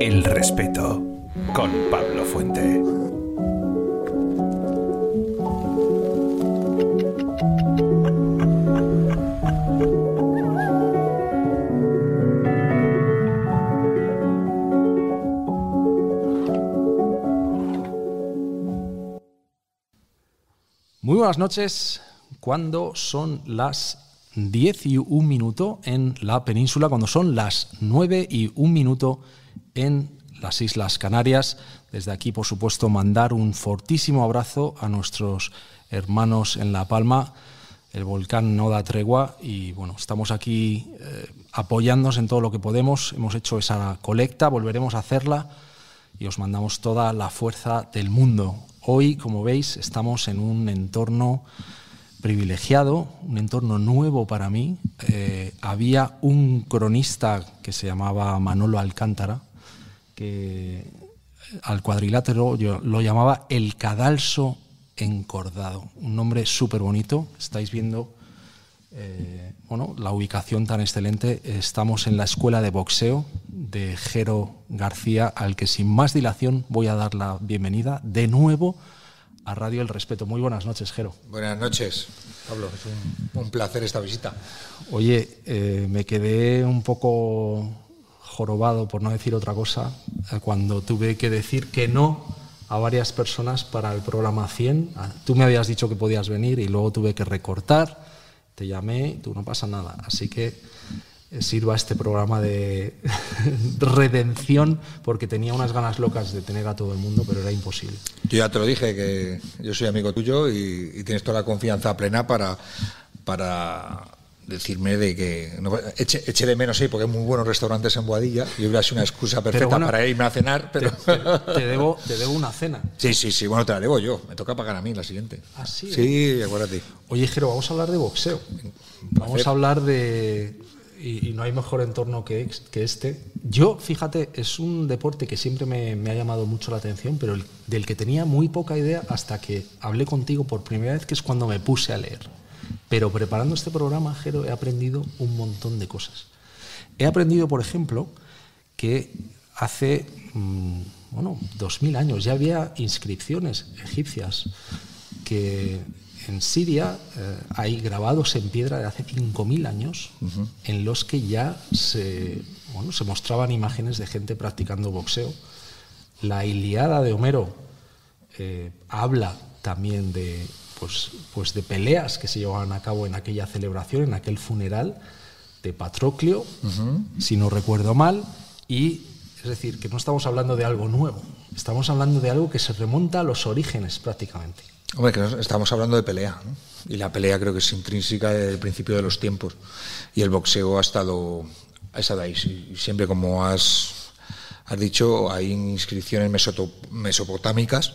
El respeto con Pablo Fuente. Muy buenas noches. Cuando son las 10 y un minuto en la península, cuando son las 9 y un minuto en las Islas Canarias. Desde aquí, por supuesto, mandar un fortísimo abrazo a nuestros hermanos en La Palma. El volcán no da tregua y bueno, estamos aquí eh, apoyándonos en todo lo que podemos. Hemos hecho esa colecta, volveremos a hacerla y os mandamos toda la fuerza del mundo. Hoy, como veis, estamos en un entorno privilegiado, un entorno nuevo para mí. Eh, había un cronista que se llamaba Manolo Alcántara, que al cuadrilátero yo lo llamaba el cadalso encordado, un nombre súper bonito. Estáis viendo eh, bueno, la ubicación tan excelente. Estamos en la escuela de boxeo de Jero García, al que sin más dilación voy a dar la bienvenida de nuevo a Radio El Respeto. Muy buenas noches, Jero. Buenas noches, Pablo. Es un, un placer esta visita. Oye, eh, me quedé un poco jorobado, por no decir otra cosa, eh, cuando tuve que decir que no a varias personas para el programa 100. Ah, Tú me habías dicho que podías venir y luego tuve que recortar, te llamé y tú no pasa nada. Así que sirva este programa de redención porque tenía unas ganas locas de tener a todo el mundo, pero era imposible. Yo ya te lo dije, que yo soy amigo tuyo y, y tienes toda la confianza plena para, para decirme de que no, eche, eche, de menos ahí porque hay muy buenos restaurantes en Boadilla y hubiera sido una excusa perfecta bueno, para irme a cenar pero te, te, te, debo, te debo una cena. Sí sí sí bueno te la debo yo. Me toca pagar a mí la siguiente. ¿Ah, sí, sí acuérdate. Oye Jero vamos a hablar de boxeo. Vamos a hablar de y, no hay mejor entorno que, este yo fíjate es un deporte que siempre me, ha llamado mucho la atención pero el, del que tenía muy poca idea hasta que hablé contigo por primera vez que es cuando me puse a leer pero preparando este programa, Jero, he aprendido un montón de cosas. He aprendido, por ejemplo, que hace, mmm, bueno, dos mil años ya había inscripciones egipcias que en Siria eh, hay grabados en piedra de hace 5.000 años uh -huh. en los que ya se, bueno, se mostraban imágenes de gente practicando boxeo. La Iliada de Homero eh, habla también de pues, pues de peleas que se llevaban a cabo en aquella celebración, en aquel funeral de Patroclio, uh -huh. si no recuerdo mal, y es decir, que no estamos hablando de algo nuevo, estamos hablando de algo que se remonta a los orígenes prácticamente. Hombre, que estamos hablando de pelea, ¿no? y la pelea creo que es intrínseca del principio de los tiempos, y el boxeo ha estado, ha estado ahí, siempre como has, has dicho, hay inscripciones mesopotámicas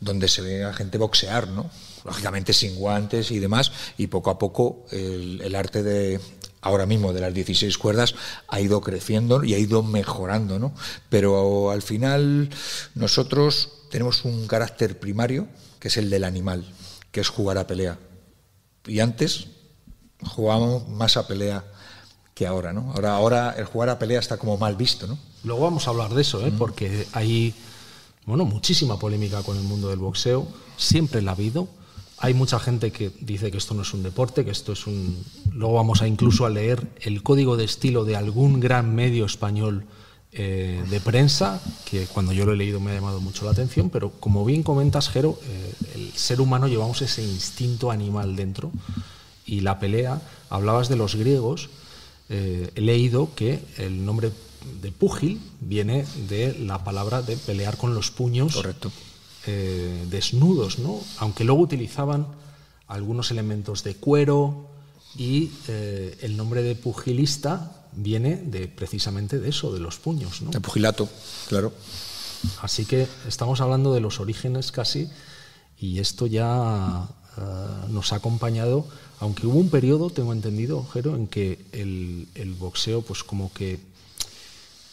donde se ve a gente boxear, ¿no? lógicamente sin guantes y demás, y poco a poco el, el, arte de ahora mismo de las 16 cuerdas ha ido creciendo y ha ido mejorando, ¿no? Pero al final nosotros tenemos un carácter primario, que es el del animal, que es jugar a pelea. Y antes jugábamos más a pelea que ahora, ¿no? Ahora, ahora el jugar a pelea está como mal visto, ¿no? Luego vamos a hablar de eso, ¿eh? Mm. porque hay bueno, muchísima polémica con el mundo del boxeo, siempre la ha habido, hay mucha gente que dice que esto no es un deporte, que esto es un... Luego vamos a incluso a leer el código de estilo de algún gran medio español eh, de prensa, que cuando yo lo he leído me ha llamado mucho la atención, pero como bien comentas, Jero, eh, el ser humano llevamos ese instinto animal dentro y la pelea, hablabas de los griegos, eh, he leído que el nombre de púgil viene de la palabra de pelear con los puños. Correcto desnudos, ¿no? aunque luego utilizaban algunos elementos de cuero y el nombre de pugilista viene de precisamente de eso, de los puños. ¿no? De pugilato, claro. Así que estamos hablando de los orígenes casi y esto ya uh, nos ha acompañado, aunque hubo un periodo, tengo entendido, Jero, en que el, el boxeo pues como que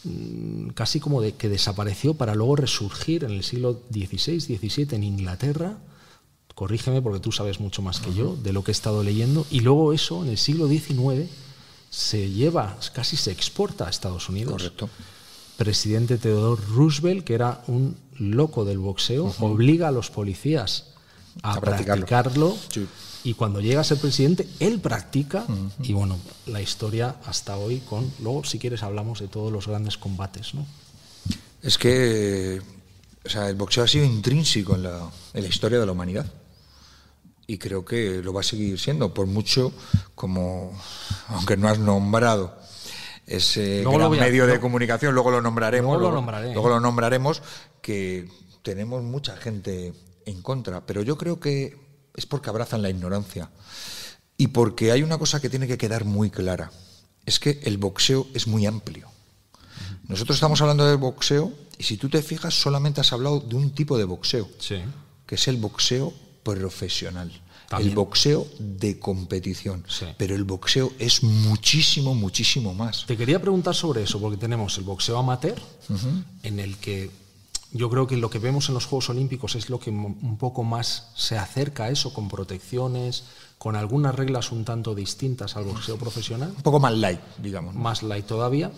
Mm, casi como de que desapareció para luego resurgir en el siglo XVI, XVII en Inglaterra. Corrígeme porque tú sabes mucho más que yo de lo que he estado leyendo. Y luego eso, en el siglo XIX, se lleva, casi se exporta a Estados Unidos. Correcto. Presidente Theodore Roosevelt, que era un loco del boxeo, obliga a los policías a, A practicarlo. practicarlo. Sí. Y cuando llega a ser presidente, él practica. Y bueno, la historia hasta hoy con. Luego, si quieres, hablamos de todos los grandes combates, ¿no? Es que o sea, el boxeo ha sido intrínseco en la, en la historia de la humanidad. Y creo que lo va a seguir siendo, por mucho como, aunque no has nombrado ese gran a- medio de comunicación, luego lo nombraremos. Luego lo nombraré. luego lo nombraremos, que tenemos mucha gente en contra. Pero yo creo que es porque abrazan la ignorancia. Y porque hay una cosa que tiene que quedar muy clara. Es que el boxeo es muy amplio. Nosotros estamos hablando del boxeo y si tú te fijas solamente has hablado de un tipo de boxeo, Sí. que es el boxeo profesional, También. el boxeo de competición. Sí. Pero el boxeo es muchísimo, muchísimo más. Te quería preguntar sobre eso, porque tenemos el boxeo amateur, en el que yo creo que lo que vemos en los Juegos Olímpicos es lo que un poco más se acerca a eso, con protecciones, con algunas reglas un tanto distintas al boxeo profesional, Un poco más light, digamos. ¿no? más light todavía.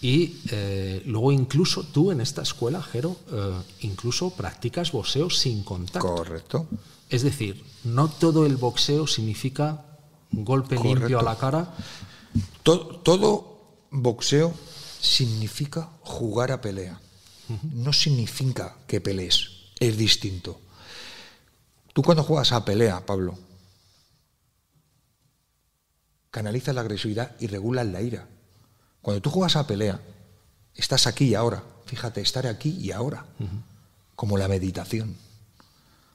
Y eh, luego incluso tú en esta escuela, Jero, eh, incluso practicas boxeo sin contacto. Correcto. Es decir, no todo el boxeo significa golpe limpio a la cara. To- todo boxeo significa jugar a pelea. No significa que pelees. Es distinto. Tú cuando juegas a pelea, Pablo, canalizas la agresividad y regulas la ira. Cuando tú juegas a pelea, estás aquí y ahora. Fíjate, estar aquí y ahora. Como la meditación.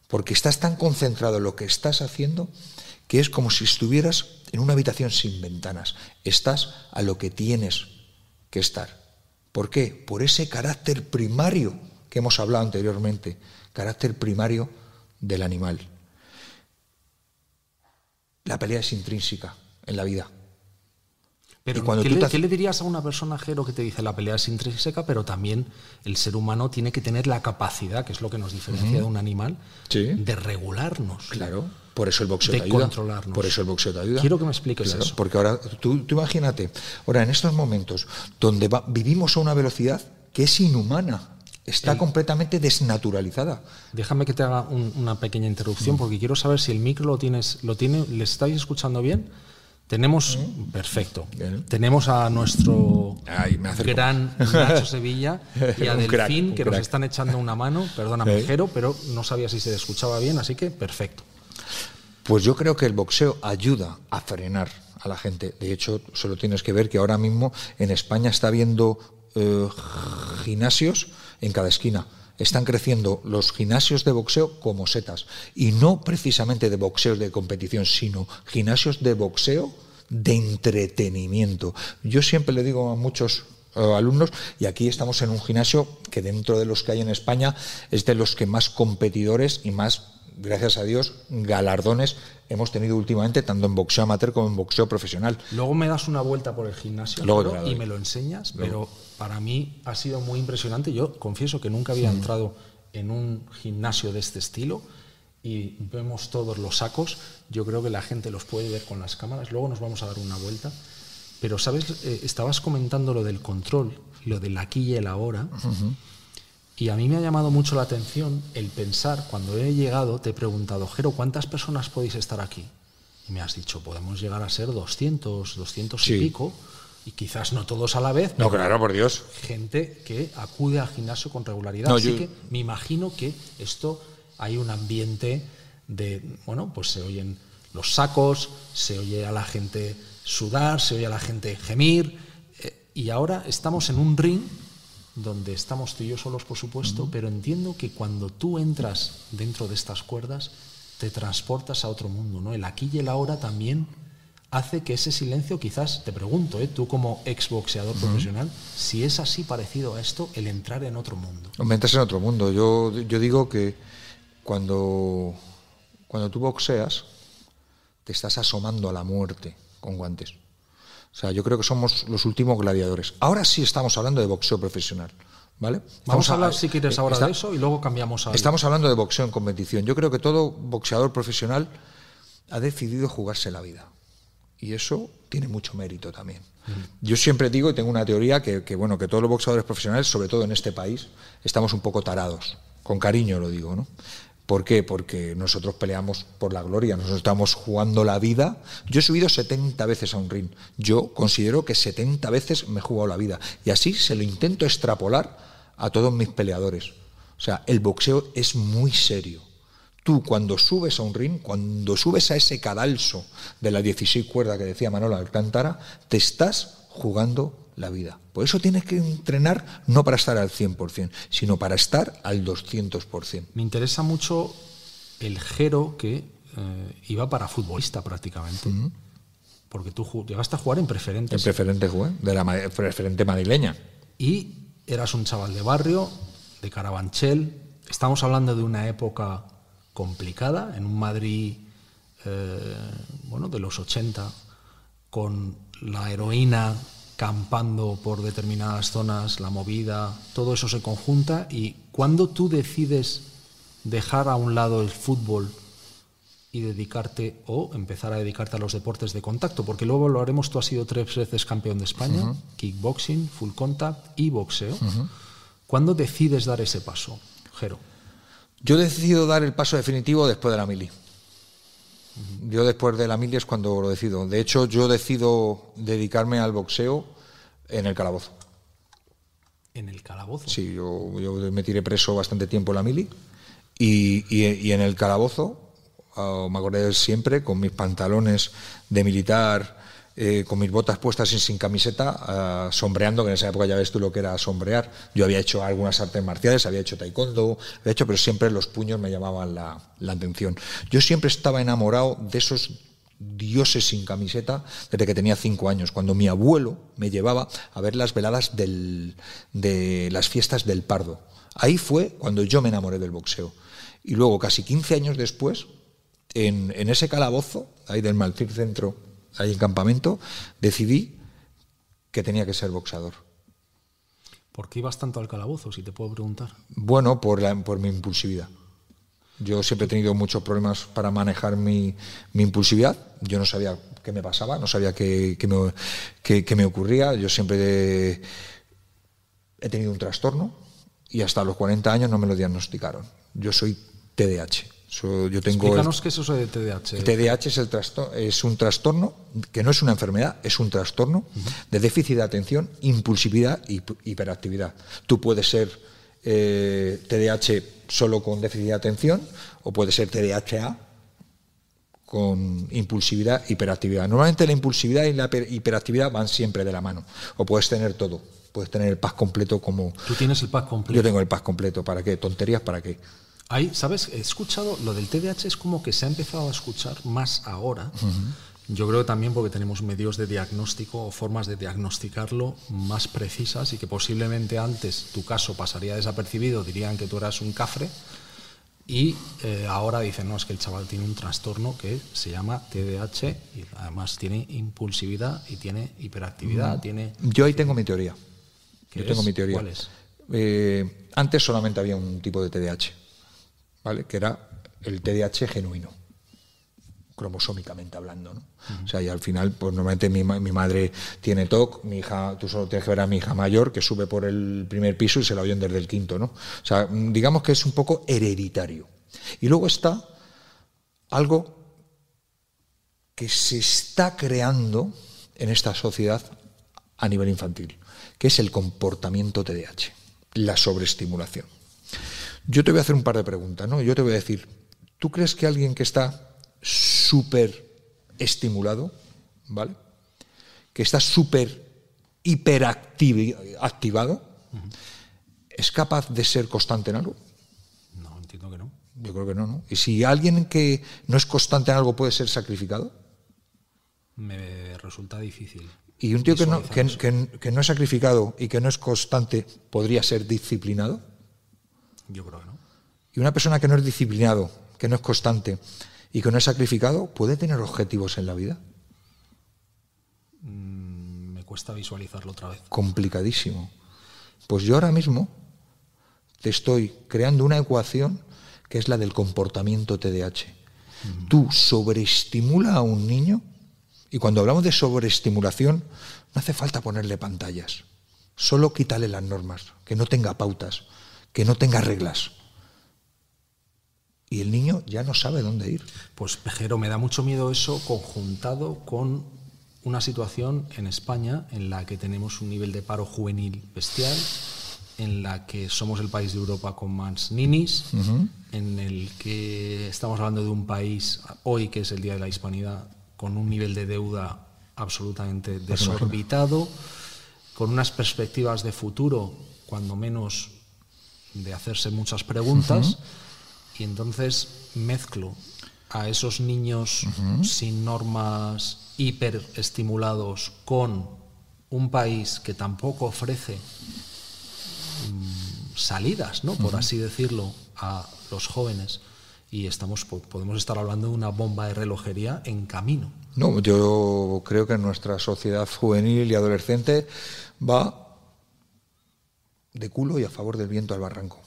Porque estás tan concentrado en lo que estás haciendo que es como si estuvieras en una habitación sin ventanas. Estás a lo que tienes que estar. ¿Por qué? Por ese carácter primario que hemos hablado anteriormente, carácter primario del animal. La pelea es intrínseca en la vida. Pero Y cuando ¿qué, tú le, te qué le dirías a una persona, Jero, que te dice la pelea es intrínseca, pero también el ser humano tiene que tener la capacidad, que es lo que nos diferencia de un animal, Sí. de regularnos? Claro, por eso el boxeo De te ayuda. controlarnos. Por eso el boxeo te ayuda. Quiero que me expliques Claro, eso. Porque ahora, tú, tú imagínate, ahora en estos momentos donde va- vivimos a una velocidad que es inhumana, está completamente desnaturalizada. Déjame que te haga un- una pequeña interrupción, porque quiero saber si el micro lo tienes, lo tiene, ¿le estáis escuchando bien? Tenemos, perfecto. Bien. Tenemos a nuestro Ay, gran Nacho Sevilla y a crack, Delfín, que nos están echando una mano. Perdóname, ¿Eh? Jero, pero no sabía si se escuchaba bien, así que perfecto. Pues yo creo que el boxeo ayuda a frenar a la gente. De hecho, solo tienes que ver que ahora mismo en España está habiendo eh, gimnasios en cada esquina. Están creciendo los gimnasios de boxeo como setas. Y no precisamente de boxeos de competición, sino gimnasios de boxeo de entretenimiento. Yo siempre le digo a muchos eh, alumnos, y aquí estamos en un gimnasio que dentro de los que hay en España es de los que más competidores y más, gracias a Dios, galardones hemos tenido últimamente, tanto en boxeo amateur como en boxeo profesional. Luego me das una vuelta por el gimnasio Luego y me lo enseñas, pero para mí ha sido muy impresionante. Yo confieso que nunca había entrado en un gimnasio de este estilo y vemos todos los sacos. Yo creo que la gente los puede ver con las cámaras. Luego nos vamos a dar una vuelta. Pero, ¿sabes? Eh, estabas comentando lo del control, lo del aquí y el ahora. Y a mí me ha llamado mucho la atención el pensar, cuando he llegado, te he preguntado, Jero, ¿cuántas personas podéis estar aquí? Y me has dicho, podemos llegar a ser 200, 200 Sí. y pico, y quizás no todos a la vez, No, pero claro, por Dios. gente que acude al gimnasio con regularidad. No, Así yo- que me imagino que esto hay un ambiente de, bueno, pues se oyen los sacos, se oye a la gente sudar, se oye a la gente gemir, eh, y ahora estamos en un ring donde estamos tú y yo solos, por supuesto, pero entiendo que cuando tú entras dentro de estas cuerdas, te transportas a otro mundo, ¿no? El aquí y el ahora también hace que ese silencio, quizás, te pregunto, ¿eh? tú como ex boxeador profesional, si es así parecido a esto, el entrar en otro mundo. Entras en otro mundo. Yo, yo digo que cuando, cuando tú boxeas, te estás asomando a la muerte con guantes. O sea, yo creo que somos los últimos gladiadores. Ahora sí estamos hablando de boxeo profesional. ¿Vale? Vamos a hablar, a- si quieres, eh, ahora está- de eso y luego cambiamos a... Estamos hablando de boxeo en competición. Yo creo que todo boxeador profesional ha decidido jugarse la vida. Y eso tiene mucho mérito también. Yo siempre digo y tengo una teoría que, bueno, que todos los boxeadores profesionales, sobre todo en este país, estamos un poco tarados. Con cariño lo digo, ¿no? ¿Por qué? Porque nosotros peleamos por la gloria, nosotros estamos jugando la vida. Yo he subido 70 veces a un ring. Yo considero que 70 veces me he jugado la vida. Y así se lo intento extrapolar a todos mis peleadores. O sea, el boxeo es muy serio. Tú cuando subes a un ring, cuando subes a ese cadalso de la 16 cuerda que decía Manolo Alcántara, te estás jugando la vida. Por eso tienes que entrenar no para estar al 100%, sino para estar al 200%. Me interesa mucho el Jero que eh, iba para futbolista prácticamente. Porque tú llegaste a jugar en preferente. En preferente jugué, de la preferente madrileña. Y eras un chaval de barrio, de Carabanchel. Estamos hablando de una época complicada, en un Madrid eh, bueno, de los 80, con la heroína campando por determinadas zonas, la movida, todo eso se conjunta y cuando tú decides dejar a un lado el fútbol y dedicarte o empezar a dedicarte a los deportes de contacto, porque luego lo haremos, tú has sido tres veces campeón de España, kickboxing, full contact y boxeo. ¿Cuándo decides dar ese paso, Jero? Yo decido dar el paso definitivo después de la mili. Yo después de la mili es cuando lo decido. De hecho, yo decido dedicarme al boxeo en el calabozo. ¿En el calabozo? Sí, yo, me tiré preso bastante tiempo en la mili y, en el calabozo, ah, me acordé siempre, con mis pantalones de militar, eh, con mis botas puestas sin, sin camiseta, ah, sombreando, que en esa época ya ves tú lo que era sombrear. Yo había hecho algunas artes marciales, había hecho taekwondo, había hecho, pero siempre los puños me llamaban la, la atención. Yo siempre estaba enamorado de esos dioses sin camiseta desde que tenía cinco años, cuando mi abuelo me llevaba a ver las veladas de las fiestas del Pardo. Ahí fue cuando yo me enamoré del boxeo. Y luego, casi 15 años después, en, en ese calabozo, ahí del Malcir Centro, ahí en campamento, decidí que tenía que ser boxeador. ¿Por qué ibas tanto al calabozo, si te puedo preguntar? Bueno, por, la, por mi impulsividad. Yo siempre he tenido muchos problemas para manejar mi, impulsividad. Yo no sabía qué me pasaba, no sabía qué, me, me, ocurría. Yo siempre he tenido un trastorno y hasta los 40 años no me lo diagnosticaron. Yo soy TDAH yo tengo Explícanos qué es eso de TDAH. El TDAH es, el es un trastorno que no es una enfermedad, es un trastorno de déficit de atención, impulsividad y hiperactividad. Tú puedes ser eh, TDAH solo con déficit de atención o puede ser TDAH con impulsividad hiperactividad. Normalmente la impulsividad y la hiperactividad van siempre de la mano. O puedes tener todo. Puedes tener el paz completo como... Tú tienes el paz completo. Yo tengo el paz completo. ¿Para qué? ¿Tonterías para qué? Ahí, ¿sabes? He escuchado, lo del TDAH es como que se ha empezado a escuchar más ahora. Yo creo que también porque tenemos medios de diagnóstico o formas de diagnosticarlo más precisas y que posiblemente antes tu caso pasaría desapercibido, dirían que tú eras un cafre y eh, ahora dicen, no, es que el chaval tiene un trastorno que se llama TDAH y además tiene impulsividad y tiene hiperactividad. tiene... Yo ahí tengo mi teoría. Yo tengo mi teoría. ¿Cuál es? Eh, antes solamente había un tipo de TDAH ¿vale? que era el TDAH genuino, cromosómicamente hablando. ¿no? O sea, y al final, pues normalmente mi, mi, madre tiene TOC, mi hija, tú solo tienes que ver a mi hija mayor que sube por el primer piso y se la oyen desde el quinto. ¿no? O sea, digamos que es un poco hereditario. Y luego está algo que se está creando en esta sociedad a nivel infantil, que es el comportamiento TDAH, la sobreestimulación. Yo te voy a hacer un par de preguntas, ¿no? Yo te voy a decir, ¿tú crees que alguien que está súper estimulado, ¿vale? Que está súper hiperactivado, ¿es capaz de ser constante en algo? No, entiendo que no. Yo creo que no, ¿no? ¿Y si alguien que no es constante en algo puede ser sacrificado? Me resulta difícil. ¿Y un tío que no, que no es sacrificado y que no es constante podría ser disciplinado? Yo creo que no. Y una persona que no es disciplinado, que no es constante y que no es sacrificado, ¿puede tener objetivos en la vida? Mm, me cuesta visualizarlo otra vez. Complicadísimo. Pues yo ahora mismo te estoy creando una ecuación que es la del comportamiento TDAH. Tú sobreestimula a un niño Y cuando hablamos de sobreestimulación, no hace falta ponerle pantallas. Solo quítale las normas, que no tenga pautas, que no tenga reglas. Y el niño ya no sabe dónde ir. Pues Pejero, me da mucho miedo eso conjuntado con una situación en España en la que tenemos un nivel de paro juvenil bestial, en la que somos el país de Europa con más ninis, en el que estamos hablando de un país, hoy que es el Día de la Hispanidad, con un nivel de deuda absolutamente Pues desorbitado, con unas perspectivas de futuro, cuando menos de hacerse muchas preguntas, y entonces mezclo a esos niños sin normas hiperestimulados con un país que tampoco ofrece mm, salidas, ¿no? por así decirlo, a los jóvenes. Y estamos, po- podemos estar hablando de una bomba de relojería en camino. No, yo creo que nuestra sociedad juvenil y adolescente va de culo y a favor del viento al barranco.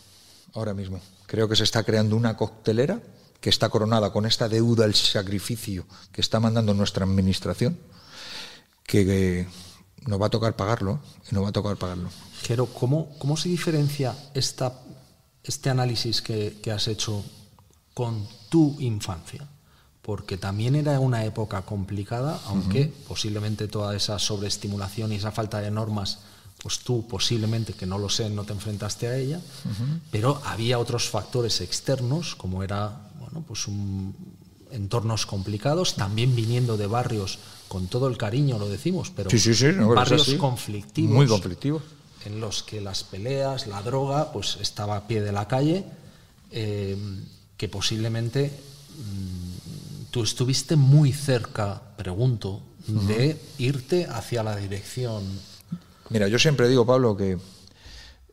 Ahora mismo. Creo que se está creando una coctelera que está coronada con esta deuda, el sacrificio que está mandando nuestra administración, que, que nos va a tocar pagarlo y nos va a tocar pagarlo. Jero, ¿cómo, cómo se diferencia esta, este análisis que, que has hecho con tu infancia? Porque también era una época complicada, aunque posiblemente toda esa sobreestimulación y esa falta de normas, pues tú posiblemente, que no lo sé, no te enfrentaste a ella, pero había otros factores externos, como era bueno, pues un, entornos complicados, también viniendo de barrios con todo el cariño, lo decimos, pero Sí, sí, sí, no, pero es barrios conflictivos Muy conflictivos. en los que las peleas, la droga, pues estaba a pie de la calle, eh, que posiblemente mm, tú estuviste muy cerca, pregunto, de irte hacia la dirección. Mira, yo siempre digo, Pablo, que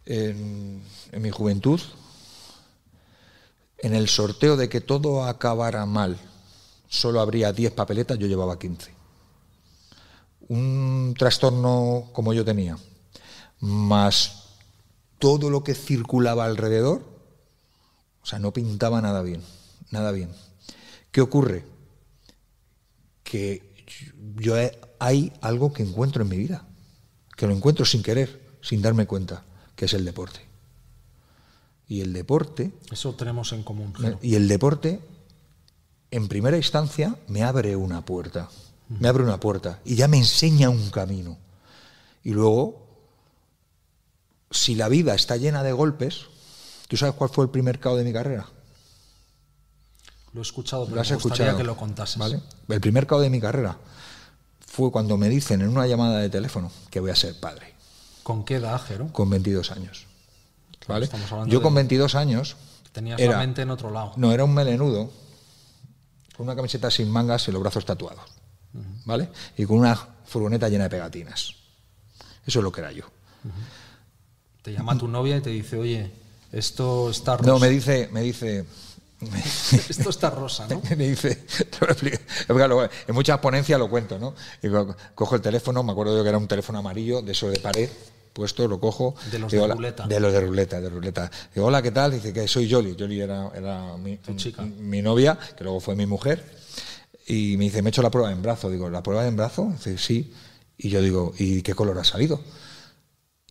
en, mi juventud, en el sorteo de que todo acabara mal, solo habría 10 papeletas, yo llevaba 15. Un trastorno como yo tenía, más todo lo que circulaba alrededor, o sea, no pintaba nada bien, nada bien. ¿Qué ocurre? Que yo hay algo que encuentro en mi vida, que lo encuentro sin querer, sin darme cuenta, que es el deporte. Y el deporte, Eso tenemos en común. Jero. y el deporte, en primera instancia, me abre una puerta, me abre una puerta y ya me enseña un camino. Y luego, si la vida está llena de golpes, ¿tú sabes cuál fue el primer cao de mi carrera? Lo he escuchado, pero Lo has me gustaría escuchado. que lo contases. ¿Vale? El primer cao de mi carrera fue cuando me dicen en una llamada de teléfono que voy a ser padre, ¿Con qué edad, Jero? con 22 años. ¿Vale? Yo con 22 años. Tenías era- la mente en otro lado. No, era un melenudo con una camiseta sin mangas y los brazos tatuados. ¿Vale? Y con una furgoneta llena de pegatinas. Eso es lo que era yo. Te llama tu novia y te dice, oye, esto está rosa. No, me dice, me dice, Esto está rosa, ¿no? me dice, en muchas ponencias lo cuento, ¿no? Y cojo el teléfono, me acuerdo yo que era un teléfono amarillo, de eso de pared, puesto, lo cojo. De los digo, de ruleta. De los de ruleta, de ruleta. Digo, hola, ¿qué tal? Dice que soy Yoli. Yoli era, era mi, chica. mi novia, que luego fue mi mujer. Y me dice, me he hecho la prueba en brazo. Digo, ¿la prueba en brazo? Dice, sí. Y yo digo, ¿y qué color ha salido?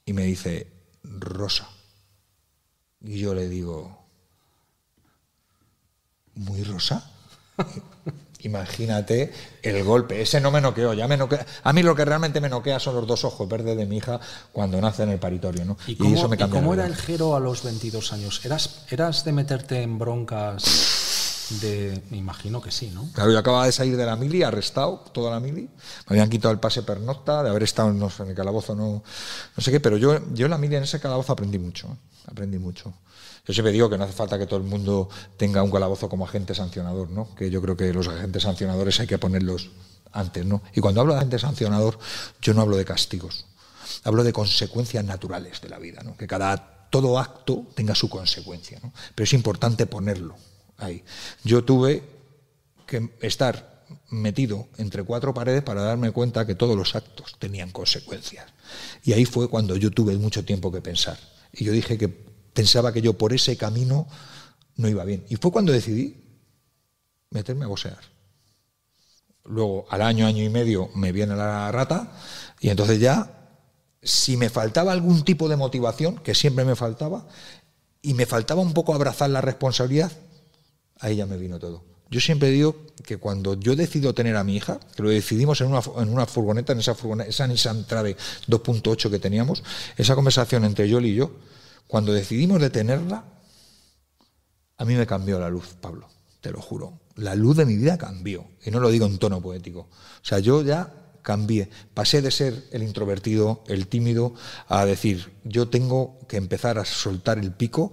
Y me dice, rosa. Y yo le digo, ¿muy rosa? Imagínate el golpe. Ese no me noqueó, ya me noquea. A mí lo que realmente me noquea son los dos ojos verdes de mi hija cuando nace en el paritorio, ¿no? ¿Y cómo, eso me y cambia. cómo era el. Jero a los 22 años? ¿Eras, ¿Eras de meterte en broncas de... Me imagino que sí, ¿no? Claro, yo acababa de salir de la mili, arrestado, toda la mili. Me habían quitado el pase pernocta, de haber estado en, no sé, en el calabozo, no, no sé qué, pero yo, yo en la mili, en ese calabozo, aprendí mucho. ¿eh? Aprendí mucho. Yo siempre digo que no hace falta que todo el mundo tenga un calabozo como agente sancionador, ¿no? Que yo creo que los agentes sancionadores hay que ponerlos antes, ¿no? Y cuando hablo de agente sancionador, yo no hablo de castigos. Hablo de consecuencias naturales de la vida, ¿no? Que cada todo acto tenga su consecuencia, ¿no? Pero es importante ponerlo ahí. Yo tuve que estar metido entre cuatro paredes para darme cuenta que todos los actos tenían consecuencias. Y ahí fue cuando yo tuve mucho tiempo que pensar. Y yo dije que pensaba que yo por ese camino no iba bien. Y fue cuando decidí meterme a boxear. Luego, al año, año y medio, me viene la rata y entonces ya, si me faltaba algún tipo de motivación, que siempre me faltaba, y me faltaba un poco abrazar la responsabilidad, ahí ya me vino todo. Yo siempre digo que cuando yo decido tener a mi hija, que lo decidimos en una, en una furgoneta, en esa furgoneta, esa Nissan Trave 2.8 que teníamos, esa conversación entre Yoli y yo, cuando decidimos de tenerla, a mí me cambió la luz, Pablo, te lo juro. La luz de mi vida cambió, y no lo digo en tono poético. O sea, yo ya cambié, pasé de ser el introvertido, el tímido, a decir, yo tengo que empezar a soltar el pico,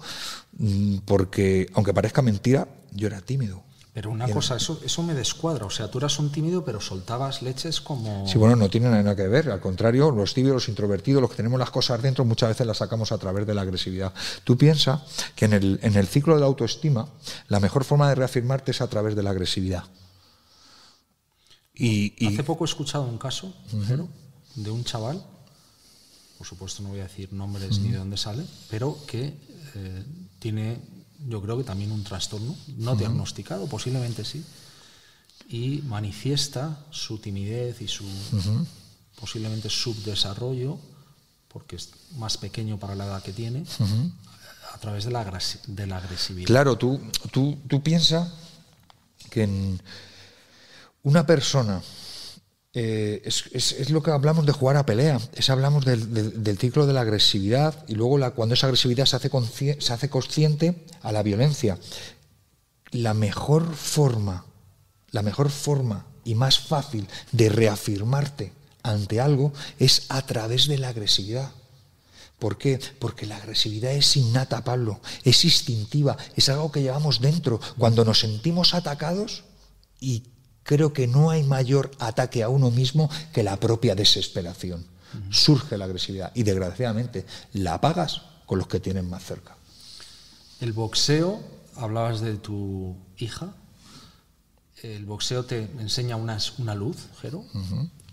mm, porque, aunque parezca mentira, yo era tímido. Pero una cosa, eso, eso me descuadra. O sea, tú eras un tímido, pero soltabas leches como. Sí, bueno, no tiene nada que ver. Al contrario, los tímidos, los introvertidos, los que tenemos las cosas dentro, muchas veces las sacamos a través de la agresividad. Tú piensas que en el, en el ciclo de la autoestima, la mejor forma de reafirmarte es a través de la agresividad. Y, Hace poco he escuchado un caso de un chaval, por supuesto no voy a decir nombres ni de dónde sale, pero que eh, tiene yo creo que también un trastorno, no diagnosticado, posiblemente sí, y manifiesta su timidez y su posiblemente subdesarrollo, porque es más pequeño para la edad que tiene, a través de la, de la agresividad. Claro, tú, tú, tú piensas que en una persona eh, es, lo que hablamos de jugar a pelea, es hablamos del, ciclo de la agresividad y luego la, cuando esa agresividad se hace, se hace consciente a la violencia. La mejor forma, la mejor forma y más fácil de reafirmarte ante algo es a través de la agresividad. ¿Por qué? Porque la agresividad es innata, Pablo, es instintiva, es algo que llevamos dentro. Cuando nos sentimos atacados y creo que no hay mayor ataque a uno mismo que la propia desesperación. Surge la agresividad y desgraciadamente la pagas con los que tienen más cerca. El boxeo, hablabas de tu hija, el boxeo te enseña una, una luz, Jero.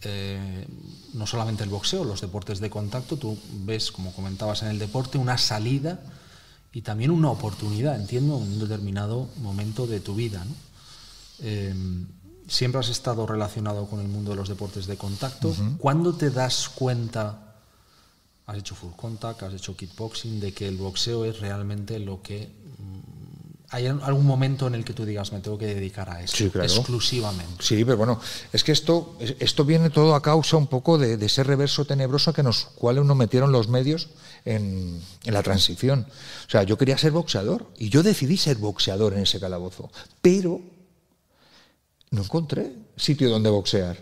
Eh, no solamente el boxeo, los deportes de contacto, tú ves, como comentabas en el deporte, una salida y también una oportunidad, entiendo, en un determinado momento de tu vida. ¿no? Eh, siempre has estado relacionado con el mundo de los deportes de contacto. ¿Cuándo te das cuenta, has hecho full contact, has hecho kickboxing, de que el boxeo es realmente lo que... Mm, ¿Hay algún momento en el que tú digas, me tengo que dedicar a eso exclusivamente? Sí, pero bueno, es que esto, esto viene todo a causa un poco de, ese reverso tenebroso que nos cuales nos metieron los medios en, en, la transición. O sea, yo quería ser boxeador y yo decidí ser boxeador en ese calabozo, pero no encontré sitio donde boxear.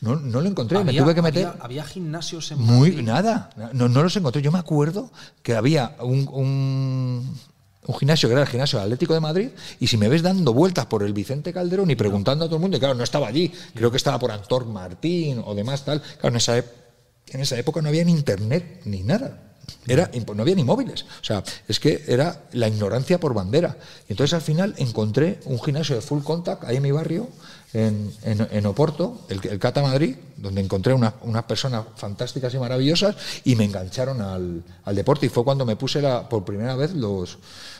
No, no lo encontré, me tuve que meter. Había, gimnasios en Muy, nada, no, no, los encontré. Yo me acuerdo que había un, un, gimnasio que era el gimnasio Atlético de Madrid, y si me ves dando vueltas por el Vicente Calderón y preguntando a todo el mundo, y claro, no estaba allí, creo que estaba por Antor Martín o demás, tal. Claro, en esa, en esa época no había ni internet ni nada. Era, no había ni móviles. O sea, es que era la ignorancia por bandera. Y entonces al final encontré un gimnasio de full contact ahí en mi barrio, en, en, Oporto, el, el, Cata Madrid, donde encontré unas personas fantásticas y maravillosas y me engancharon al, deporte. Y fue cuando me puse por primera vez los,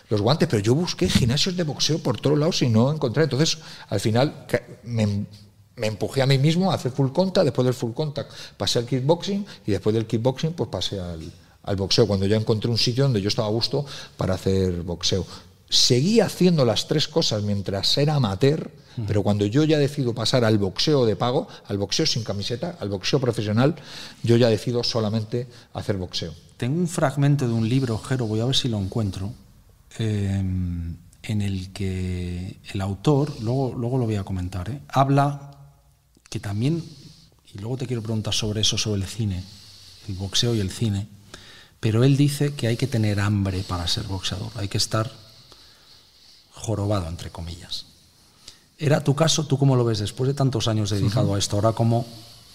los guantes. Pero yo busqué gimnasios de boxeo por todos lados y no encontré. Entonces, al final me, me empujé a mí mismo a hacer full contact. Después del full contact pasé al kickboxing y después del kickboxing pues pasé al al boxeo, cuando ya encontré un sitio donde yo estaba a gusto para hacer boxeo. Seguí haciendo las tres cosas mientras era amateur, pero cuando yo ya decido pasar al boxeo de pago, al boxeo sin camiseta, al boxeo profesional, yo ya decido solamente hacer boxeo. Tengo un fragmento de un libro, Jero, voy a ver si lo encuentro, em, en el que el autor, luego, luego lo voy a comentar, ¿eh? habla que también, y luego te quiero preguntar sobre eso, sobre el cine, el boxeo y el cine, pero él dice que hay que tener hambre para ser boxeador, hay que estar jorobado, entre comillas. ¿Era tu caso? ¿Tú cómo lo ves después de tantos años dedicado a esto, ahora como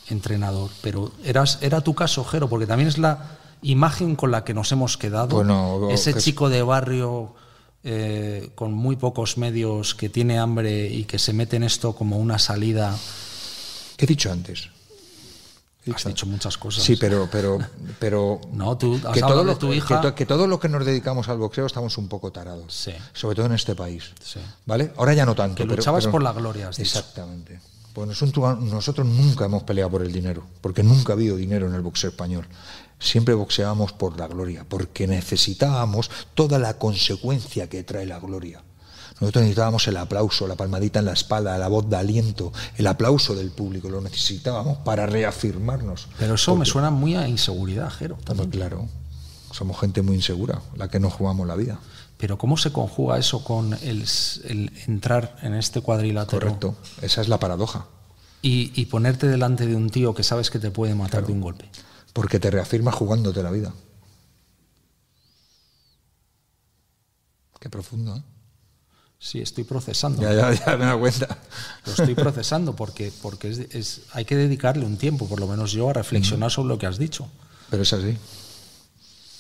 entrenador? Pero eras, ¿era tu caso, Jero? Porque también es la imagen con la que nos hemos quedado. Ese chico de barrio eh, con muy pocos medios que tiene hambre y que se mete en esto como una salida. ¿Qué he dicho antes? Has dicho muchas cosas. Sí, pero, pero, pero no, tú has que, todo lo, tu hija... que, todos los que nos dedicamos al boxeo estamos un poco tarados. Sí. Sobre todo en este país. Sí. ¿Vale? Ahora ya no tanto. Que luchabas por la gloria. Exactamente. Pues nosotros, nosotros nunca hemos peleado por el dinero, porque nunca ha habido dinero en el boxeo español. Siempre boxeábamos por la gloria, porque necesitábamos toda la consecuencia que trae la gloria. Nosotros necesitábamos el aplauso, la palmadita en la espalda, la voz de aliento, el aplauso del público, lo necesitábamos para reafirmarnos. Pero eso me suena muy a inseguridad, Jero. También. Claro, somos gente muy insegura, la que no jugamos la vida. Pero ¿cómo se conjuga eso con el, entrar en este cuadrilátero? Correcto, esa es la paradoja. Y, ponerte delante de un tío que sabes que te puede matar de un golpe. Porque te reafirma jugándote la vida. Qué profundo, ¿eh? Sí, estoy procesando. Ya, ya, ya me da cuenta. Lo estoy procesando porque, porque es, hay que dedicarle un tiempo, por lo menos yo, a reflexionar sobre lo que has dicho. Pero es así.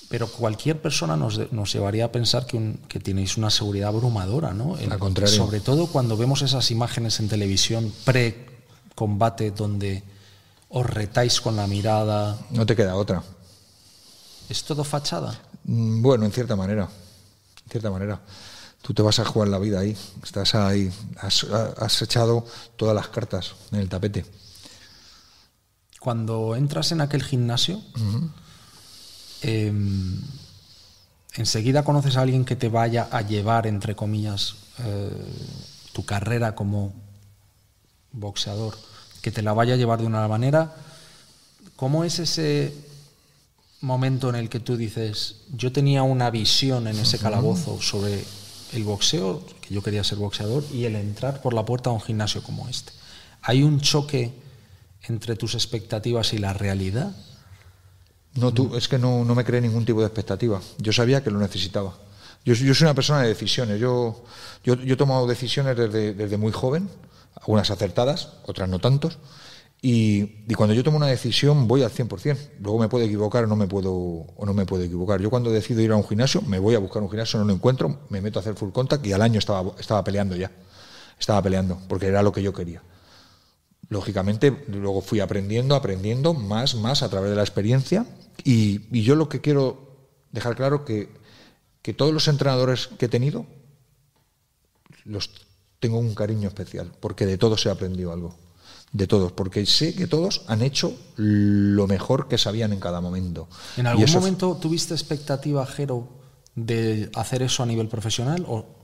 Pero cualquier persona nos, llevaría a pensar que, que, tenéis una seguridad abrumadora, ¿no? Al contrario. Sobre todo cuando vemos esas imágenes en televisión pre-combate donde os retáis con la mirada. No te queda otra. ¿Es todo fachada? Mm, bueno, en cierta manera. En cierta manera. Tú te vas a jugar la vida ahí. Estás ahí. Has, echado todas las cartas en el tapete. Cuando entras en aquel gimnasio. Em, enseguida conoces a alguien que te vaya a llevar, entre comillas, eh, tu carrera como boxeador, que te la vaya a llevar de una manera. ¿Cómo es ese momento en el que tú dices, yo tenía una visión en ese calabozo sobre el boxeo, que yo quería ser boxeador, y el entrar por la puerta a un gimnasio como este? ¿Hay un choque entre tus expectativas y la realidad? No, tú, es que no, me creé ningún tipo de expectativa. Yo sabía que lo necesitaba. Yo, soy una persona de decisiones. Yo, yo, he tomado decisiones desde, muy joven, algunas acertadas, otras no tantos. Y, cuando yo tomo una decisión voy al 100%. Luego me puedo equivocar o no me puedo, o no me puedo equivocar. Yo cuando decido ir a un gimnasio, me voy a buscar un gimnasio, no lo encuentro, me meto a hacer full contact y al año estaba, estaba peleando ya. Estaba peleando, porque era lo que yo quería lógicamente luego fui aprendiendo, aprendiendo más, más a través de la experiencia y, yo lo que quiero dejar claro que, que todos los entrenadores que he tenido los tengo un cariño especial, porque de todos he aprendido algo, de todos, porque sé que todos han hecho lo mejor que sabían en cada momento. ¿En algún momento tuviste expectativa, Jero, de hacer eso a nivel profesional o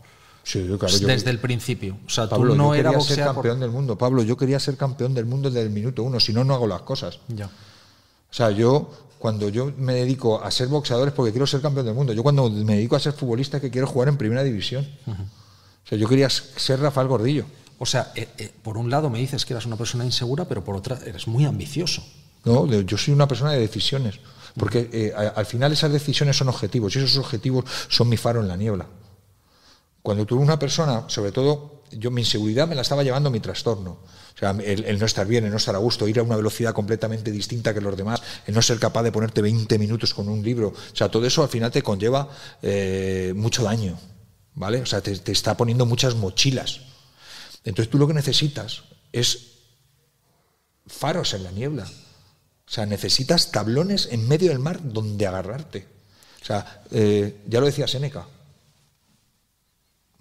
Sí, desde el principio. O sea, Pablo, tú no yo quería ser campeón del mundo. Pablo, yo quería ser campeón del mundo desde el minuto uno, si no, no hago las cosas. Ya. O sea, yo cuando yo me dedico a ser boxeador es porque quiero ser campeón del mundo. Yo cuando me dedico a ser futbolista es que quiero jugar en primera división. O sea, yo quería ser Rafael Gordillo. O sea, eh, eh, por un lado me dices que eras una persona insegura, pero por otra eres muy ambicioso. No, yo soy una persona de decisiones. Porque eh, al final esas decisiones son objetivos y esos objetivos son mi faro en la niebla. Cuando tuve una persona, sobre todo, yo mi inseguridad me la estaba llevando mi trastorno. O sea, el, no estar bien, el no estar a gusto, ir a una velocidad completamente distinta que los demás, el no ser capaz de ponerte 20 minutos con un libro. O sea, todo eso al final te conlleva eh, mucho daño, ¿vale? O sea, te, te está poniendo muchas mochilas. Entonces tú lo que necesitas es faros en la niebla. O sea, necesitas tablones en medio del mar donde agarrarte. O sea, eh, ya lo decía Seneca,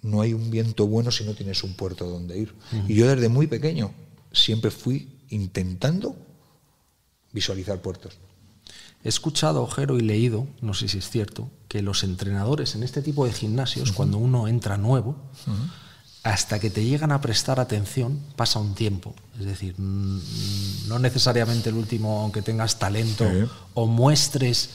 no hay un viento bueno si no tienes un puerto donde ir. Y yo desde muy pequeño siempre fui intentando visualizar puertos. He escuchado, Ojero, y leído, no sé si es cierto, que los entrenadores en este tipo de gimnasios, cuando uno entra nuevo, hasta que te llegan a prestar atención, pasa un tiempo. Es decir, no necesariamente el último, aunque tengas talento o muestres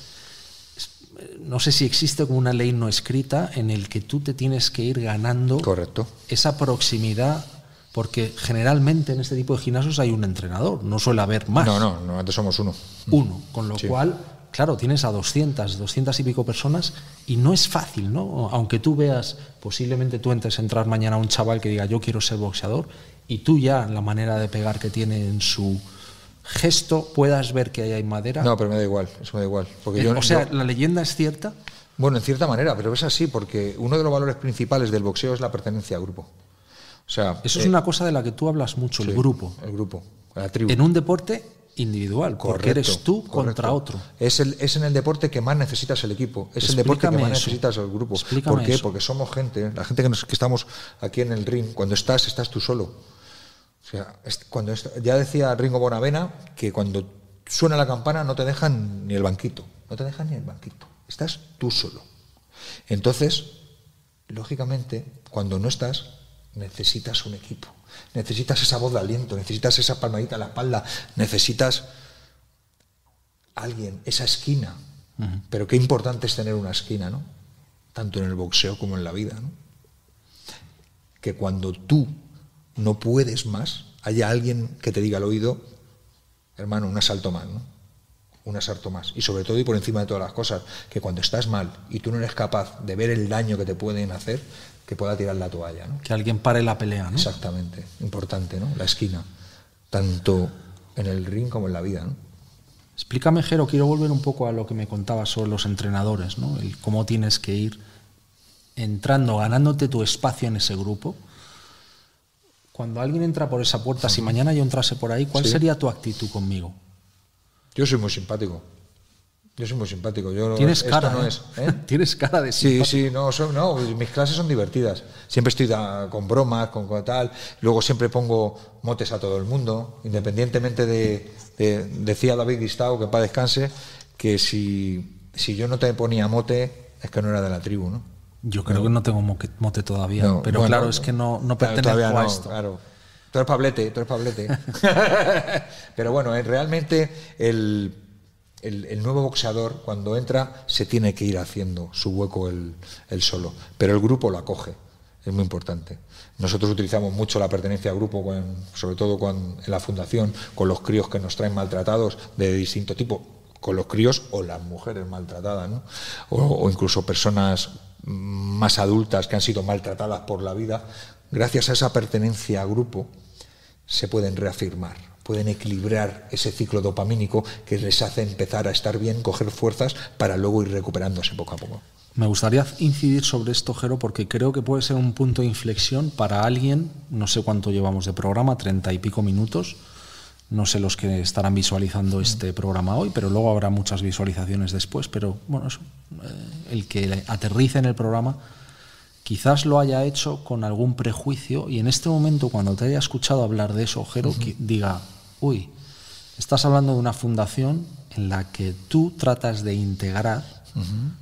no sé si existe como una ley no escrita en el que tú te tienes que ir ganando Correcto. esa proximidad, porque generalmente en este tipo de gimnasios hay un entrenador, no suele haber más. No, no, no antes somos uno. Uno, con lo cual, claro, tienes a 200, 200 y pico personas y no es fácil, ¿no? Aunque tú veas, posiblemente tú entres a entrar mañana a un chaval que diga yo quiero ser boxeador y tú ya la manera de pegar que tiene en su gesto puedas ver que ahí hay madera. No, pero me da igual, eso me da igual. Porque eh, yo, o sea, ¿la leyenda es cierta? Bueno, en cierta manera, pero es así, porque uno de los valores principales del boxeo es la pertenencia al grupo. O sea, eso es eh, una cosa de la que tú hablas mucho, el grupo. El grupo, la tribu. En un deporte individual, porque eres tú contra otro. Es, el, es en el deporte que más necesitas el equipo, es el deporte que más necesitas el grupo. ¿Por qué? Porque somos gente, la gente que, que estamos aquí en el ring, cuando estás, estás tú solo. O sea, cuando ya decía Ringo Bonavena que cuando suena la campana no te dejan ni el banquito, no te dejan ni el banquito, estás tú solo. Entonces, lógicamente, cuando no estás, necesitas un equipo, necesitas esa voz de aliento, necesitas esa palmadita en la espalda, necesitas alguien, esa esquina. Pero qué importante es tener una esquina, ¿no? Tanto en el boxeo como en la vida, ¿no? Que cuando tú no puedes más, haya alguien que te diga al oído, hermano, un asalto más, ¿no? Un asalto más. Y sobre todo y por encima de todas las cosas, que cuando estás mal y tú no eres capaz de ver el daño que te pueden hacer, que pueda tirar la toalla, ¿no? Que alguien pare la pelea, ¿no? Exactamente, importante, ¿no? La esquina, tanto en el ring como en la vida, ¿no? Explícame, Jero, quiero volver un poco a lo que me contabas sobre los entrenadores, ¿no? El cómo tienes que ir entrando, ganándote tu espacio en ese grupo. Cuando alguien entra por esa puerta, si mañana yo entrase por ahí, ¿cuál sería tu actitud conmigo? Yo soy muy simpático. Yo soy muy simpático. Yo, Tienes cara, no ¿eh? es, ¿eh? Tienes cara de simpático. Sí, sí, no, no, mis clases son divertidas. Siempre estoy con bromas, con, tal. Luego siempre pongo motes a todo el mundo, independientemente de, decía David Gistao, que para descanse, que si, si yo no te ponía mote, es que no era de la tribu, ¿no? Yo creo que no tengo mote todavía, pero claro, es que no, no pertenezco a esto. Claro. Tú eres Pablete, tú eres Pablete. pero bueno, eh, realmente el el, nuevo boxeador, cuando entra, se tiene que ir haciendo su hueco el, solo. Pero el grupo lo acoge, es muy importante. Nosotros utilizamos mucho la pertenencia al grupo, sobre todo en la fundación, con los críos que nos traen maltratados de distinto tipo, con los críos o las mujeres maltratadas, o incluso personas más adultas que han sido maltratadas por la vida. Gracias a esa pertenencia a grupo se pueden reafirmar pueden equilibrar ese ciclo dopamínico que les hace empezar a estar bien, coger fuerzas para luego ir recuperándose poco a poco. Me gustaría incidir sobre esto, Jero, porque creo que puede ser un punto de inflexión para alguien, no sé cuánto llevamos de programa, treinta y pico minutos, no sé los que estarán visualizando este programa hoy, pero luego habrá muchas visualizaciones después, pero bueno, eh, el que aterrice en el programa quizás lo haya hecho con algún prejuicio y en este momento cuando te haya escuchado hablar de eso, Jero, diga, uy, estás hablando de una fundación en la que tú tratas de integrar,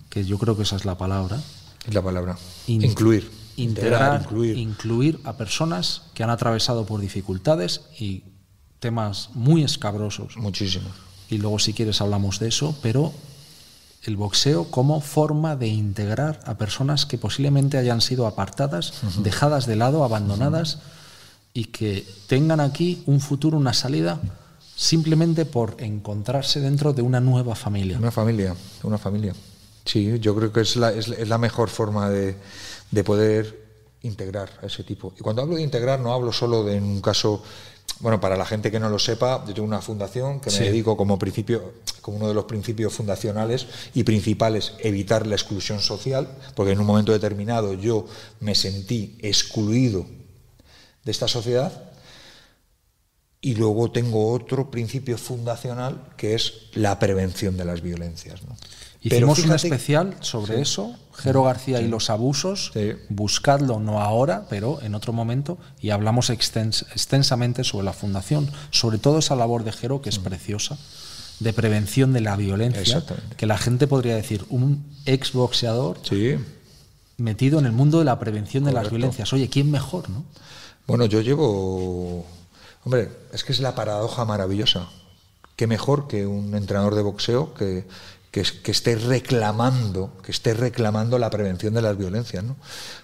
que yo creo que esa es la palabra. Es la palabra. incluir. Integrar, incluir. incluir a personas que han atravesado por dificultades y temas muy escabrosos. Muchísimo. Y luego si quieres hablamos de eso, pero el boxeo como forma de integrar a personas que posiblemente hayan sido apartadas, dejadas de lado, abandonadas y que tengan aquí un futuro, una salida simplemente por encontrarse dentro de una nueva familia. Una familia, una familia. Sí, yo creo que es la, es, la mejor forma de, de poder integrar a ese tipo. Y cuando hablo de integrar no hablo solo de en un caso bueno, para la gente que no lo sepa, yo tengo una fundación que me dedico como principio, como uno de los principios fundacionales y principales, evitar la exclusión social, porque en un momento determinado yo me sentí excluido de esta sociedad. Y luego tengo otro principio fundacional que es la prevención de las violencias. ¿no? Hicimos un especial sobre eso, Jero García y los abusos. Buscadlo, no ahora, pero en otro momento, y hablamos extensamente sobre la fundación, sobre todo esa labor de Jero, que es mm. preciosa, de prevención de la violencia, que la gente podría decir, un exboxeador metido en el mundo de la prevención de las violencias. Oye, ¿quién mejor? no? Bueno, yo llevo... Hombre, es que es la paradoja maravillosa. ¿Qué mejor que un entrenador de boxeo que que, esté reclamando, que esté reclamando la prevención de las violencias, ¿no?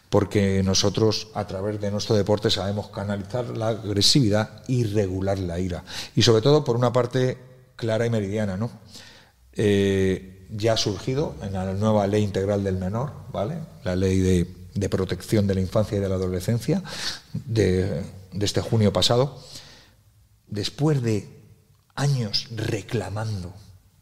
porque nosotros a través de nuestro deporte sabemos canalizar la agresividad y regular la ira. Y sobre todo por una parte clara y meridiana, ¿no? Eh, ya ha surgido en la nueva ley integral del menor, ¿vale? La ley de, protección de la infancia y de la adolescencia de, de este junio pasado. Después de años reclamando,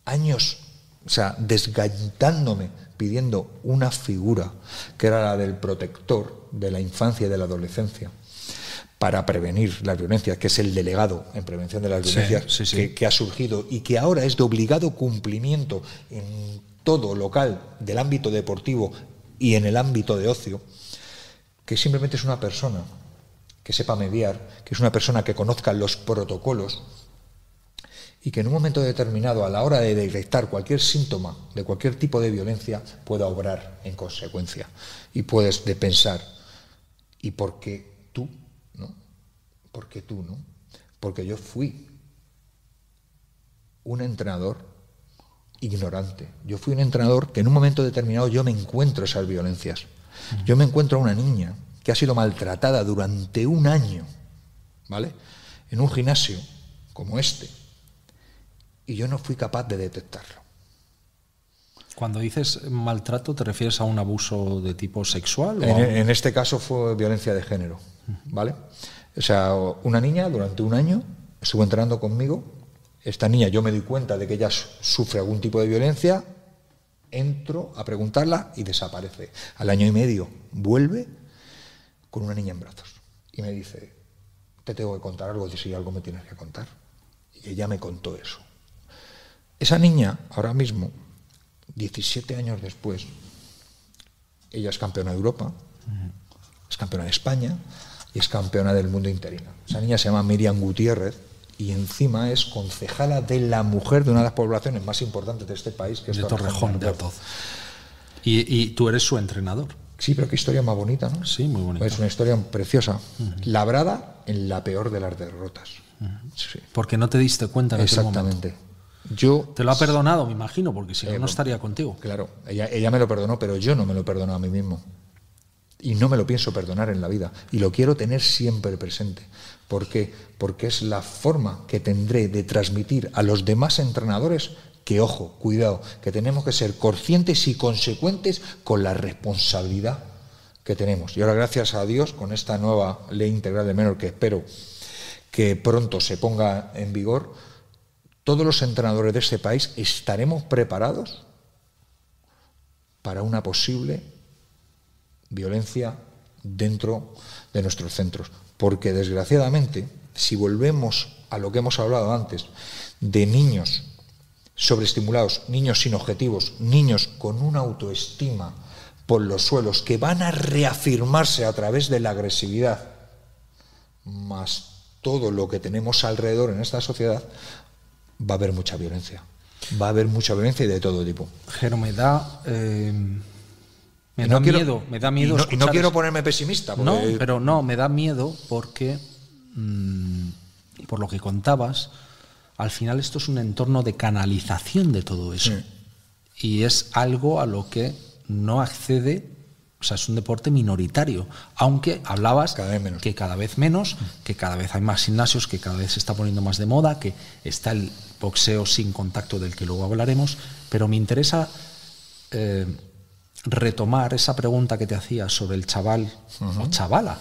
años o sea, desgañitándome, pidiendo una figura que era la del protector de la infancia y de la adolescencia para prevenir las violencias, que es el delegado en prevención de las violencias Que, ha surgido y que ahora es de obligado cumplimiento en todo local del ámbito deportivo y en el ámbito de ocio, que simplemente es una persona que sepa mediar, que es una persona que conozca los protocolos y que en un momento determinado, a la hora de detectar cualquier síntoma de cualquier tipo de violencia, pueda obrar en consecuencia. Y puedes de pensar, ¿y por qué tú? ¿No? ¿Por qué tú? ¿No? Porque yo fui un entrenador ignorante. Yo fui un entrenador que en un momento determinado yo me encuentro esas violencias. Yo me encuentro a una niña que ha sido maltratada durante un año, ¿vale? En un gimnasio como este. Y yo no fui capaz de detectarlo. Cuando dices maltrato, ¿te refieres a un abuso de tipo sexual? En, en, este caso fue violencia de género, ¿vale? O sea, una niña durante un año estuvo entrenando conmigo. Esta niña, yo me doy cuenta de que ella sufre algún tipo de violencia, entro a preguntarla y desaparece. Al año y medio vuelve con una niña en brazos. Y me dice, te tengo que contar algo, si algo me tienes que contar. Y ella me contó eso. Esa niña, ahora mismo, 17 años después, ella es campeona de Europa, es campeona de España y es campeona del mundo interino. Esa niña se llama Miriam Gutiérrez y encima es concejala de la mujer de una de las poblaciones más importantes de este país, que es de Torrejón de Ardoz. Y, y tú eres su entrenador. Sí, pero qué historia más bonita, ¿no? Sí, muy bonita. Es una historia preciosa, labrada en la peor de las derrotas. sí. Porque no te diste cuenta en Exactamente. Yo, te lo ha perdonado, me imagino, porque si no, no estaría contigo. Claro, ella, ella me lo perdonó, pero yo no me lo perdono a mí mismo. Y no me lo pienso perdonar en la vida. Y lo quiero tener siempre presente. ¿Por qué? Porque es la forma que tendré de transmitir a los demás entrenadores que, ojo, cuidado, que tenemos que ser conscientes y consecuentes con la responsabilidad que tenemos. Y ahora, gracias a Dios, con esta nueva ley integral de menor que espero que pronto se ponga en vigor, todos los entrenadores de este país estaremos preparados para una posible violencia dentro de nuestros centros. Porque desgraciadamente, si volvemos a lo que hemos hablado antes, de niños sobreestimulados, niños sin objetivos, niños con una autoestima por los suelos que van a reafirmarse a través de la agresividad, más todo lo que tenemos alrededor en esta sociedad, va a haber mucha violencia. Va a haber mucha violencia y de todo tipo. Pero me da, eh, me da miedo, me da miedo. Y no, quiero ponerme pesimista. No, pero no, me da miedo porque, mmm, por lo que contabas, al final esto es un entorno de canalización de todo eso. Y es algo a lo que no accede, o sea, es un deporte minoritario. Aunque hablabas que cada vez menos, que cada vez hay más gimnasios, que cada vez se está poniendo más de moda, que está el boxeo sin contacto del que luego hablaremos. Pero me interesa eh, retomar esa pregunta que te hacía sobre el chaval o chavala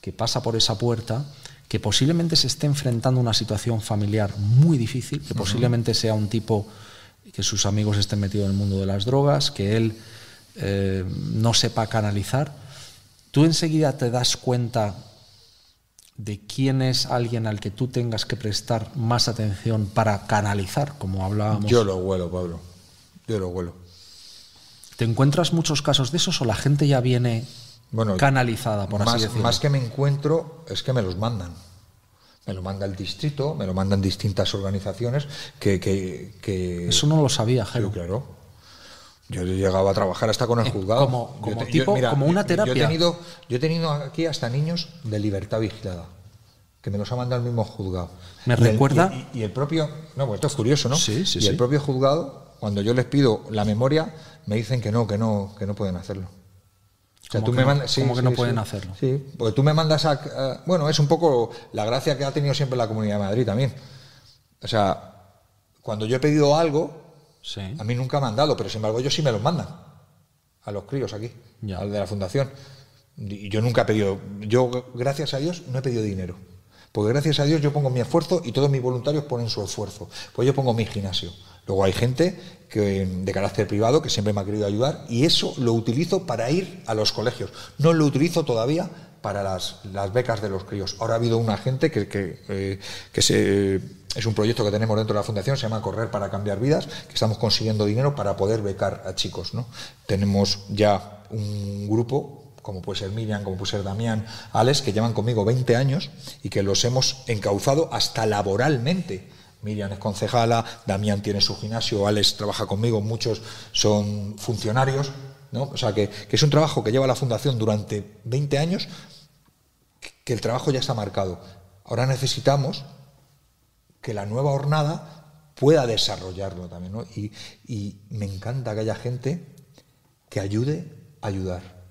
que pasa por esa puerta que posiblemente se esté enfrentando a una situación familiar muy difícil, que posiblemente sea un tipo que sus amigos estén metidos en el mundo de las drogas, que él eh, no sepa canalizar, tú enseguida te das cuenta de quién es alguien al que tú tengas que prestar más atención para canalizar, como hablábamos. Yo lo huelo, Pablo. Yo lo huelo. ¿Te encuentras muchos casos de esos o la gente ya viene bueno, canalizada, por más, así decirlo. Más que me encuentro, es que me los mandan. Me lo manda el distrito, me lo mandan distintas organizaciones que... que, que... Eso no lo sabía, Jero. Sí, claro. Yo he llegado a trabajar hasta con el Eh, juzgado. como- como Yo tipo- mira, como una terapia. Yo he, tenido, yo he tenido aquí hasta niños de libertad vigilada, que me los ha mandado el mismo juzgado. Me Y el- recuerda- Y, y el propio... No, pues esto es curioso, ¿no? Sí, sí, y sí. el propio juzgado, cuando yo les pido la memoria, me dicen que no, que no, que no pueden hacerlo. O sea, ¿Cómo tú que me no- mandas, sí, cómo que sí, no sí. pueden hacerlo? Sí, porque tú me mandas a... a- bueno, es un poco la gracia que ha tenido siempre la Comunidad de Madrid también. O sea, cuando yo he pedido algo, a mí nunca me han dado, pero sin embargo ellos sí me los mandan. A los críos aquí, Ya. al de la fundación. Y yo nunca he pedido... Yo, gracias a Dios, no he pedido dinero. Porque gracias a Dios yo pongo mi esfuerzo y todos mis voluntarios ponen su esfuerzo. Pues yo pongo mi gimnasio. Luego hay gente que, de carácter privado que siempre me ha querido ayudar y eso lo utilizo para ir a los colegios. No lo utilizo todavía para las, becas de los críos. Ahora ha habido una gente que, que, eh, se, es un proyecto que tenemos dentro de la fundación, se llama Correr para cambiar vidas, que estamos consiguiendo dinero para poder becar a chicos. ¿no? Tenemos ya un grupo como puede ser Miriam, como puede ser Damián, Alex, que llevan conmigo 20 años y que los hemos encauzado hasta laboralmente. Miriam es concejala, Damián tiene su gimnasio, Alex trabaja conmigo, muchos son funcionarios, ¿no? O sea que, es un trabajo que lleva la Fundación durante 20 años, que el trabajo ya está marcado. Ahora necesitamos que la nueva jornada pueda desarrollarlo también, ¿no? Y, y me encanta que haya gente que ayude a ayudar.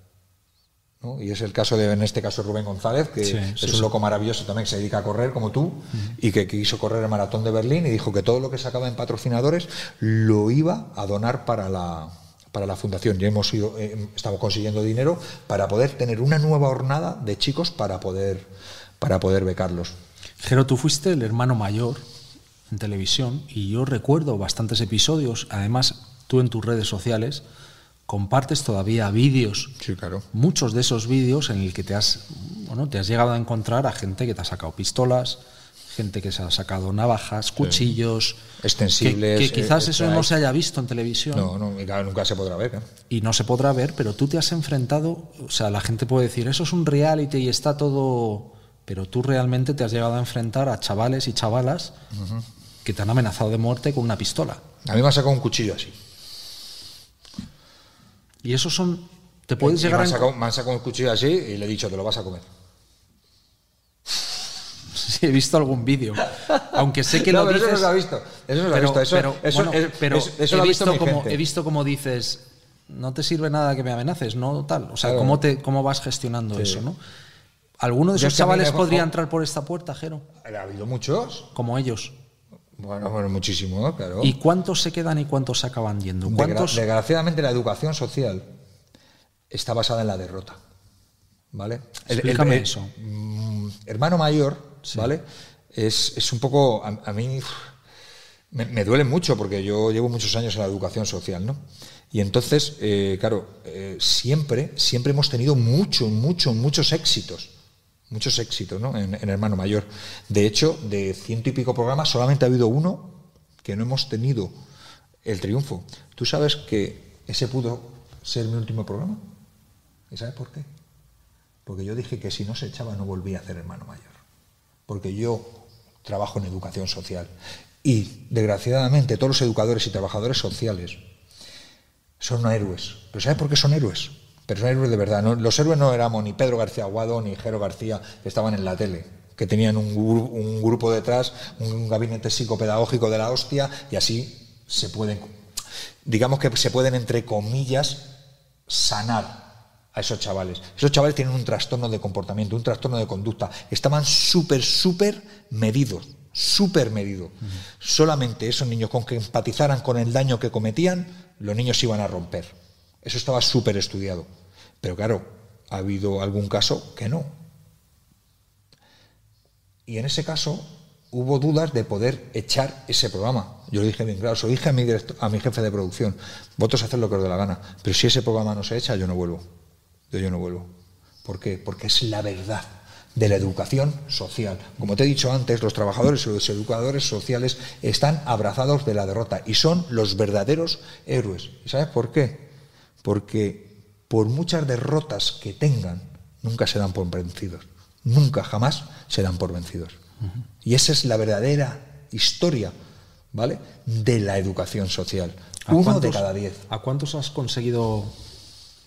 ¿No? Y es el caso de, en este caso, Rubén González, que Sí, es sí, un loco maravilloso también, que se dedica a correr como tú, y que quiso correr el maratón de Berlín y dijo que todo lo que sacaba en patrocinadores lo iba a donar para la, para la fundación. Y hemos ido, eh, estamos consiguiendo dinero para poder tener una nueva jornada de chicos para poder, para poder becarlos. Jero, tú fuiste el hermano mayor en televisión y yo recuerdo bastantes episodios. Además, tú en tus redes sociales compartes todavía vídeos, Sí, claro. muchos de esos vídeos en el que te has, bueno, te has llegado a encontrar a gente que te ha sacado pistolas, gente que se ha sacado navajas, cuchillos, Extensibles, que, que quizás eh, eso no se haya visto en televisión No, no, claro, nunca se podrá ver. ¿eh? y no se podrá ver, pero tú te has enfrentado, o sea, la gente puede decir, eso es un reality y está todo, pero tú realmente te has llegado a enfrentar a chavales y chavalas que te han amenazado de muerte con una pistola. A mí me ha sacado un cuchillo así. Y esos son, te puedes Y llegar me, a... han sacado, me han sacado un cuchillo así y le he dicho, te lo vas a comer. Sí, he visto algún vídeo, aunque sé que No, lo pero dices... Eso no se ha visto. Eso no ha pero, visto. Eso, pero, eso, bueno, pero eso- he, lo ha visto visto como, he visto como dices, no te sirve nada que me amenaces, no tal. O sea, Claro. ¿cómo, te, ¿cómo vas gestionando Sí. eso, no? ¿Alguno de esos chavales podría entrar por esta puerta, Jero? Ha habido muchos. Como ellos. Bueno, bueno, muchísimo, ¿no? claro. ¿Y cuántos se quedan y cuántos se acaban yendo? ¿Cuántos? Desgraciadamente la educación social está basada en la derrota. ¿Vale? El- Explícame el- eso. mm, hermano mayor, ¿vale? Es, es un poco. A, a mí me duele mucho porque yo llevo muchos años en la educación social, ¿no? Y entonces, eh, claro, eh, siempre, siempre hemos tenido muchos, muchos, muchos éxitos. Muchos éxitos, ¿no? En, en Hermano Mayor. De hecho, de ciento y pico programas, solamente ha habido uno que no hemos tenido el triunfo. ¿Tú sabes que ese pudo ser mi último programa? ¿Y sabes por qué? Porque yo dije que si no se echaba no volvía a hacer hermano mayor. Porque yo trabajo en educación social. Y desgraciadamente todos los educadores y trabajadores sociales son héroes. ¿Pero sabes por qué son héroes? Pero son héroes de verdad. ¿no? Los héroes no éramos ni Pedro García Aguado ni Jero García, que estaban en la tele, que tenían un grupo detrás, un gabinete psicopedagógico de la hostia, y así se pueden, digamos que se pueden, entre comillas, sanar a esos chavales. Esos chavales tienen un trastorno de comportamiento, un trastorno de conducta. Estaban súper, súper medidos, súper medidos. Solamente esos niños con que empatizaran con el daño que cometían, los niños se iban a romper. Eso estaba súper estudiado. Pero claro, ha habido algún caso que no. Y en ese caso hubo dudas de poder echar ese programa. Yo le dije bien claro, se lo dije a mi, a mi jefe de producción, vosotros haced lo que os dé la gana, pero si ese programa no se echa, yo no vuelvo. Yo, yo no vuelvo. ¿Por qué? Porque es la verdad de la educación social. Como te he dicho antes, los trabajadores y los educadores sociales están abrazados de la derrota y son los verdaderos héroes. ¿Y sabes por qué? Porque por muchas derrotas que tengan, nunca se dan por vencidos. Nunca, jamás se dan por vencidos. Y esa es la verdadera historia, ¿vale? De la educación social. ¿A Uno de cuántos- cada diez. ¿A cuántos has conseguido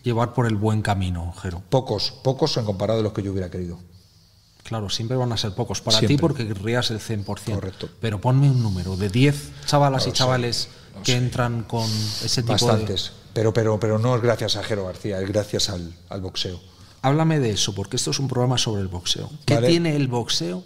llevar por el buen camino, Jero? Pocos, pocos en comparado de los que yo hubiera querido. Claro, siempre van a ser pocos para ti porque querrías el 100%. Correcto. Pero ponme un número de 10 chavalas y chavales no que sé. entran con ese tipo Bastantes. Pero, pero, pero no es gracias a Jero García, es gracias al, al boxeo. Háblame de eso, porque esto es un programa sobre el boxeo. ¿Qué Vale. tiene el boxeo?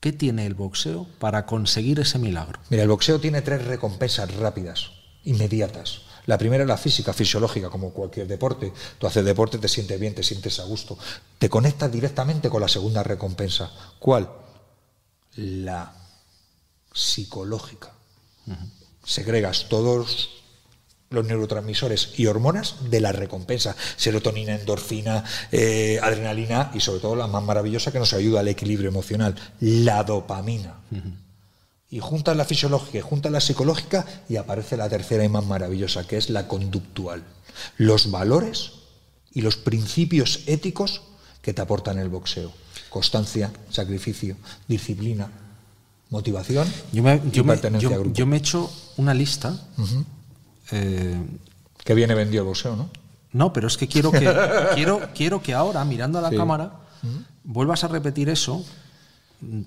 ¿Qué tiene el boxeo para conseguir ese milagro? Mira, el boxeo tiene tres recompensas rápidas, inmediatas. La primera es la física, fisiológica, como cualquier deporte. Tú haces deporte, te sientes bien, te sientes a gusto. Te conectas directamente con la segunda recompensa. ¿Cuál? La psicológica. Segregas todos los neurotransmisores y hormonas de la recompensa, serotonina, endorfina, eh, adrenalina y sobre todo la más maravillosa que nos ayuda al equilibrio emocional, la dopamina. Y juntas la fisiológica y juntas la psicológica y aparece la tercera y más maravillosa, que es la conductual. Los valores y los principios éticos que te aportan el boxeo. Constancia, sacrificio, disciplina, motivación Yo me, y yo me- yo- a grupo. yo me he hecho una lista. Eh, que viene vendido el boxeo, ¿no? no, pero es que quiero que, quiero, quiero que ahora, mirando a la Sí. cámara, vuelvas a repetir eso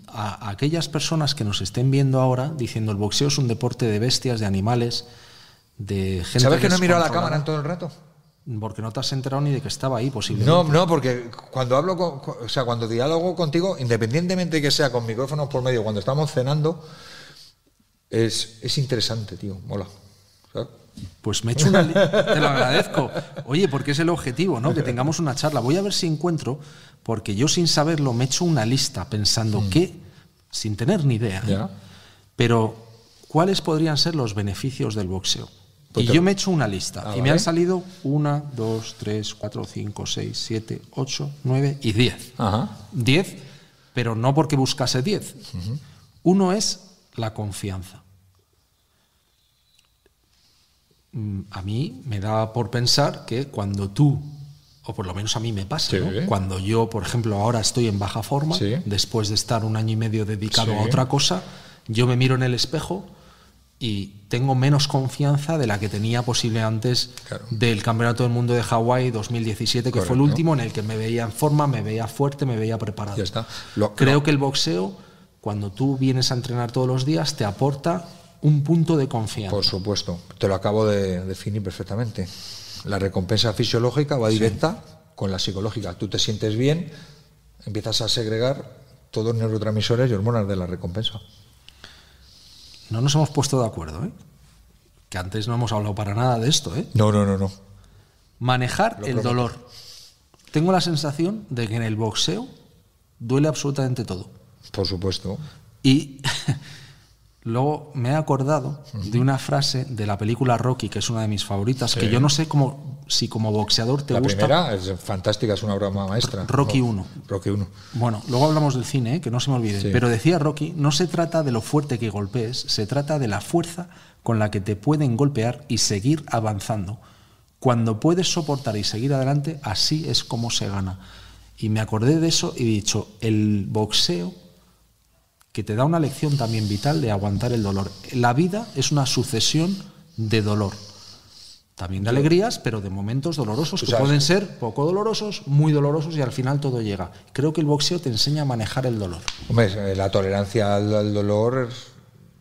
a, a aquellas personas que nos estén viendo ahora diciendo el boxeo es un deporte de bestias, de animales, de gente. ¿Sabes que no he mirado a la descontrolada". cámara en todo el rato? Porque no te has enterado ni de que estaba ahí, posiblemente. No, no, porque cuando hablo, con, o sea, cuando diálogo contigo, independientemente de que sea con micrófonos por medio, cuando estamos cenando, es, es interesante, tío, mola. Pues me he hecho una Te lo agradezco. Oye, porque es el objetivo, ¿no? Que tengamos una charla. Voy a ver si encuentro, porque yo sin saberlo me he hecho una lista pensando que, sin tener ni idea, pero ¿cuáles podrían ser los beneficios del boxeo? Pues y te- yo me he hecho una lista. Ah, y me han salido una, dos, tres, cuatro, cinco, seis, siete, ocho, nueve y diez. Ajá. Diez, pero no porque buscase diez. Uno es la confianza. Mm, A mí me da por pensar que cuando tú, o por lo menos a mí me pasa, Sí. ¿no? cuando yo, por ejemplo, ahora estoy en baja forma, Sí. después de estar un año y medio dedicado a otra cosa, yo me miro en el espejo y tengo menos confianza de la que tenía posible antes Claro. del Campeonato del Mundo de Hawái 2017, que fue el último en el que me veía en forma, me veía fuerte, me veía preparado. Ya está. Lo- Creo que el boxeo, cuando tú vienes a entrenar todos los días, te aporta un punto de confianza. Por supuesto, te lo acabo de definir perfectamente. La recompensa fisiológica va directa con la psicológica. Tú te sientes bien, empiezas a segregar todos los neurotransmisores y hormonas de la recompensa. No nos hemos puesto de acuerdo, ¿eh? Que antes no hemos hablado para nada de esto, ¿eh? No, no, no, no. Manejar Lo el prometo. dolor. Tengo la sensación de que en el boxeo duele absolutamente todo. Por supuesto. Y luego me he acordado de una frase de la película Rocky, que es una de mis favoritas, que yo no sé cómo, si como boxeador te la gusta. primera es fantástica, es una obra maestra. Rocky No, uno. Rocky 1. Bueno, luego hablamos del cine, ¿eh? que no se me olvide. Sí. Pero decía Rocky, no se trata de lo fuerte que golpees, se trata de la fuerza con la que te pueden golpear y seguir avanzando. Cuando puedes soportar y seguir adelante, así es como se gana. Y me acordé de eso y he dicho, el boxeo, que te da una lección también vital de aguantar el dolor. La vida es una sucesión de dolor. También de alegrías, pero de momentos dolorosos que sabes- pueden ser poco dolorosos, muy dolorosos y al final todo llega. Creo que el boxeo te enseña a manejar el dolor. Hombre, eh, la tolerancia al, dolor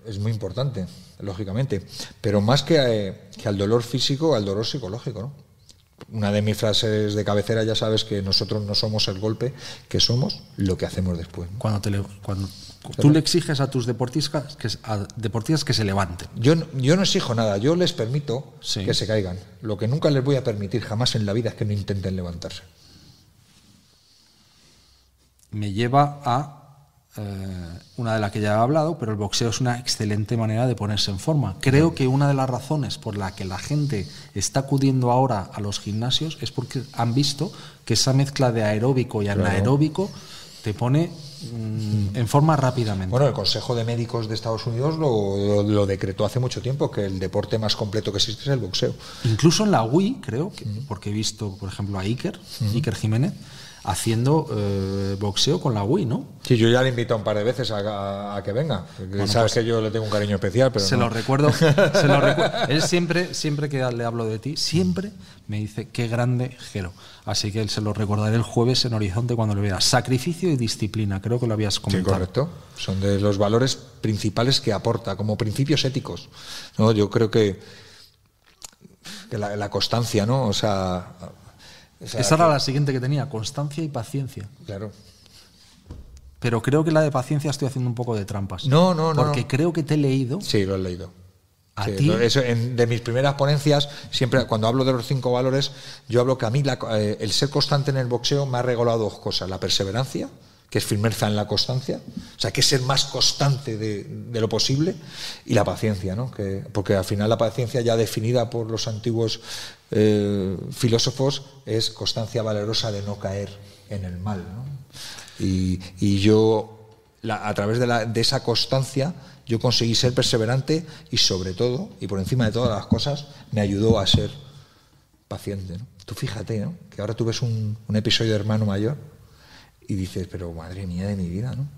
es, es muy importante, lógicamente. Pero más que, eh, que al dolor físico, al dolor psicológico, ¿no? Una de mis frases de cabecera ya sabes que nosotros no somos el golpe, que somos lo que hacemos después. ¿no? Cuando, te le- cuando tú le exiges a tus deportistas que, a deportistas que se levanten. Yo, no- yo no exijo nada, yo les permito Sí. que se caigan. Lo que nunca les voy a permitir jamás en la vida es que no intenten levantarse. me lleva a eh, una de las que ya he hablado, pero el boxeo es una excelente manera de ponerse en forma. Creo que una de las razones por la que la gente está acudiendo ahora a los gimnasios es porque han visto que esa mezcla de aeróbico y anaeróbico te pone mm, en forma rápidamente. Bueno, el Consejo de Médicos de Estados Unidos lo, lo- lo decretó hace mucho tiempo, que el deporte más completo que existe es el boxeo. Incluso en la Wii, creo, que- porque he visto, por ejemplo, a Iker, Iker Jiménez, haciendo eh, boxeo con la Wii, ¿no? Sí, yo ya le invito un par de veces a, a- a que venga. sabes que yo le tengo un cariño especial, pero pues se no. lo recuerdo. se lo recu- Él siempre, siempre que le hablo de ti, siempre me dice qué grande Jero. Así que él se lo recordaré el jueves en Horizonte cuando lo vea. Sacrificio y disciplina, creo que lo habías Sí, comentado. correcto. Son de los valores principales que aporta, como principios éticos. ¿no? Yo creo que, que la, la constancia, ¿no? O sea. O sea, Esa era la siguiente que tenía, constancia y paciencia. Claro. Pero creo que la de paciencia estoy haciendo un poco de trampas. No, no, no, Porque no. creo que te he leído. Sí, lo he leído. ¿A Sí, ti? lo- eso, en- de mis primeras ponencias, siempre cuando hablo de los cinco valores, yo hablo que a mí la- eh, el ser constante en el boxeo me ha regalado dos cosas: la perseverancia, que es firmeza en la constancia, o sea, que es ser más constante de, de lo posible, y la paciencia, ¿no? Que, porque al final la paciencia, ya definida por los antiguos eh, filósofos, es constancia valerosa de no caer en el mal. Y, y yo, a través de, la- de esa constancia, yo conseguí ser perseverante y sobre todo, y por encima de todas las cosas, me ayudó a ser paciente. tú fíjate, ¿no? Que ahora tú ves un, un episodio de Hermano Mayor y dices, pero madre mía de mi vida, ¿no?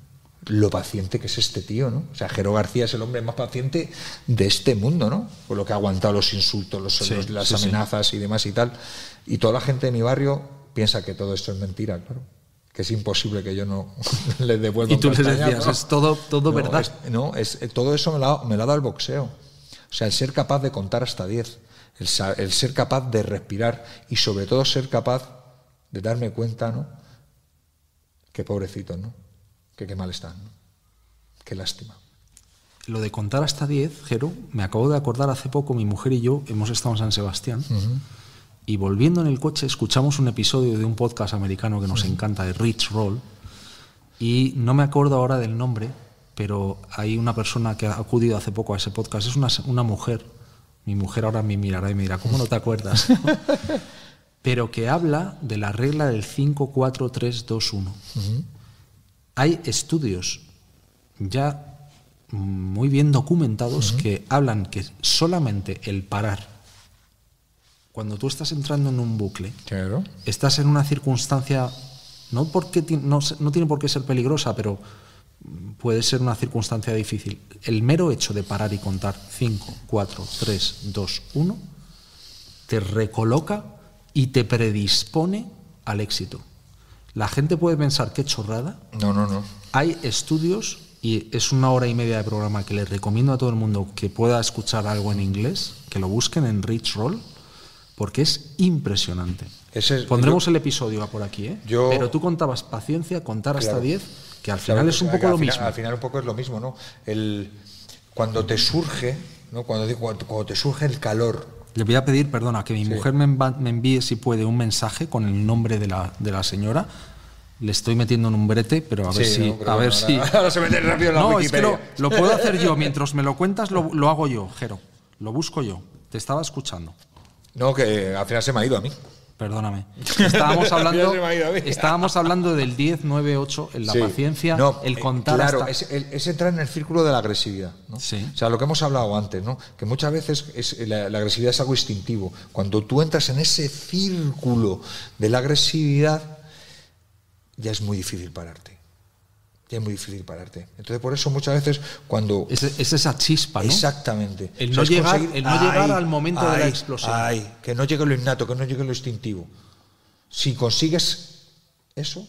Lo paciente que es este tío, ¿no? O sea, Jero García es el hombre más paciente de este mundo, ¿no? Por lo que ha aguantado los insultos, los, Sí, los- las sí, sí. amenazas y demás y tal. Y toda la gente de mi barrio piensa que todo esto es mentira, claro. Que es imposible que yo no les devuelva Y tú les decías, ¿no? es todo, todo No, verdad. es- no, es, todo eso me lo, ha, me lo ha dado el boxeo. O sea, el ser capaz de contar hasta 10, el, ser capaz de respirar y sobre todo ser capaz de darme cuenta, ¿no? Qué pobrecitos, ¿no? Que qué mal están. Qué lástima. Lo de contar hasta 10, Jero, me acabo de acordar hace poco, mi mujer y yo hemos estado en San Sebastián y volviendo en el coche escuchamos un episodio de un podcast americano que nos encanta, de Rich Roll, y no me acuerdo ahora del nombre, pero hay una persona que ha acudido hace poco a ese podcast, es una, una mujer, mi mujer ahora me mirará y me dirá, ¿cómo no te acuerdas? pero que habla de la regla del 5-4-3-2-1. Hay estudios ya muy bien documentados que hablan que solamente el parar, cuando tú estás entrando en un bucle, Claro. estás en una circunstancia, no, porque no, tiene por qué ser peligrosa, pero puede ser una circunstancia difícil. El mero hecho de parar y contar 5, 4, 3, 2, 1, te recoloca y te predispone al éxito. La gente puede pensar qué chorrada, No, no, no. hay estudios, y es una hora y media de programa que les recomiendo a todo el mundo que pueda escuchar algo en inglés, que lo busquen en Rich Roll, porque es impresionante. Ese es- Pondremos el episodio por aquí, ¿eh? Yo- Pero tú contabas paciencia, contar hasta Claro. 10, que al Claro, final es un poco lo final- mismo. Al final un poco es lo mismo, ¿no? El, cuando te surge, ¿no? Cuando, cuando te surge el calor, Le voy a pedir, perdona, que mi mujer me, envíe, si puede, un mensaje con el nombre de la, de la señora. Le estoy metiendo en un brete, pero a ver Sí, si. a ver bueno, si... ahora- ahora se mete rápido en la no, es que lo, Wikipedia. lo puedo hacer yo. Mientras me lo cuentas, lo, lo hago yo, Jero. Lo busco yo. Te estaba escuchando. no, que al final se me ha ido a mí. Perdóname. Estábamos hablando, estábamos hablando del 10, 9, 8, en la Sí. paciencia, No, el eh, contar claro, hasta... es, el- es entrar en el círculo de la agresividad. ¿no? Sí. O sea, lo que hemos hablado antes, ¿no? que muchas veces es, la, la agresividad es algo instintivo. Cuando tú entras en ese círculo de la agresividad, ya es muy difícil pararte. Es muy difícil pararte. Entonces, por eso muchas veces cuando... Es, es esa chispa, ¿no? Exactamente. El no llegar- conseguir- el no llegar al momento de la explosión. ay, que no llegue lo innato, que no llegue lo instintivo. Si consigues eso,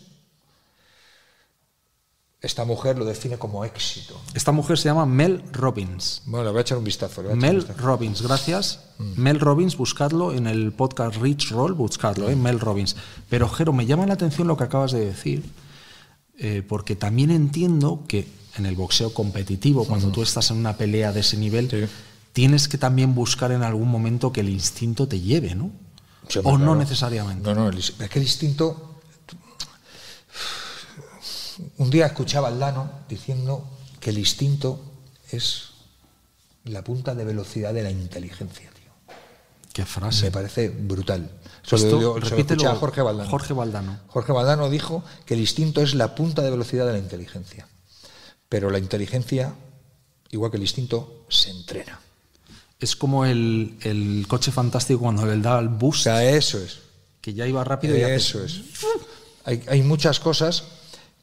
esta mujer lo define como éxito. Esta mujer se llama Mel Robbins. Bueno, le voy a echar un vistazo. un Mel vistazo. Robbins, gracias. Mm. Mel Robbins, buscadlo en el podcast Rich Roll, buscadlo, ¿eh? Mel Robbins. Pero, Jero, me llama la atención lo que acabas de decir, eh, porque también entiendo que en el boxeo competitivo, cuando tú estás en una pelea de ese nivel, Sí. tienes que también buscar en algún momento que el instinto te lleve, ¿no? Sí, o no necesariamente. No, no, el- es que el instinto. Un día escuchaba al Lano diciendo que el instinto es la punta de velocidad de la inteligencia, tío. Qué frase. Me parece brutal. Eso Esto, repítelo, a Jorge Valdano. Jorge Valdano. Jorge Valdano dijo que el instinto es la punta de velocidad de la inteligencia. Pero la inteligencia, igual que el instinto, se entrena. Es como el, el coche fantástico cuando le da el O sea, eso es. que ya iba rápido y hace- Eso es. Hay, hay muchas cosas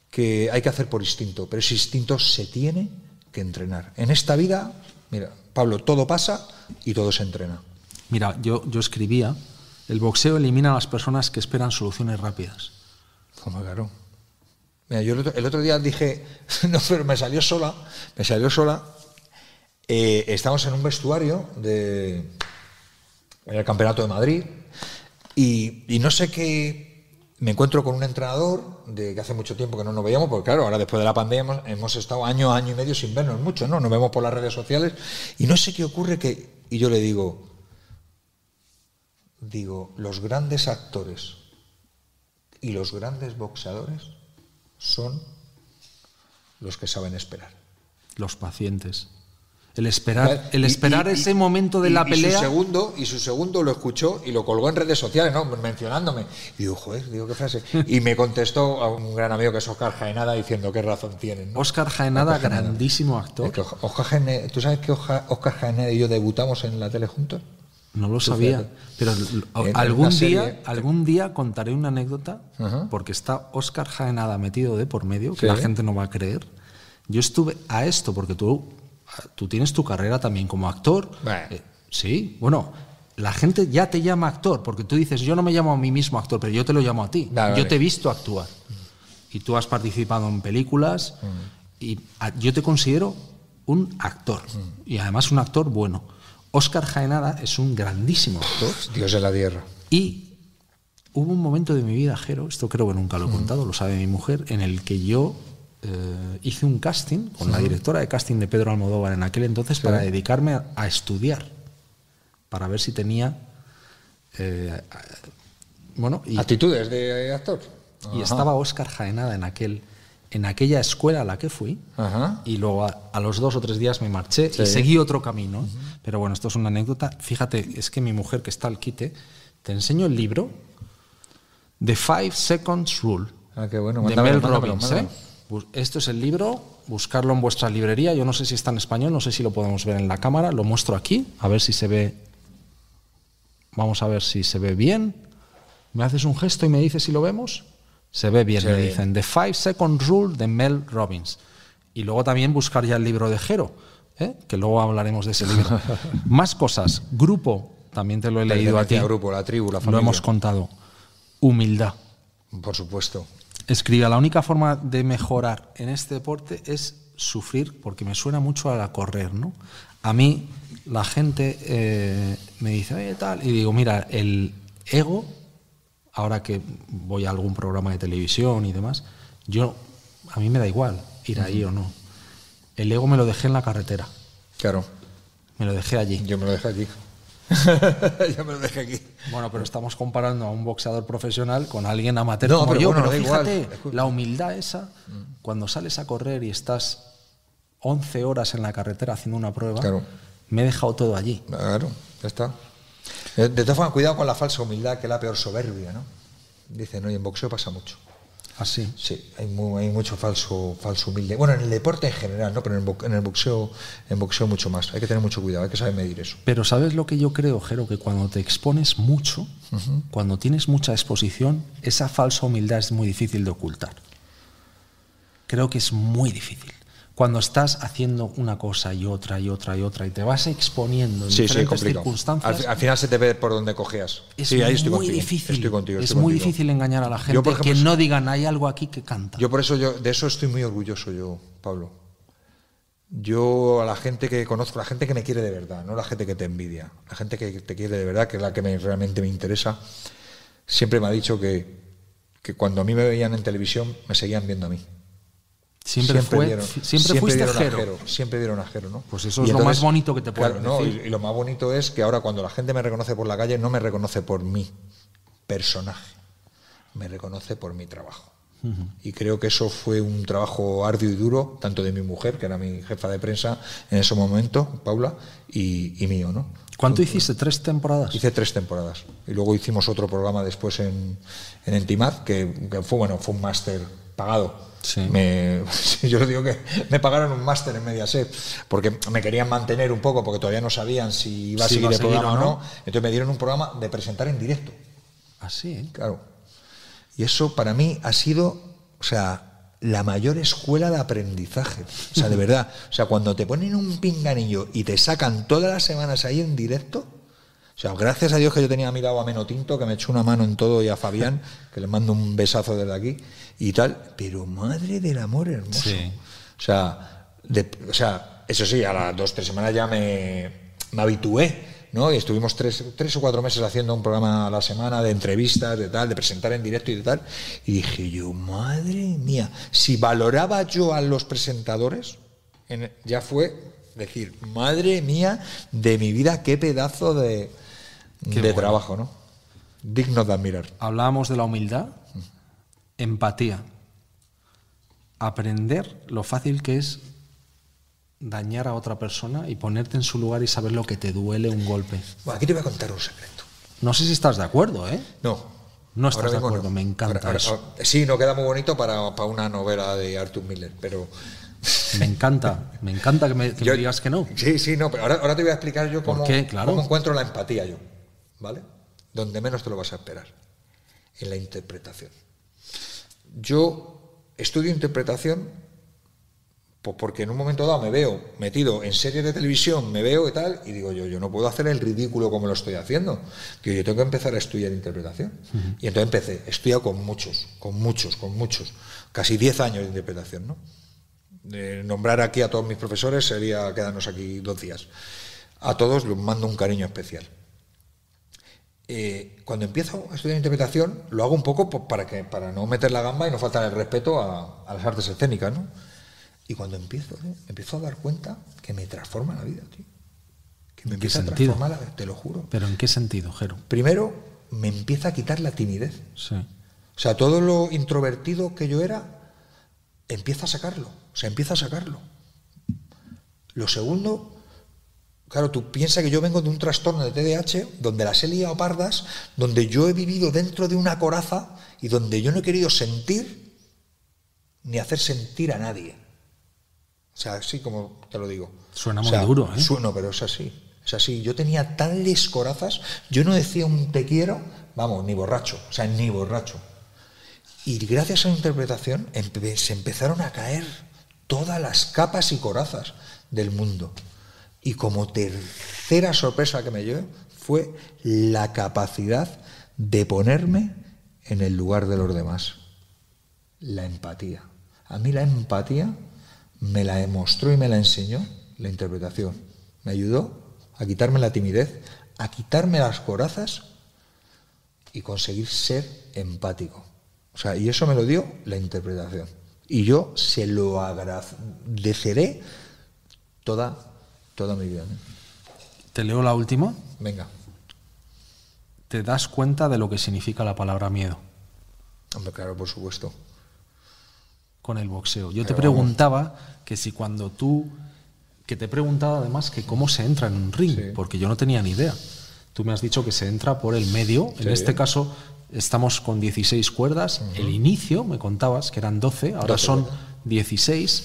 que hay que hacer por instinto, pero ese instinto se tiene que entrenar. En esta vida, mira, Pablo, todo pasa y todo se entrena. Mira, yo, yo escribía, el boxeo elimina a las personas que esperan soluciones rápidas. Como claro. Mira, yo el otro, día dije, no, pero me salió sola, me salió sola. Eh, estamos en un vestuario de en el Campeonato de Madrid y, y no sé qué. Me encuentro con un entrenador de que hace mucho tiempo que no nos veíamos, porque claro, ahora después de la pandemia hemos, hemos estado año, año y medio sin vernos mucho, ¿no? Nos vemos por las redes sociales y no sé qué ocurre que. Y yo le digo, digo, los grandes actores y los grandes boxeadores son los que saben esperar. Los pacientes. El esperar, el esperar y- ese y- momento de la y pelea. su segundo, y su segundo lo escuchó y lo colgó en redes sociales, ¿no? mencionándome. Y digo, joder, digo, qué frase. Y me contestó a un gran amigo que es Oscar Jaenada diciendo qué razón tienen. ¿no? Oscar Jaenada, grandísimo actor. Es que Oscar Jaenada- ¿Tú sabes que Oscar Oscar Jaenada y yo debutamos en la tele juntos? No lo sabía. Pero algún día, algún día contaré una anécdota, Ajá. porque está Oscar Jaenada metido de por medio, que Sí. la gente no va a creer. Yo estuve a esto, porque tú, tú tienes tu carrera también como actor. Bueno. Eh, sí, bueno, la gente ya te llama actor, porque tú dices, yo no me llamo a mí mismo actor, pero yo te lo llamo a ti. Yo vale. te he visto actuar. Y tú has participado en películas, y a- yo te considero un actor, y además un actor bueno. Oscar Jaenada es un grandísimo actor. Dios de la tierra. Y hubo un momento de mi vida, Jero, esto creo que nunca lo he contado, lo sabe mi mujer, en el que yo eh, hice un casting con la directora de casting de Pedro Almodóvar en aquel entonces para dedicarme a, a estudiar, para ver si tenía... eh, bueno, y, Actitudes de actor. y Ajá. estaba Oscar Jaenada en, aquel, en aquella escuela a la que fui. Ajá. Y luego a, a los dos o tres días me marché Sí. y seguí otro camino. Pero bueno, esto es una anécdota. Fíjate, es que mi mujer que está al quite, te enseño el libro The Five Seconds Rule Ah, qué bueno. de Mel Robbins. ¿eh? Esto es el libro, buscarlo en vuestra librería. Yo no sé si está en español, no sé si lo podemos ver en la cámara. Lo muestro aquí, a ver si se ve. Vamos a ver si se ve bien. ¿Me haces un gesto y me dices si lo vemos? Se ve bien, me dicen. The Five Second Rule de Mel Robbins. Y luego también buscar ya el libro de Jero, ¿eh? que luego hablaremos de ese libro. Más cosas. Grupo, también te lo he leído a ti. Grupo, la tribu, la Lo familia. hemos contado. Humildad. Por supuesto. Escribe, la única forma de mejorar en este deporte es sufrir, porque me suena mucho a la correr, ¿no? A mí la gente eh, me dice, oye, tal, y digo, mira, el ego, ahora que voy a algún programa de televisión y demás, yo, a mí me da igual ir ahí o no. El ego me lo dejé en la carretera, Claro. me lo dejé allí. Yo me lo dejé aquí. Yo me lo dejé aquí. Bueno, pero estamos comparando a un boxeador profesional con alguien amateur No, como pero yo. bueno, pero igual. fíjate, la humildad esa, cuando sales a correr y estás 11 horas en la carretera haciendo una prueba, Claro. me he dejado todo allí. Claro, ya está. De todas formas, cuidado con la falsa humildad, que es la peor soberbia, ¿no? Dicen, oye, en boxeo pasa mucho. Así. Sí, hay, mu- hay mucho falso, falso humilde. Bueno, en el deporte en general, ¿no? Pero en el, bo- en el boxeo, en boxeo mucho más. Hay que tener mucho cuidado, hay que saber medir eso. Pero ¿sabes lo que yo creo, Jero? Que cuando te expones mucho, cuando tienes mucha exposición, esa falsa humildad es muy difícil de ocultar. Creo que es muy difícil. Cuando estás haciendo una cosa y otra y otra y otra y te vas exponiendo en Sí, diferentes circunstancias, Al, fi- al final se te ve por donde cogeas. Es sí, ahí estoy muy contigo. difícil. Estoy contigo. es muy difícil engañar a la gente Yo, por ejemplo, que no digan hay algo aquí que canta. Yo por eso yo de eso estoy muy orgulloso yo, Pablo. Yo a la gente que conozco, la gente que me quiere de verdad, no la gente que te envidia, la gente que te quiere de verdad, que es la que me- realmente me interesa, siempre me ha dicho que, que cuando a mí me veían en televisión me seguían viendo a mí. Siempre fue, vieron- siempre, fuiste vieron a Jero. siempre vieron a Jero, ¿no? Pues eso es lo más bonito que te pueden claro, no, decir. y, y lo más bonito es que ahora cuando la gente me reconoce por la calle no me reconoce por mi personaje, me reconoce por mi trabajo. Y creo que eso fue un trabajo arduo y duro, tanto de mi mujer, que era mi jefa de prensa en ese momento, Paula, y, y mío, ¿no? ¿Cuánto hiciste? ¿Tres temporadas? Hice tres temporadas. Y luego hicimos otro programa después en, en Entimad, que, que fue, bueno, fue un máster pagado. Sí. Me- yo digo que me pagaron un máster en Mediaset, porque me querían mantener un poco, porque todavía no sabían si iba a seguir el programa o o no. no. Entonces me dieron un programa de presentar en directo. Así, ¿eh? Claro. Y eso para mí ha sido, o sea, la mayor escuela de aprendizaje. O sea, de verdad. O sea, cuando te ponen un pinganillo y te sacan todas las semanas ahí en directo. O sea, gracias a Dios que yo tenía a mi lado a Meno Tinto, que me echó una mano en todo, y a Fabián, que le mando un besazo desde aquí, y tal. Pero madre del amor hermoso. Sí. O sea, de- o sea, eso sí, a las dos, tres semanas ya me, me habitué, ¿no? Y estuvimos tres, tres o cuatro meses haciendo un programa a la semana de entrevistas, de tal, de presentar en directo y de tal. Y dije yo, madre mía, si valoraba yo a los presentadores, en- ya fue decir, madre mía de mi vida, qué pedazo de, Qué de bueno. trabajo, ¿no? Digno de admirar. Hablábamos de la humildad, empatía, aprender lo fácil que es dañar a otra persona y ponerte en su lugar y saber lo que te duele un golpe. Bueno, aquí te voy a contar un secreto. No sé si estás de acuerdo, ¿eh? No. No estás Ahora de acuerdo, me encanta eso. sí, no queda muy bonito para, para una novela de Arthur Miller, pero Me encanta, me encanta que me, que me Yo- digas que no. Sí, sí, no, pero ahora, ahora te voy a explicar yo ¿Por cómo, qué? Claro. cómo encuentro la empatía yo, ¿vale? Donde menos te lo vas a esperar, en la interpretación. Yo estudio interpretación pues porque en un momento dado me veo metido en series de televisión, me veo y tal, y digo yo, yo no puedo hacer el ridículo como lo estoy haciendo. Digo, yo tengo que empezar a estudiar interpretación. Y entonces empecé, estudiado con muchos, con muchos, con muchos, casi 10 años de interpretación, ¿no? De nombrar aquí a todos mis profesores sería quedarnos aquí dos días. A todos les mando un cariño especial. Eh, cuando empiezo a estudiar interpretación, lo hago un poco para, que, para no meter la gamba y no faltar el respeto a, a las artes escénicas, ¿no? Y cuando empiezo, ¿eh? me empiezo a dar cuenta que me transforma la vida, tío. Que me ¿En qué empieza a transformar la vida, te lo juro. ¿Pero en qué sentido, Jero? Primero, me empieza a quitar la timidez. Sí. O sea, todo lo introvertido que yo era, empieza a sacarlo. O sea, empieza a sacarlo. Lo segundo, claro, tú piensas que yo vengo de un trastorno de TDAH donde las he liado pardas, donde yo he vivido dentro de una coraza y donde yo no he querido sentir ni hacer sentir a nadie. O sea, así como te lo digo. Suena O muy duro, ¿eh? su- no, pero es así. Es así. Yo tenía tales corazas, yo no decía un te quiero, vamos, ni borracho. O sea, ni borracho. Y gracias a la interpretación empe- se empezaron a caer todas las capas y corazas del mundo. Y como tercera sorpresa que me llevé fue la capacidad de ponerme en el lugar de los demás. La empatía. A mí la empatía me la demostró y me la enseñó la interpretación. Me ayudó a quitarme la timidez, a quitarme las corazas y conseguir ser empático. O sea, y eso me lo dio la interpretación. Y yo se lo agradeceré toda, toda mi vida. ¿eh? Te leo la última. Venga, Te das cuenta de lo que significa la palabra miedo hombre, claro, por supuesto. con el boxeo. Yo te vamos. preguntaba que si cuando tú, que te he preguntado además que cómo se entra en un ring, Sí. porque yo no tenía ni idea. Tú me has dicho que se entra por el medio. En este caso estamos con 16 cuerdas. El inicio, me contabas, que eran 12, ahora 12 son cuerdas. 16.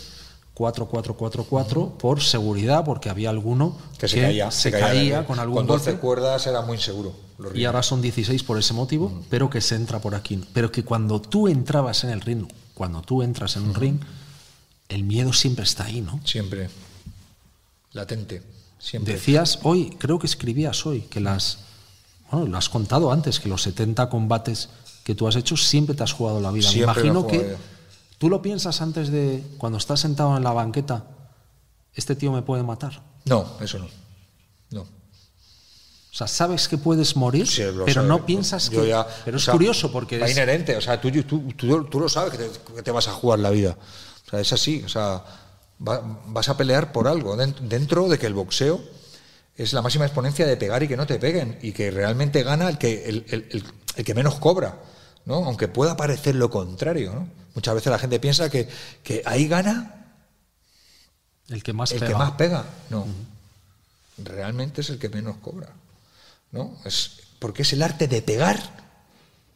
4, 4, 4, 4, por seguridad, porque había alguno Que se caía. se caía con algún Con 12 golpe. cuerdas era muy inseguro. Y ahora son 16 por ese motivo, pero que se entra por aquí. Pero que cuando tú entrabas en el ring, cuando tú entras en un ring, el miedo siempre está ahí, ¿no? Siempre. Latente. Siempre. Decías hoy, creo que escribías hoy, que las. Bueno, lo has contado antes, que los 70 combates que tú has hecho siempre te has jugado la vida. Siempre Me imagino que. Tú lo piensas antes de. Cuando estás sentado en la banqueta, este tío me puede matar. No, eso no. No. O sea, sabes que puedes morir, Sí, pero sabe. no piensas Yo que. ya- pero es sea, curioso porque es- inherente, o sea, tú, tú, tú, tú lo sabes que te, que te vas a jugar la vida. O sea, es así, o sea, va- vas a pelear por algo dent- dentro de que el boxeo es la máxima exponencia de pegar y que no te peguen y que realmente gana el que el, el- el- el que menos cobra, ¿no? Aunque pueda parecer lo contrario, ¿no? Muchas veces la gente piensa que, que ahí gana el que más el pega. que más pega. No. Realmente es el que menos cobra. ¿No? Es porque es el arte de pegar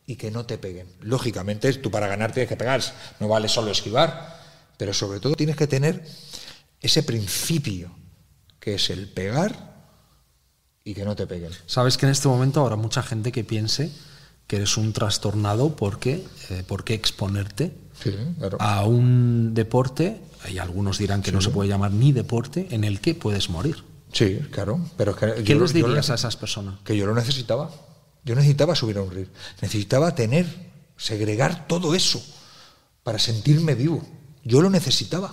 y que no te peguen. Lógicamente, tú para ganar tienes que pegar, no vale solo esquivar, pero sobre todo tienes que tener ese principio que es el pegar y que no te peguen. Sabes que en este momento habrá mucha gente que piense que eres un trastornado porque eh, ¿por qué exponerte Sí, claro. a un deporte? Y algunos dirán que no se puede llamar ni deporte en el que puedes morir. Sí, claro. Pero es que ¿Qué yo- les yo dirías a esas personas? que yo lo necesitaba. Yo necesitaba subir a un ring. Necesitaba tener, segregar todo eso para sentirme vivo. Yo lo necesitaba.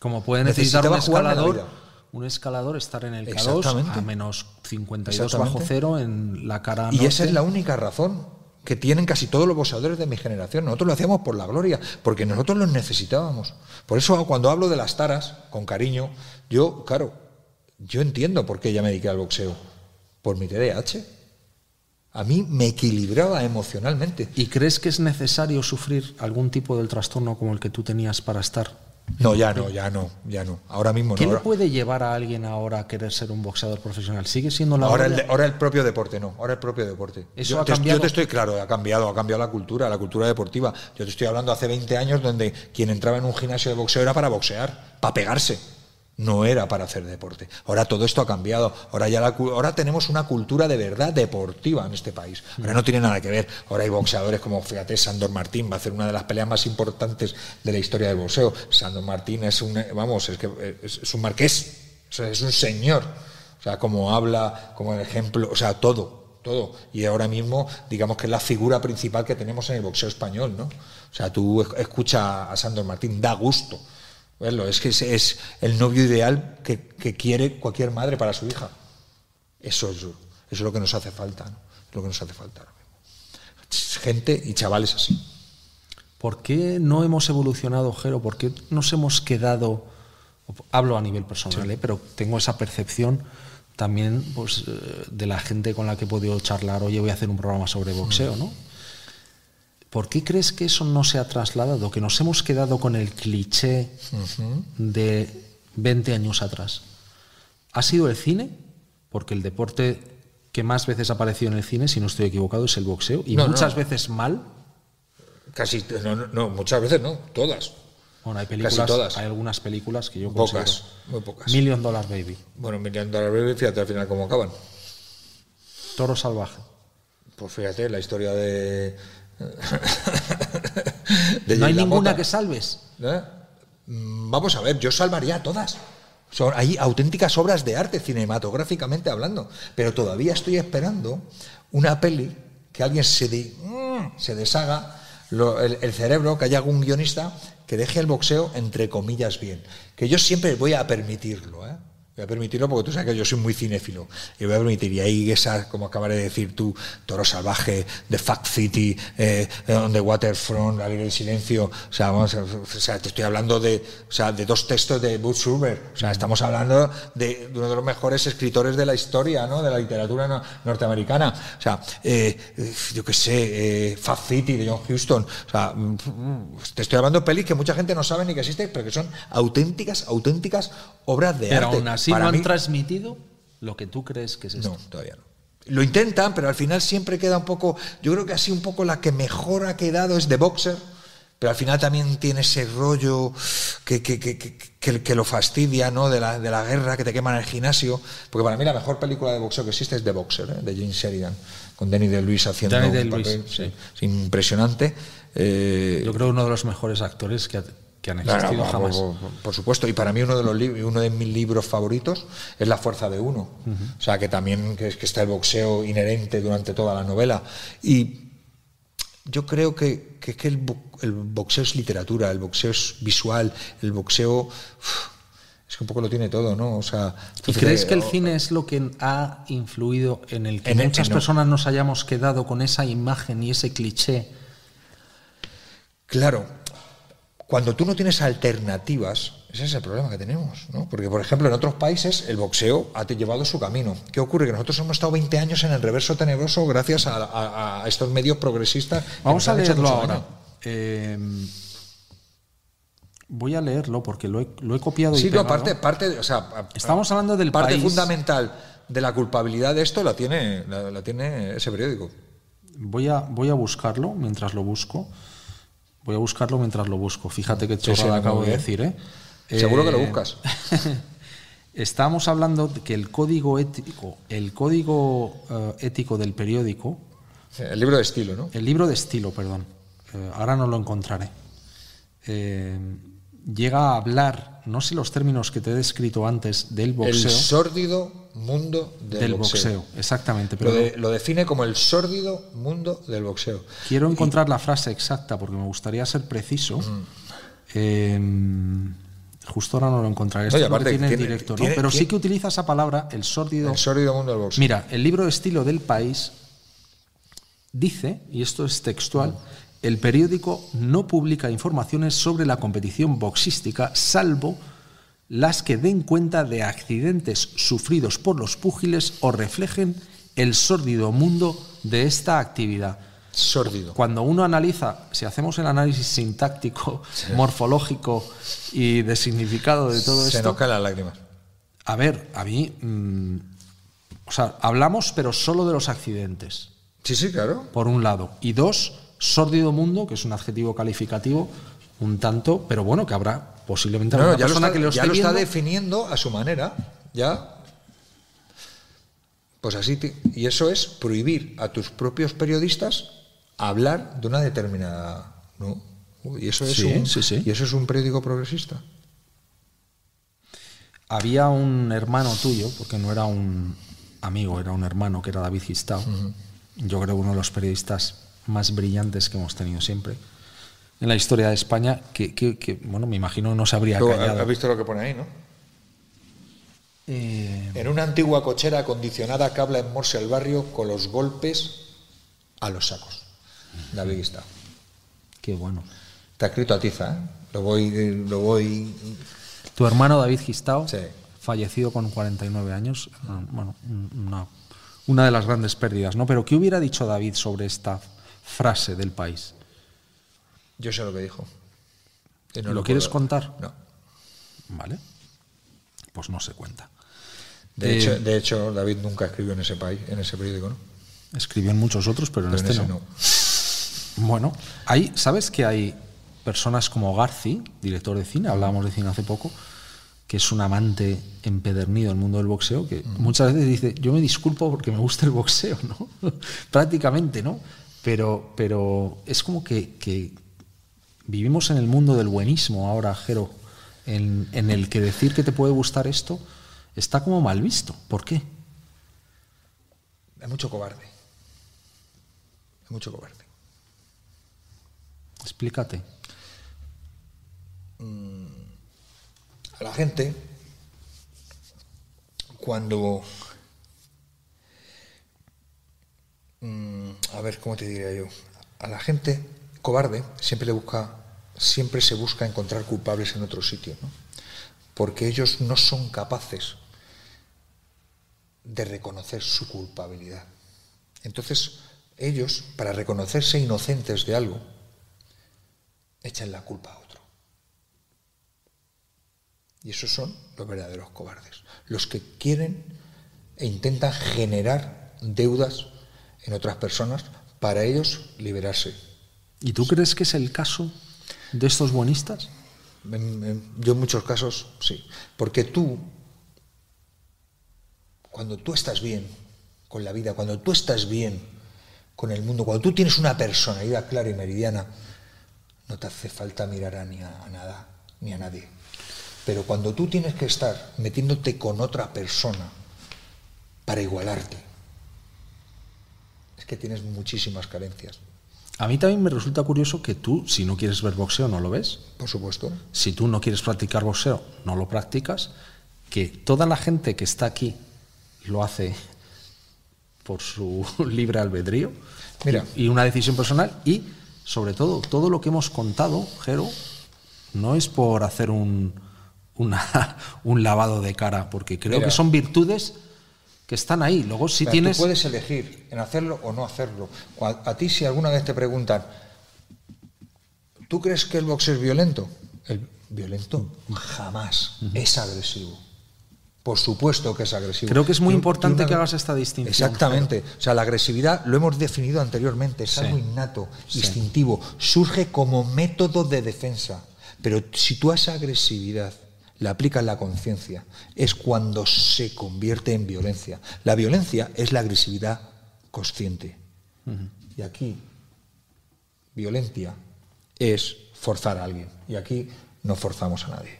Como puede necesitar un escalador, un escalador estar en el K2 Exactamente. a menos 52 bajo cero en la cara Y esa norte. es la única razón que tienen casi todos los boxeadores de mi generación. Nosotros lo hacíamos por la gloria, porque nosotros los necesitábamos. Por eso cuando hablo de las taras, con cariño, yo, claro, yo entiendo por qué ya me dediqué al boxeo. Por mi TDAH. A mí me equilibraba emocionalmente. ¿Y crees que es necesario sufrir algún tipo del trastorno como el que tú tenías para estar No, ya no, ya no, ya no. Ahora mismo ¿Qué no. le Ahora, puede llevar a alguien ahora a querer ser un boxeador profesional? ¿Sigue siendo la el, ahora el propio deporte, no. Ahora el propio deporte. Eso yo, ha te, cambiado. yo te estoy claro, ha cambiado, ha cambiado la cultura, la cultura deportiva. Yo te estoy hablando hace 20 años donde quien entraba en un gimnasio de boxeo era para boxear, para pegarse. No era para hacer deporte. Ahora todo esto ha cambiado. Ahora ya ahora tenemos una cultura de verdad deportiva en este país. Ahora no tiene nada que ver. Ahora hay boxeadores como, fíjate, Sandor Martín va a hacer una de las peleas más importantes de la historia del boxeo. Sandor Martín es un, vamos, es que es, un marqués, o sea, es un señor. O sea, como habla, como el ejemplo, o sea, todo, todo. Y ahora mismo, digamos que es la figura principal que tenemos en el boxeo español, ¿no? O sea, tú esc- escucha a Sandor Martín, da gusto verlo. Es que es, es el novio ideal que, que quiere cualquier madre para su hija. Eso es, eso es lo que nos hace falta, ¿no? Es lo que nos hace falta. Gente y chavales así. ¿Por qué no hemos evolucionado, Jero? ¿Por qué nos hemos quedado, hablo a nivel personal, ¿eh? pero tengo esa percepción también pues, eh, de la gente con la que he podido charlar, oye, voy a hacer un programa sobre boxeo, ¿no? ¿Por qué crees que eso no se ha trasladado? Que nos hemos quedado con el cliché de 20 años atrás. ¿Ha sido el cine? Porque el deporte que más veces ha aparecido en el cine, si no estoy equivocado, es el boxeo. Y No, muchas no. veces mal. Casi, no, no, muchas veces no, todas. Bueno, hay Casi películas, todas. hay algunas películas que yo Pocas, muy pocas. Million Dollar Baby, Bueno, a la breve, fíjate al final cómo acaban. Toro Salvaje. Pues fíjate, la historia de. De no hay ninguna que salves. ¿Eh? Mm, Vamos a ver, yo salvaría a todas. Son, hay auténticas obras de arte cinematográficamente hablando, pero todavía estoy esperando una peli que alguien se, de- mm, se deshaga lo- el, el cerebro, que haya algún guionista que deje el boxeo entre comillas bien. Que yo siempre voy a permitirlo, ¿eh? Voy a permitirlo porque tú sabes que yo soy muy cinéfilo. Y voy a permitir, y ahí esa, como acabas de decir tú, Toro Salvaje, The Fact City, eh, On the Waterfront, La Ley del Silencio, o sea, vamos, o sea, te estoy hablando de, o sea, de dos textos de Butch Schubert. O sea, estamos hablando de, uno de los mejores escritores de la historia, ¿no? De la literatura no- norteamericana. O sea, eh, yo qué sé, eh, Fact City de John Huston. O sea, mm, te estoy hablando de pelis que mucha gente no sabe ni que existen, pero que son auténticas, auténticas obras de Pero arte. Así Para no han mí- transmitido lo que tú crees que es esto. no, todavía no. Lo intentan, pero al final siempre queda un poco. Yo creo que así un poco la que mejor ha quedado es The Boxer, pero al final también tiene ese rollo que, que, que, que, lo fastidia, ¿no? De la, de la guerra que te queman en el gimnasio. Porque para mí la mejor película de boxeo que existe es The Boxer, ¿eh? de James Sheridan, con Danny DeLuise haciendo Danny papel sí. impresionante. Eh, Yo creo uno de los mejores actores que, ha- que han existido jamás. por- por supuesto, y para mí uno de los uno de mis libros favoritos es La fuerza de uno. O sea, que también que, que está el boxeo inherente durante toda la novela. Y yo creo que, que, que el, bo- el boxeo es literatura, el boxeo es visual, el boxeo es que un poco lo tiene todo, ¿no? O sea, ¿Y crees que el o- cine es lo que ha influido en el que En el- muchas no. personas nos hayamos quedado con esa imagen y ese cliché? Claro, cuando tú no tienes alternativas, ese es el problema que tenemos, ¿no? Porque, por ejemplo, en otros países el boxeo ha llevado su camino. ¿Qué ocurre? Que nosotros hemos estado 20 años en el reverso tenebroso gracias a, a- a estos medios progresistas. Vamos a leerlo ahora. Eh, voy a leerlo porque lo he, lo he copiado y Sí, no, pegado. parte, parte, o sea, Estamos hablando del parte país. fundamental de la culpabilidad de esto la tiene, la, la tiene ese periódico. Voy a, voy a buscarlo mientras lo busco. Voy a buscarlo mientras lo busco. Fíjate qué chorrada acabo de decir, ¿eh? Seguro que lo Eh, buscas. Estamos hablando de que el código ético, el código eh, ético del periódico, El libro de estilo, ¿no? el libro de estilo, perdón, eh, ahora no lo encontraré, eh, llega a hablar, no sé los términos que te he descrito antes, del El boxeo, sórdido mundo del, del boxeo. boxeo, exactamente. Pero Lo, de- lo define como el sórdido mundo del boxeo. quiero encontrar la frase exacta porque me gustaría ser preciso. Mm. Eh, justo ahora no lo encontraré. Esto es lo que tiene en tiene- directo, ¿no? Pero sí que utiliza esa palabra, el sórdido. El sórdido mundo del boxeo. Mira, el libro de estilo del país dice, y esto es textual, el periódico no publica informaciones sobre la competición boxística salvo las que den cuenta de accidentes sufridos por los púgiles o reflejen el sórdido mundo de esta actividad. Sórdido. Cuando uno analiza, si hacemos el análisis sintáctico, morfológico y de significado de todo Se esto, nos caen las lágrimas. a ver, a mí, mm, o sea, hablamos pero solo de los accidentes, Sí, sí, claro. por un lado, y dos, sórdido mundo, que es un adjetivo calificativo, un tanto, pero bueno, que habrá posiblemente No, no, ya lo persona está, que lo ya lo está definiendo a su manera. Ya. Pues así. te- y eso es prohibir a tus propios periodistas hablar de una determinada. ¿no? Y eso es Sí, un, sí, sí. Y eso es un periódico progresista. Había un hermano tuyo, porque no era un amigo, era un hermano, que era David Gistao. Yo creo uno de los periodistas más brillantes que hemos tenido siempre en la historia de España, que, que- que, bueno, me imagino no se habría callado. ¿Has visto lo que pone ahí, no? Eh, En una antigua cochera acondicionada que habla en Morse al barrio con los golpes a los sacos. David está. qué bueno. Está escrito a tiza, ¿eh? Lo voy, lo voy. Tu hermano David Gistao, Sí. fallecido con 49 años, ah, bueno, un- una, una de las grandes pérdidas, ¿no? Pero ¿qué hubiera dicho David sobre esta frase del país? Yo sé lo que dijo. No ¿Lo quieres contar? No. ¿Vale? Pues no se cuenta. De, Eh, hecho, de hecho, David nunca escribió en ese país, en ese periódico, ¿no? Escribió en muchos otros, pero en Pero este no. no. Bueno, hay, ¿sabes que hay personas como Garci, director de cine, hablábamos de cine hace poco, que es un amante empedernido del mundo del boxeo, que muchas veces dice, yo me disculpo porque me gusta el boxeo, ¿no? Prácticamente, ¿no? Pero, pero es como que, que vivimos en el mundo del buenismo ahora, Jero, en, en el que decir que te puede gustar esto está como mal visto. ¿Por qué? Es mucho cobarde. Es mucho cobarde. Explícate. A la gente, cuando. Mm, a ver, ¿cómo te diría yo? A la gente cobarde siempre le busca, siempre se busca encontrar culpables en otro sitio, ¿no? Porque ellos no son capaces de reconocer su culpabilidad. Entonces, ellos, para reconocerse inocentes de algo, echan la culpa a otro. Y esos son los verdaderos cobardes, los que quieren e intentan generar deudas en otras personas para ellos liberarse. ¿Y tú crees que es el caso de estos buenistas? En- en- yo en muchos casos sí, porque tú, cuando tú estás bien con la vida, cuando tú estás bien con el mundo, cuando tú tienes una personalidad clara y meridiana, no te hace falta mirar a, ni a, a nada, ni a nadie. Pero cuando tú tienes que estar metiéndote con otra persona para igualarte, es que tienes muchísimas carencias, A mí también me resulta curioso que tú, si no quieres ver boxeo, no lo ves. por supuesto. Si tú no quieres practicar boxeo, no lo practicas. Que toda la gente que está aquí lo hace por su libre albedrío Mira. y una decisión personal. Y, sobre todo, todo lo que hemos contado, Jero, no es por hacer un, una- un lavado de cara, porque creo Mira. que son virtudes que están ahí. Luego, si O sea, tienes. Tú puedes elegir en hacerlo o no hacerlo. A ti, si alguna vez te preguntan, ¿tú crees que el boxeo es violento? El violento jamás es agresivo. Por supuesto que es agresivo. Creo que es muy Y importante y una- que hagas esta distinción, Exactamente. O sea, la agresividad lo hemos definido anteriormente, es Sí. algo innato, Sí. instintivo, surge como método de defensa. Pero si tú a esa agresividad le aplicas la conciencia, es cuando se convierte en violencia. La violencia es la agresividad consciente. Y aquí, violencia es forzar a alguien. Y aquí no forzamos a nadie.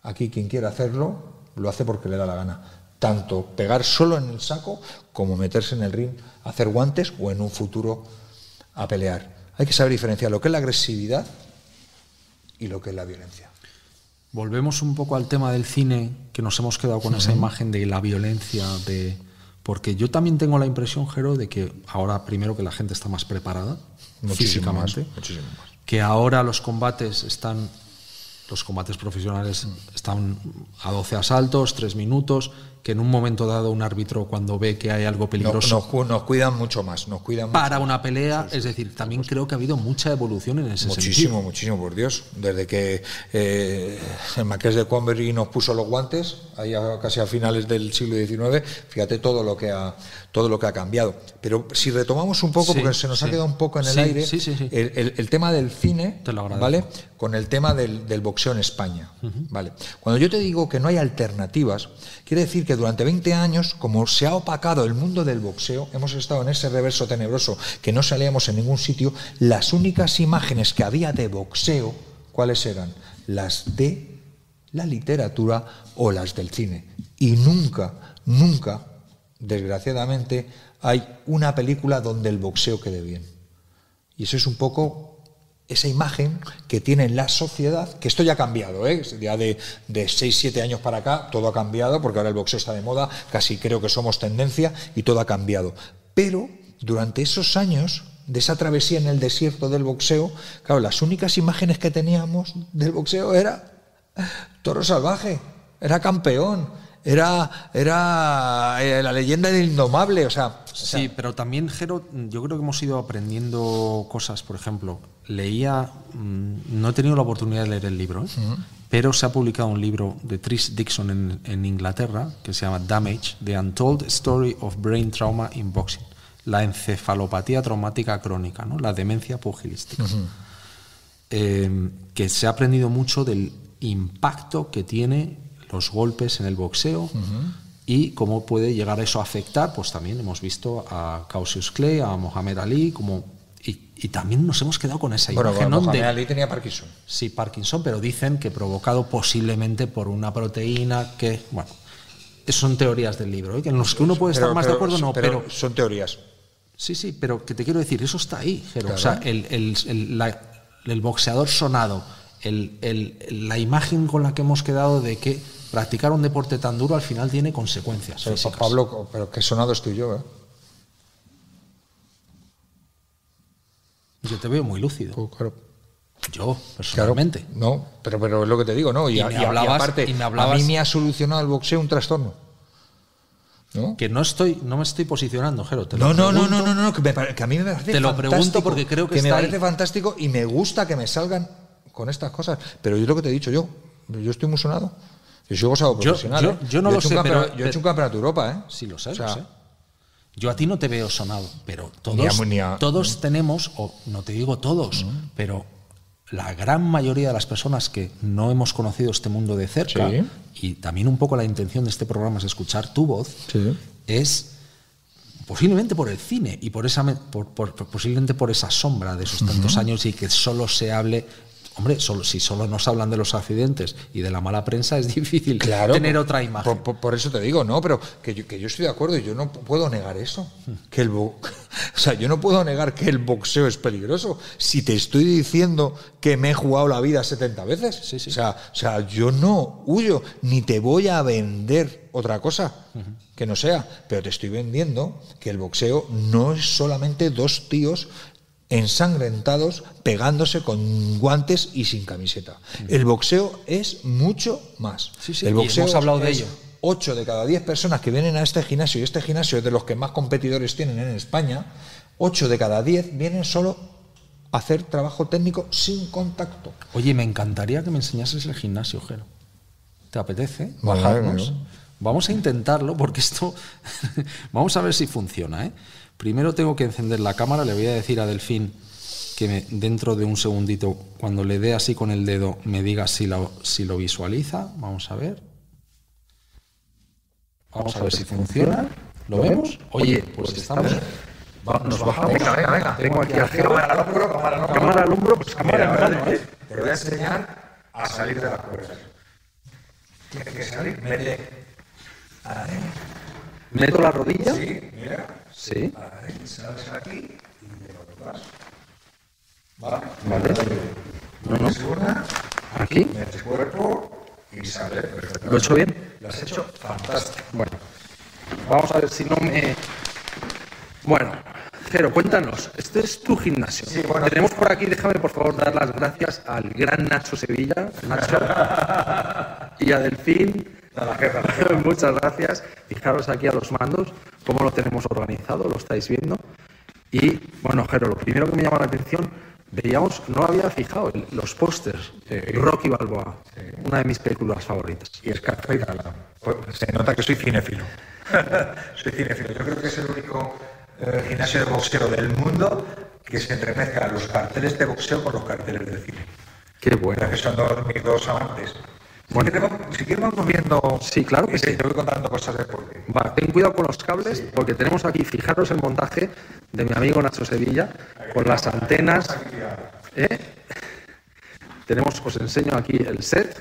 Aquí quien quiera hacerlo, lo hace porque le da la gana. Tanto pegar solo en el saco como meterse en el ring, hacer guantes o en un futuro a pelear. Hay que saber diferenciar lo que es la agresividad y lo que es la violencia. Volvemos un poco al tema del cine, que nos hemos quedado con esa imagen de la violencia, de porque yo también tengo la impresión, Jero, de que ahora primero que la gente está más preparada Muchísimo más, físicamente, muchísimo más. que ahora los combates están los combates profesionales están a 12 asaltos, 3 minutos, que en un momento dado un árbitro cuando ve que hay algo peligroso nos, nos, cuidan mucho más, nos cuidan para una pelea, es decir, también creo que ha habido mucha evolución en ese muchísimo, sentido. Muchísimo, muchísimo, por Dios. Desde que eh, el Marqués de Convery nos puso los guantes, ahí casi a finales del siglo XIX, fíjate todo lo que ha todo lo que ha cambiado. Pero si retomamos un poco, porque se nos ha quedado un poco en el aire, el, el, tema del cine, ¿vale? Con el tema del, del boxeo en España, ¿vale? Cuando yo te digo que no hay alternativas, quiere decir que durante 20 años, como se ha opacado el mundo del boxeo, hemos estado en ese reverso tenebroso que no salíamos en ningún sitio, las únicas imágenes que había de boxeo, ¿cuáles eran? Las de la literatura o las del cine. Y nunca, nunca desgraciadamente, hay una película donde el boxeo quede bien. Y eso es un poco esa imagen que tiene la sociedad, que esto ya ha cambiado, ¿eh? ya de, de 6, 7 años para acá, todo ha cambiado, porque ahora el boxeo está de moda, casi creo que somos tendencia y todo ha cambiado. Pero durante esos años de esa travesía en el desierto del boxeo, claro, las únicas imágenes que teníamos del boxeo era toro salvaje, era campeón, era, era eh, la leyenda del indomable, o sea... Sí, pero también, Jero, yo creo que hemos ido aprendiendo cosas, por ejemplo, leía, mm, no he tenido la oportunidad de leer el libro, ¿eh? pero se ha publicado un libro de Trish Dixon en, en, Inglaterra que se llama Damage, The Untold Story of Brain Trauma in Boxing, la encefalopatía traumática crónica, ¿no? la demencia pugilística, eh, que se ha aprendido mucho del impacto que tiene los golpes en el boxeo y cómo puede llegar a eso a afectar, pues también hemos visto a Cassius Clay, a Mohamed Ali, como y, también nos hemos quedado con esa bueno, imagen. Bueno, Mohamed Ali tenía Parkinson. Sí, Parkinson, pero dicen que provocado posiblemente por una proteína que, bueno, son teorías del libro, ¿eh? en los que uno puede estar más de acuerdo, no, pero, son teorías. Sí, sí, pero que te quiero decir, eso está ahí, Jero. O sea, el, el, el boxeador sonado, la imagen con la que hemos quedado de que practicar un deporte tan duro al final tiene consecuencias. Pero, Pablo, pero qué sonado estoy yo, ¿eh? Yo te veo muy lúcido. Pues claro. Yo, personalmente. no, pero, pero es lo que te digo, ¿no? Y, aparte, a mí me ha solucionado el boxeo un trastorno. ¿No? Que no estoy, no me estoy posicionando, Jero. no, no, no, no, no, no, que, a mí me parece Te lo pregunto porque creo que, me parece fantástico y me gusta que me salgan con estas cosas. Pero yo lo que te he dicho yo, yo estoy muy sonado. Yo soy gozado profesional. Yo, yo, ¿eh? no lo sé, pero, yo he hecho un campeonato de Europa, ¿eh? Sí, lo sé, lo sé. Yo a ti no te veo sonado, pero todos, todos tenemos, o no te digo todos, pero la gran mayoría de las personas que no hemos conocido este mundo de cerca, y también un poco la intención de este programa es escuchar tu voz, es posiblemente por el cine y por esa por, posiblemente por esa sombra de esos tantos años y que solo se hable Hombre, solo, si solo nos hablan de los accidentes y de la mala prensa, es difícil tener otra imagen. Por, eso te digo, no, pero que yo, que yo estoy de acuerdo y yo no puedo negar eso. Que el o sea, yo no puedo negar que el boxeo es peligroso. Si te estoy diciendo que me he jugado la vida 70 veces, sí, sí. O, sea, o sea, yo no huyo, ni te voy a vender otra cosa que no sea, pero te estoy vendiendo que el boxeo no es solamente dos tíos ensangrentados, pegándose con guantes y sin camiseta. El boxeo es mucho más. el boxeo hemos hablado de ello. 8 de cada 10 personas que vienen a este gimnasio, y este gimnasio es de los que más competidores tienen en España, 8 de cada 10 vienen solo a hacer trabajo técnico sin contacto. Oye, me encantaría que me enseñases el gimnasio, Jero. ¿Te apetece bajarnos? Vamos a intentarlo porque esto, vamos a ver si funciona, ¿eh? Primero tengo que encender la cámara, le voy a decir a Delfín que dentro de un segundito, cuando le dé así con el dedo, me diga si lo, si lo visualiza. Vamos a ver. Vamos a ver si funciona. ¿Lo vemos? Oye, pues estamos... nos bajamos. Venga, venga, venga. Tengo aquí a cámara al hombro, cámara, no, cámara al hombro, pues cámara al ¿eh? Te voy a enseñar a salir de la cuerda. Tienes que salir, mete. ¿Meto la rodilla? Sí, mira. Sí. Sales aquí y me lo vas. Va. Vale. No, no. Segunda. Aquí. Metes cuerpo y sale perfectamente. ¿Lo he hecho bien? Lo has hecho fantástico. Bueno. Vamos a ver si no me. Bueno, Jero, cuéntanos, este es tu gimnasio. Tenemos por aquí, déjame por favor dar las gracias al gran Nacho Sevilla, Nacho, y a Delfín. Muchas gracias. Fijaros aquí a los mandos, cómo lo tenemos organizado, lo estáis viendo. Y bueno, Jero, lo primero que me llama la atención, veíamos, no había fijado, el- los pósters. Rocky Balboa, una de mis películas favoritas. Y Scarface, ala. Pues se nota que soy cinéfilo. soy cinéfilo. Yo creo que es el único eh, gimnasio de boxeo del mundo que se entremezcla los carteles de boxeo con los carteles de cine. Qué bueno. Que son dos, mis dos amantes. Bueno. Si quieres, vamos- viendo... Sí, claro que sí. Te voy contando cosas de por qué. Va, ten cuidado con los cables porque tenemos aquí, fijaros el montaje de mi amigo Nacho Sevilla con las antenas. ¿eh? Tenemos, os enseño aquí el set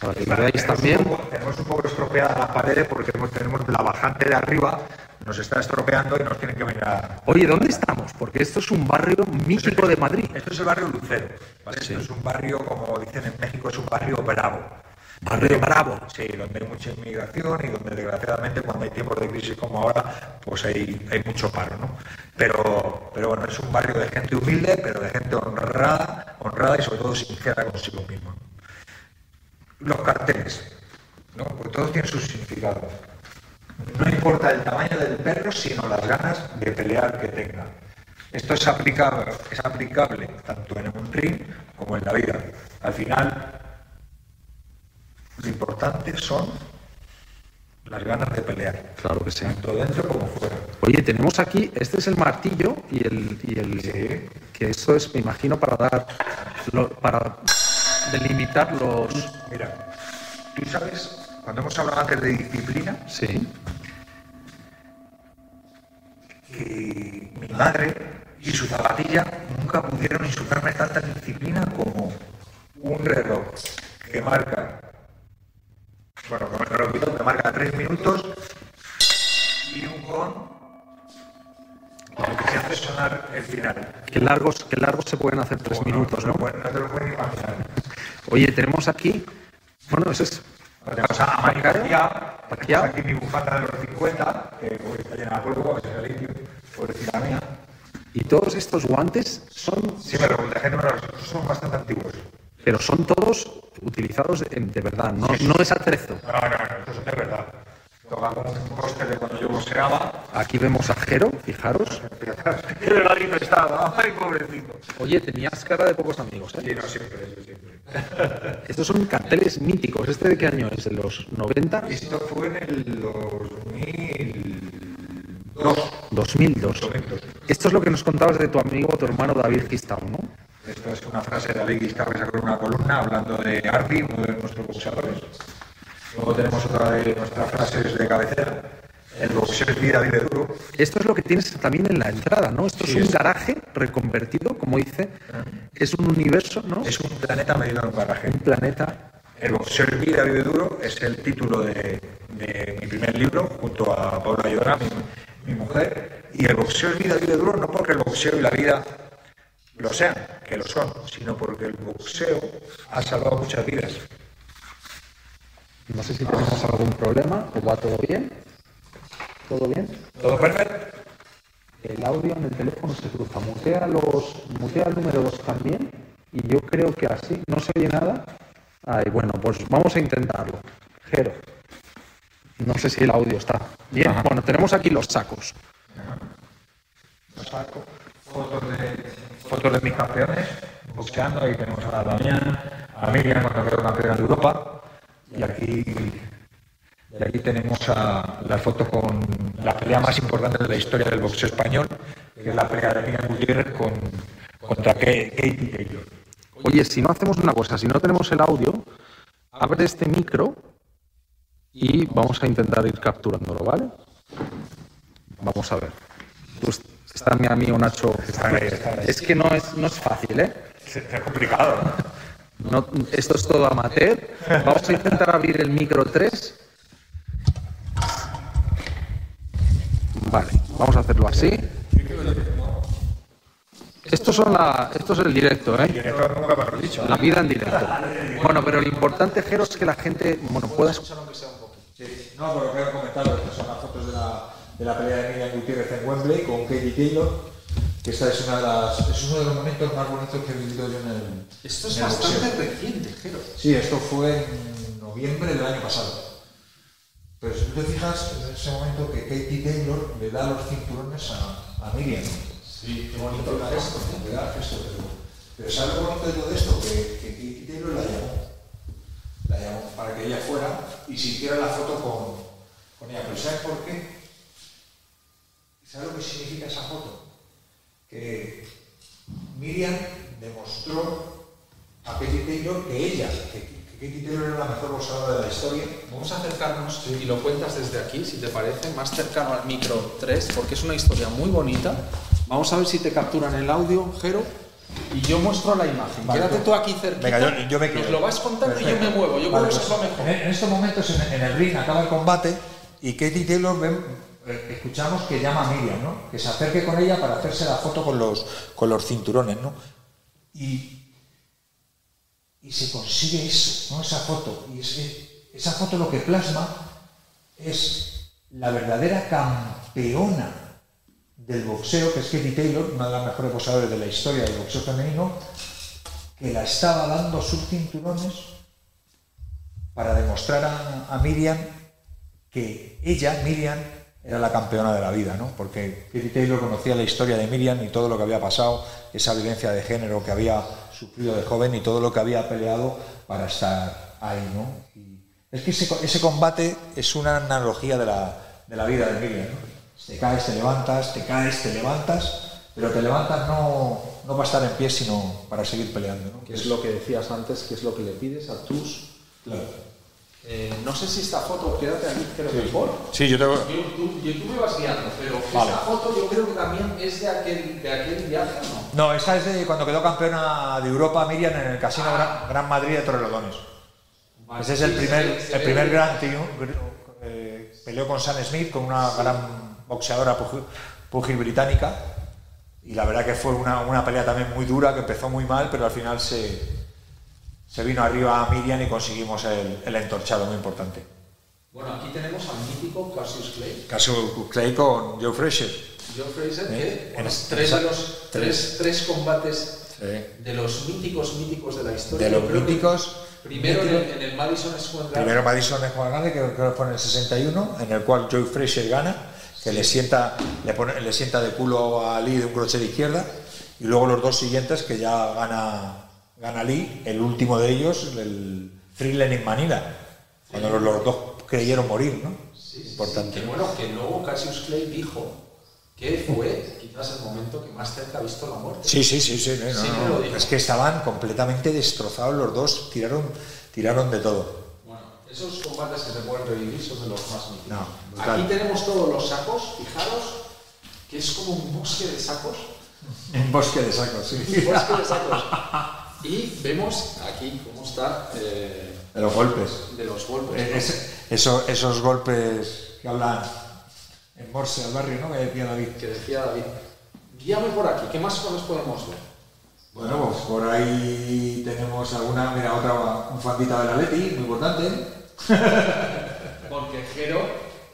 para que lo veáis también. Un poco- tenemos un poco estropeadas las paredes porque tenemos, tenemos la bajante de arriba, nos está estropeando y nos tienen que venir a... Oye, ¿dónde estamos? Porque esto es un barrio mítico de Madrid. Esto es el barrio Lucero, ¿vale? Esto es un barrio, como dicen en México, es un barrio bravo. Barrio bravo. Sí, donde hay mucha inmigración y donde desgraciadamente cuando hay tiempos de crisis como ahora, pues hay, hay mucho paro, ¿no? Pero, pero bueno, es un barrio de gente humilde, pero de gente honrada, honrada y sobre todo sincera consigo mismo. Los carteles, ¿no? Porque todos tienen sus significados. No importa el tamaño del perro, sino las ganas de pelear que tenga. Esto es aplicable, es aplicable tanto en un ring como en la vida. Al final, lo importante son las ganas de pelear, Claro que sí. tanto dentro como fuera. Oye, tenemos aquí, este es el martillo y el, y el que esto es, me imagino, para dar, lo- para delimitar los... Mira, tú sabes, cuando hemos hablado antes de disciplina, Sí. que mi madre y su zapatilla nunca pudieron insultarme tanta disciplina como un reloj que marca, bueno, como el reloj que marca tres minutos y un con que se hace sonar el final. Qué largos, qué largos se pueden hacer tres minutos, no, ¿no? no te lo puedes imaginar. Oye, tenemos aquí, bueno, eso es Tenemos a Mari tenemos aquí mi bufanda de los 50, que está llena de polvo, que es el litio, pobrecita mía. Y todos estos guantes son, Sí, me lo- son bastante antiguos. pero son todos utilizados en- de verdad, no, no es atrezo. No, no, no, estos son de verdad. Toca como un póster de cuando yo boxeaba. Aquí vemos a Jero, fijaros. Qué delgadito estaba, ay, pobrecito. Oye, tenías cara de pocos amigos, ¿eh? Sí, no, siempre, eso siempre. Estos son carteles míticos. ¿Este de qué año es? ¿De los 90? Esto fue en el 2002. 2002. 2002. Esto es lo que nos contabas de tu amigo, tu hermano David Gistau, ¿no? Esto es una frase de David Guiscard que sacó en una columna hablando de Ardi, uno de nuestros boxeadores. Luego tenemos otra de nuestras frases de cabecera. El boxeo es vida, vive duro. Esto es lo que tienes también en la entrada, ¿no? Esto Sí, es un es- garaje reconvertido, como dice. Es un universo, ¿no? Es un planeta medido en un garaje. un planeta. El boxeo es vida, vive duro es el título de, de mi primer libro, junto a Paula Llora, mi, mi mujer. Y el boxeo es vida, vive duro no porque el boxeo y la vida lo sean, que lo son, sino porque el boxeo ha salvado muchas vidas. No sé si tenemos algún problema o va todo bien. ¿Todo bien? ¿Todo perfecto? El audio en el teléfono se cruza. Mutea, los, mutea el número 2 también. Y yo creo que así no se oye nada. Ay, bueno, pues vamos a intentarlo. Jero. No sé si el audio está bien. Bueno, tenemos aquí los sacos. Lo saco. Fotos de, fotos de mis campeones boxeando. Ahí tenemos a Damián, a Miriam cuando quedó campeona de Europa. Y aquí, y aquí tenemos a la foto con la pelea más importante de la historia del boxeo español, que es la pelea de Miriam Gutiérrez con, contra Katie Taylor. Oye, si no hacemos una cosa, si no tenemos el audio, abre este micro y vamos a intentar ir capturándolo, ¿vale? Vamos a ver. Pues está mi amigo Nacho. ahí, están ahí. Es que no es, no es fácil, ¿eh? Es, es complicado, ¿no? No- esto es todo amateur. Vamos a intentar abrir el micro 3. Vale, vamos a hacerlo así. Esto, son la, esto es el directo, ¿eh? La vida en directo. Bueno, pero lo importante, Jero, es que la gente bueno, pueda escuchar. No, pero lo que he comentado, estas son las fotos de la, de la pelea de Miriam Gutiérrez en Wembley con Katie Taylor, que esta es, una de las, es uno de los momentos más bonitos que he vivido yo en el. Esto es en el bastante boxeo. reciente, Jero. Sí, esto fue en noviembre del año pasado. Pero si tú te fijas, en ese momento que Katie Taylor le da los cinturones a, a Miriam. Sí, qué bonito le da gesto, le da gesto, pero, pero ¿sabes lo bonito de todo esto? Que, que Katie Taylor la llamó. La llamó para que ella fuera y se hiciera la foto con, con ella. Pero ¿sabes por qué? ¿Sabes lo que significa esa foto? Que Miriam demostró a Katie Taylor que ella, que, que Katie Taylor era la mejor boxeadora de la historia. Vamos a acercarnos y lo cuentas desde aquí, si te parece, más cercano al micro 3, porque es una historia muy bonita. Vamos a ver si te capturan el audio, Jero, y yo muestro la imagen. Vale, Quédate tú- tú aquí cerquita. Venga, yo- yo me Nos quedo. lo vas contando y yo me muevo. Yo Vale, creo que es lo pues, mejor. En, en estos momentos en, en el ring acaba el combate y Katie Taylor escuchamos que llama a Miriam, ¿no? Que se acerque con ella para hacerse la foto con los, con los cinturones, ¿no? Y, y se consigue eso, ¿no? Esa foto. Y esa foto lo que plasma es la verdadera campeona del boxeo, que es Katie Taylor, una de las mejores boxeadoras de la historia del boxeo femenino, que la estaba dando sus cinturones para demostrar a Miriam que ella, Miriam, era la campeona de la vida, ¿no? Porque Katie Taylor conocía la historia de Miriam y todo lo que había pasado, esa violencia de género que había sufrido de joven y todo lo que había peleado para estar ahí, ¿no? Y es que ese, co- ese combate es una analogía de la, de la vida de Miriam, ¿no? Te caes, te levantas, te caes, te levantas, pero te levantas no, no para estar en pie, sino para seguir peleando, ¿no? Que es lo que decías antes, que es lo que le pides a tus... Claro. Eh, no sé si esta foto, quédate aquí, creo que mejor. Sí, yo tengo... Yo, tú, yo- tú me vas guiando, pero Vale. esta foto yo creo que también es de aquel, de aquel viaje, ¿o no? No, esa es de cuando quedó campeona de Europa Miriam en el Casino Gran, Gran Madrid de Torrelodones. Vale, Ese es el sí, primer, el primer gran eh, peleó con Sam Smith, con una gran boxeadora pugil, pugil británica. Y la verdad que fue una, una pelea también muy dura, que empezó muy mal, pero al final se, se vino arriba a Miriam y conseguimos el, el entorchado muy importante. Bueno, aquí tenemos al mítico Cassius Clay, Caso Clay con Joe Frazier. Joe Fraser, Eh, que en bueno, es- tres de los tres, tres combates Sí. de los míticos míticos de la historia. De los míticos. Primero en el, en el Madison Square Garden. Primero Madison Square Garden, que creo que fue en el 61, en el cual Joe Frazier gana, que le sienta, le, pone, le sienta de culo a Lee de un crochet de izquierda, y luego los dos siguientes que ya gana, gana Lee, el último de ellos, el Freeland en Manila, cuando los, los dos creyeron morir, ¿no? Sí, sí, Importante. que bueno, que luego Cassius Clay dijo que fue quizás el momento que más cerca ha visto la muerte. Sí, sí, sí, sí, no, no, no, es que estaban completamente destrozados los dos, tiraron, tiraron de todo. Bueno, esos combates que se pueden revivir son de los más míticos. Aquí tenemos todos los sacos, fijaros, que es como un bosque de sacos. Un bosque de sacos, sí. Un bosque de sacos. Y vemos aquí cómo está eh, De los golpes. de los golpes. Eh, ¿no? ese- eso- esos golpes que hablan en Morse al barrio, ¿no? Que decía David. Que decía David. Guíame por aquí, ¿qué más cosas podemos ver? Bueno, pues por ahí tenemos alguna, mira, otra bufandita del Atleti, muy importante. Porque Jero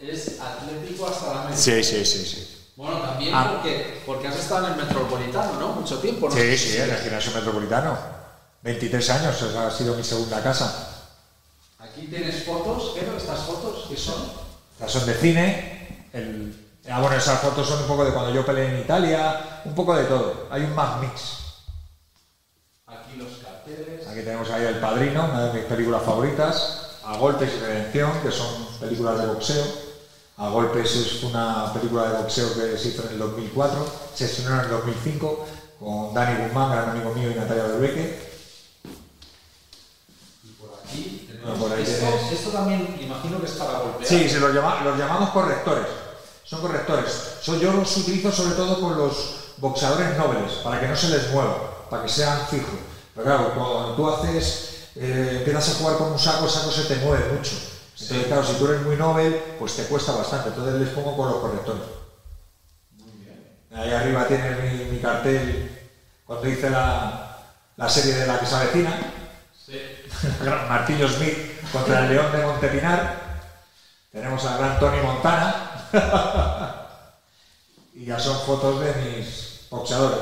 es atlético hasta la mente. Sí, sí, sí, sí. Bueno, también Ah. porque, porque has estado en el Metropolitano, ¿no? Mucho tiempo, ¿no? Sí, sí, en el gimnasio metropolitano. 23 años, esa ha sido mi segunda casa. Aquí tienes fotos, Jero, estas fotos, ¿qué son? Estas son de cine. El, ah, bueno, esas fotos son un poco de cuando yo peleé en Italia, un poco de todo. Hay un más mix. Aquí los carteles. Aquí tenemos ahí El Padrino, una de mis películas favoritas. A Golpes y Redención, que son películas de boxeo. A Golpes es una película de boxeo que se hizo en el 2004, se estrenó en el 2005 con Dani Guzmán, gran amigo mío, y Natalia Berbeque. Y por aquí tenemos. Bueno, por ahí esto, también imagino que es para golpear. Sí, se los, llama- los llamamos correctores. Son correctores. So- yo los utilizo sobre todo con los boxeadores nobles, para que no se les mueva, para que sean fijos. Pero claro, cuando tú haces, eh, empiezas a jugar con un saco, el saco se te mueve mucho. Entonces, claro, si tú eres muy noble, pues te cuesta bastante. Entonces les pongo con los correctores. Ahí arriba tienes mi, mi cartel cuando hice la, la serie de la que se avecina. Sí. Martillo Smith contra el León de Montepinar. Tenemos al gran Tony Montana. y ya son fotos de mis boxeadores.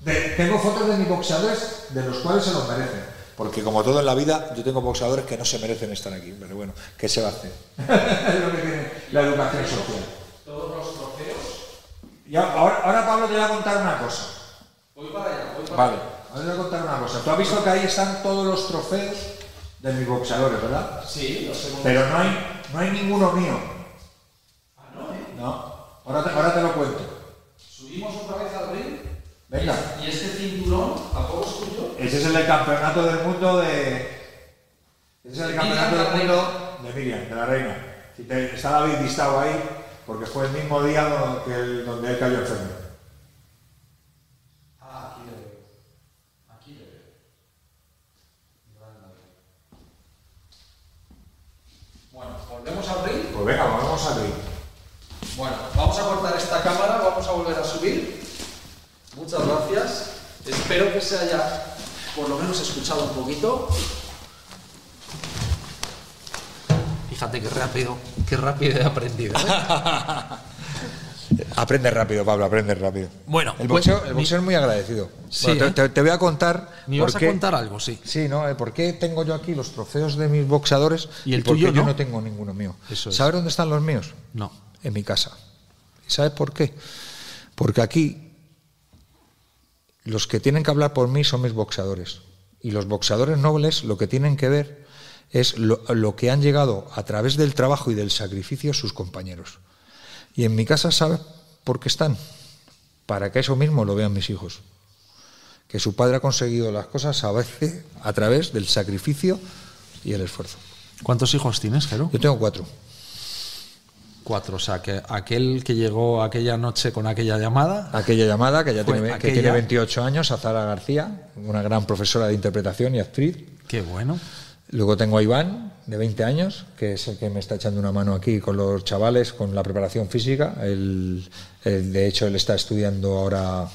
De- tengo fotos de mis boxeadores de los cuales se los merecen. Porque como todo en la vida, yo tengo boxeadores que no se merecen estar aquí. Pero bueno, ¿qué se va a hacer? es lo que tiene la educación social. Todos los trofeos. Y ahora, ahora, Pablo te voy a contar una cosa. Voy para allá, voy para Vale, ahora te voy a contar una cosa. Tú has visto que ahí están todos los trofeos de mis boxeadores, ¿verdad? Sí, lo sé. Pero no hay, no hay ninguno mío. no, Ahora te, ahora te lo cuento. Subimos otra vez al ring. Venga. ¿Y este cinturón a poco es tuyo? Ese es el del campeonato del mundo de. Ese es el campeonato del mundo de Miriam, de la reina. Si te- está David listado ahí, porque fue el mismo día donde, que el- donde él cayó enfermo. Ah, aquí le veo. Aquí le veo. Bueno, volvemos al ring. Pues venga, vamos a abrir. Bueno, vamos a cortar esta cámara, vamos a volver a subir. Muchas gracias. Espero que se haya por lo menos escuchado un poquito. Fíjate qué rápido, qué rápido he aprendido. ¿eh? Aprende rápido, Pablo, aprende rápido. Bueno, el pues, boxeo, el mi- boxeo es muy agradecido. Sí, Bueno, te, ¿eh? te- te voy a contar. Me a qué- contar algo, sí. Sí, ¿no? El ¿Por qué tengo yo aquí los trofeos de mis boxeadores ¿Y el por qué tuyo yo no? no tengo ninguno mío? Eso es. ¿Sabes dónde están los míos? No. En mi casa. ¿Y sabes por qué? Porque aquí los que tienen que hablar por mí son mis boxeadores. Y los boxeadores nobles lo que tienen que ver es lo, lo que han llegado a través del trabajo y del sacrificio sus compañeros. Y en mi casa, ¿sabes por qué están? Para que eso mismo lo vean mis hijos. Que su padre ha conseguido las cosas a veces a través del sacrificio y el esfuerzo. ¿Cuántos hijos tienes, Jero? Yo tengo cuatro. Cuatro, o sea, que aquel que llegó aquella noche con aquella llamada, Aquella llamada que ya tiene, que tiene 28 años, Azara García, una gran profesora de interpretación y actriz. qué bueno. Luego tengo a Iván, de 20 años, que es el que me está echando una mano aquí con los chavales, con la preparación física. Él- él, de hecho, él está estudiando ahora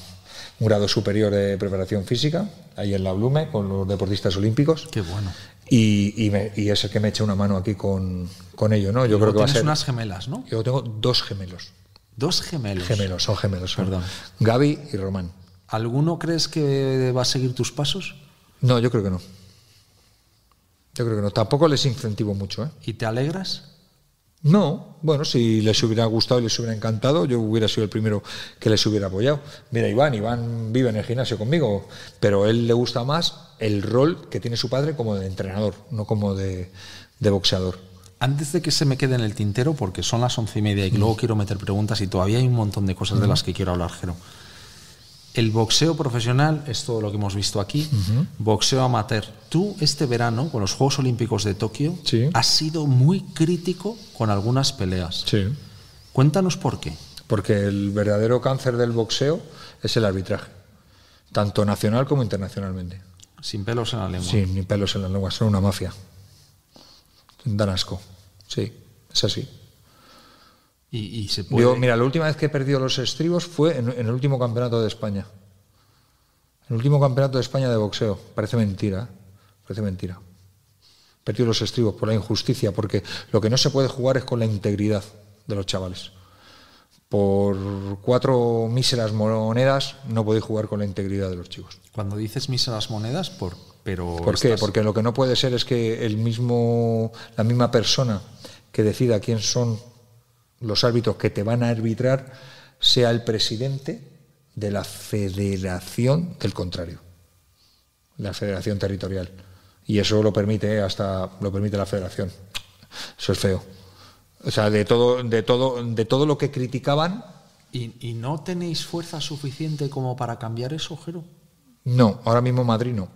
un grado superior de preparación física, ahí en la Blume, con los deportistas olímpicos. Qué bueno. Y, y me- y es el que me echa una mano aquí con, con ello, ¿no? Yo creo que va a tienes ser... unas gemelas, ¿no? Yo tengo dos gemelos. Dos gemelos. Gemelos, son gemelos. son Perdón. Gaby y Román. ¿Alguno crees que va a seguir tus pasos? No, yo creo que no. Yo creo que no. Tampoco les incentivo mucho, ¿eh? ¿Y te alegras? No, bueno, si les hubiera gustado y les hubiera encantado, yo hubiera sido el primero que les hubiera apoyado. Mira, Iván, Iván vive en el gimnasio conmigo, pero a él le gusta más el rol que tiene su padre como de entrenador, no como de, de boxeador. Antes de que se me quede en el tintero, porque son las once y media y luego quiero meter preguntas y todavía hay un montón de cosas de las que quiero hablar, Jero. El boxeo profesional es todo lo que hemos visto aquí. Boxeo amateur. Tú este verano, con los Juegos Olímpicos de Tokio, Sí. has sido muy crítico con algunas peleas. Sí. Cuéntanos por qué. Porque el verdadero cáncer del boxeo es el arbitraje, tanto nacional como internacionalmente. Sin pelos en la lengua. Sí, ni pelos en la lengua, son una mafia. Dan asco. Sí, es así. Y, y se puede. Yo, mira, la última vez que he perdido los estribos fue en, en el último campeonato de España. El último campeonato de España de boxeo. Parece mentira, ¿eh? Parece mentira. Perdido los estribos por la injusticia, porque lo que no se puede jugar es con la integridad de los chavales. Por cuatro míseras monedas no podéis jugar con la integridad de los chicos. Cuando dices míseras monedas, por, pero ¿Por qué? Porque lo que no puede ser es que el mismo, la misma persona que decida quién son los árbitros que te van a arbitrar sea el presidente de la federación del contrario, la federación territorial. Y eso lo permite hasta lo permite la federación. Eso es feo. O sea, de todo, de todo, de todo lo que criticaban, ¿Y, y no tenéis fuerza suficiente como para cambiar eso, Jero? no, ahora mismo Madrid no.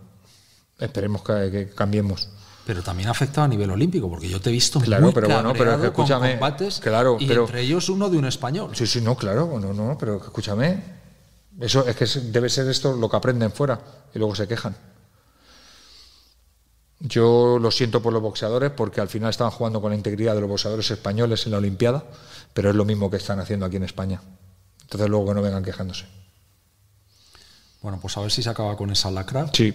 Esperemos que- que cambiemos. Pero también ha afectado a nivel olímpico, porque yo te he visto Claro, muy pero bueno, pero que con escúchame, combates claro, y pero- entre ellos uno de un español. Sí, sí, no, claro, no, no, pero escúchame, eso es que debe ser esto lo que aprenden fuera y luego se quejan. Yo lo siento por los boxeadores porque al final estaban jugando con la integridad de los boxeadores españoles en la Olimpiada, pero es lo mismo que están haciendo aquí en España. Entonces luego que no vengan quejándose. Bueno, pues a ver si se acaba con esa lacra. Sí,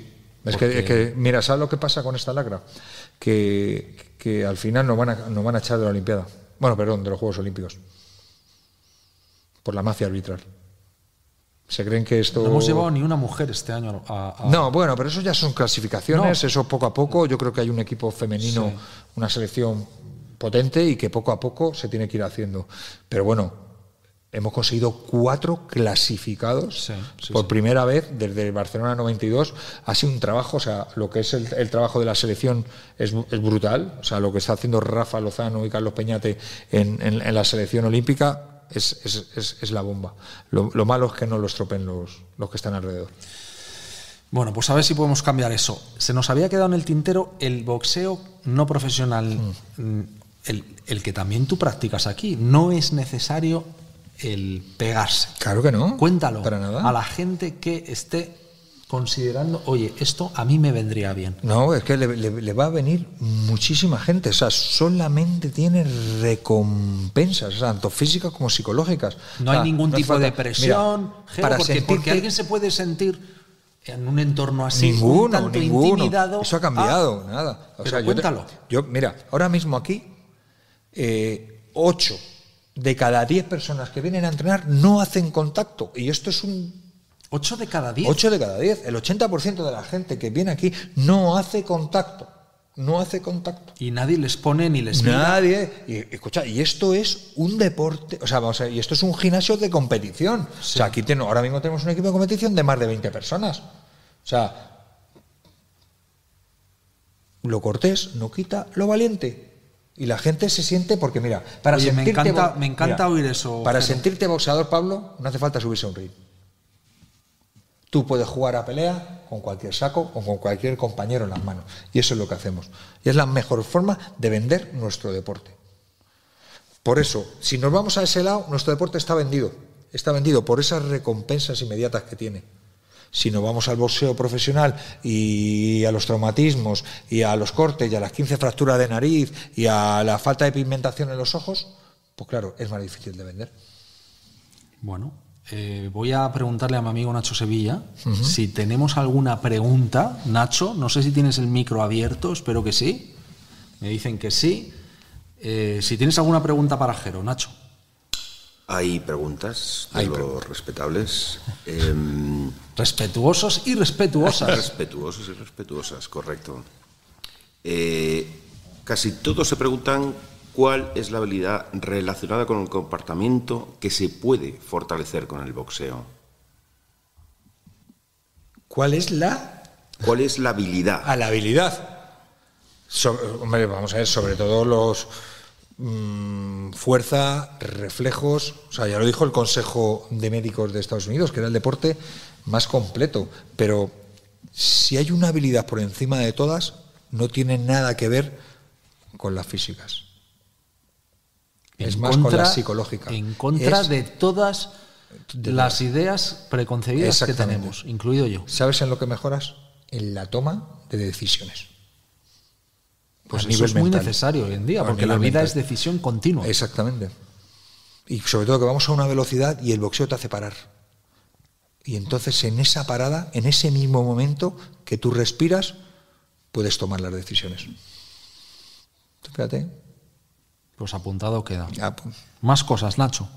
es que, Porque- es que, mira, ¿sabes lo que pasa con esta lacra? Que, que al final nos van, a, nos van a echar de la Olimpiada. Bueno, perdón, de los Juegos Olímpicos. por la mafia arbitral. Se creen que esto. No hemos llevado ni una mujer este año a. a- No, bueno, pero eso ya son clasificaciones, No. eso poco a poco. Yo creo que hay un equipo femenino, Sí. una selección potente y que poco a poco se tiene que ir haciendo. Pero bueno, hemos conseguido cuatro clasificados Sí, sí, por primera vez desde el Barcelona 92. Ha sido un trabajo, o sea, lo que es el, el trabajo de la selección es, es brutal. O sea, lo que está haciendo Rafa Lozano y Carlos Peñate en, en- en la selección olímpica es, es- es- es la bomba. Lo, lo malo es que no lo estropen los, los que están alrededor. Bueno, pues a ver si podemos cambiar eso. Se nos había quedado en el tintero el boxeo no profesional, mm, el, el que también tú practicas aquí. No es necesario el pegarse. Claro que no. Cuéntalo Para nada. a la gente que esté considerando, oye, esto a mí me vendría bien. No, es que le, le- le va a venir muchísima gente. O sea, solamente tiene recompensas, tanto físicas como psicológicas. No O sea, hay ningún tipo falta- de presión, Mira, Geo, para porque, sentirte- porque alguien se puede sentir en un entorno así, un ninguno, tanto ninguno. intimidado. Eso ha cambiado, nada. O pero sea, yo te- cuéntalo. Yo, mira, ahora mismo aquí, eh, ocho de cada diez personas que vienen a entrenar no hacen contacto. Y esto es un 8 de cada 10. 8 de cada 10. El 80% de la gente que viene aquí no hace contacto. No hace contacto. Y nadie les pone ni les mira. Nadie. Y, escucha, y esto es un deporte, o sea, vamos a ver, y esto es un gimnasio de competición. O sea, aquí tenemos, ahora mismo tenemos un equipo de competición de más de 20 personas. O sea, lo cortés no quita lo valiente. Y la gente se siente, porque mira, para Oye, me sentirte encanta- me encanta oír eso, Para sentirte boxeador, Pablo, no hace falta subirse a un ring. Tú puedes jugar a pelea con cualquier saco o con cualquier compañero en las manos. Y eso es lo que hacemos. Y es la mejor forma de vender nuestro deporte. Por eso, si nos vamos a ese lado, nuestro deporte está vendido. Está vendido por esas recompensas inmediatas que tiene. Si nos vamos al boxeo profesional y a los traumatismos y a los cortes y a las 15 fracturas de nariz y a la falta de pigmentación en los ojos, pues claro, es más difícil de vender. Bueno, eh, voy a preguntarle a mi amigo Nacho Sevilla si tenemos alguna pregunta. Nacho, no sé si tienes el micro abierto, espero que sí. Me dicen que sí. Eh, si tienes alguna pregunta para Jero, Nacho. Hay preguntas de Hay los respetables. em, Respetuosos y respetuosas. respetuosos y respetuosas, correcto. Eh, casi todos se preguntan cuál es la habilidad relacionada con el comportamiento que se puede fortalecer con el boxeo. ¿Cuál es la ¿Cuál es la habilidad? a la habilidad. Hombre, vamos a ver, sobre todo los mm, fuerza, reflejos. O sea, ya lo dijo el Consejo de Médicos de Estados Unidos, que era el deporte más completo. Pero si hay una habilidad por encima de todas, no tiene nada que ver con las físicas. Es más con contra- las psicológicas. En contra Es- de todas las ideas preconcebidas que tenemos, incluido yo. ¿Sabes en lo que mejoras? En la toma de decisiones. Pues A eso es muy necesario hoy en día, porque la vida mental. es decisión continua. Exactamente. Y sobre todo que vamos a una velocidad y el boxeo te hace parar. Y entonces en esa parada, en ese mismo momento que tú respiras, puedes tomar las decisiones. Fíjate. Pues apuntado queda. Ya, pues, Más cosas, Nacho.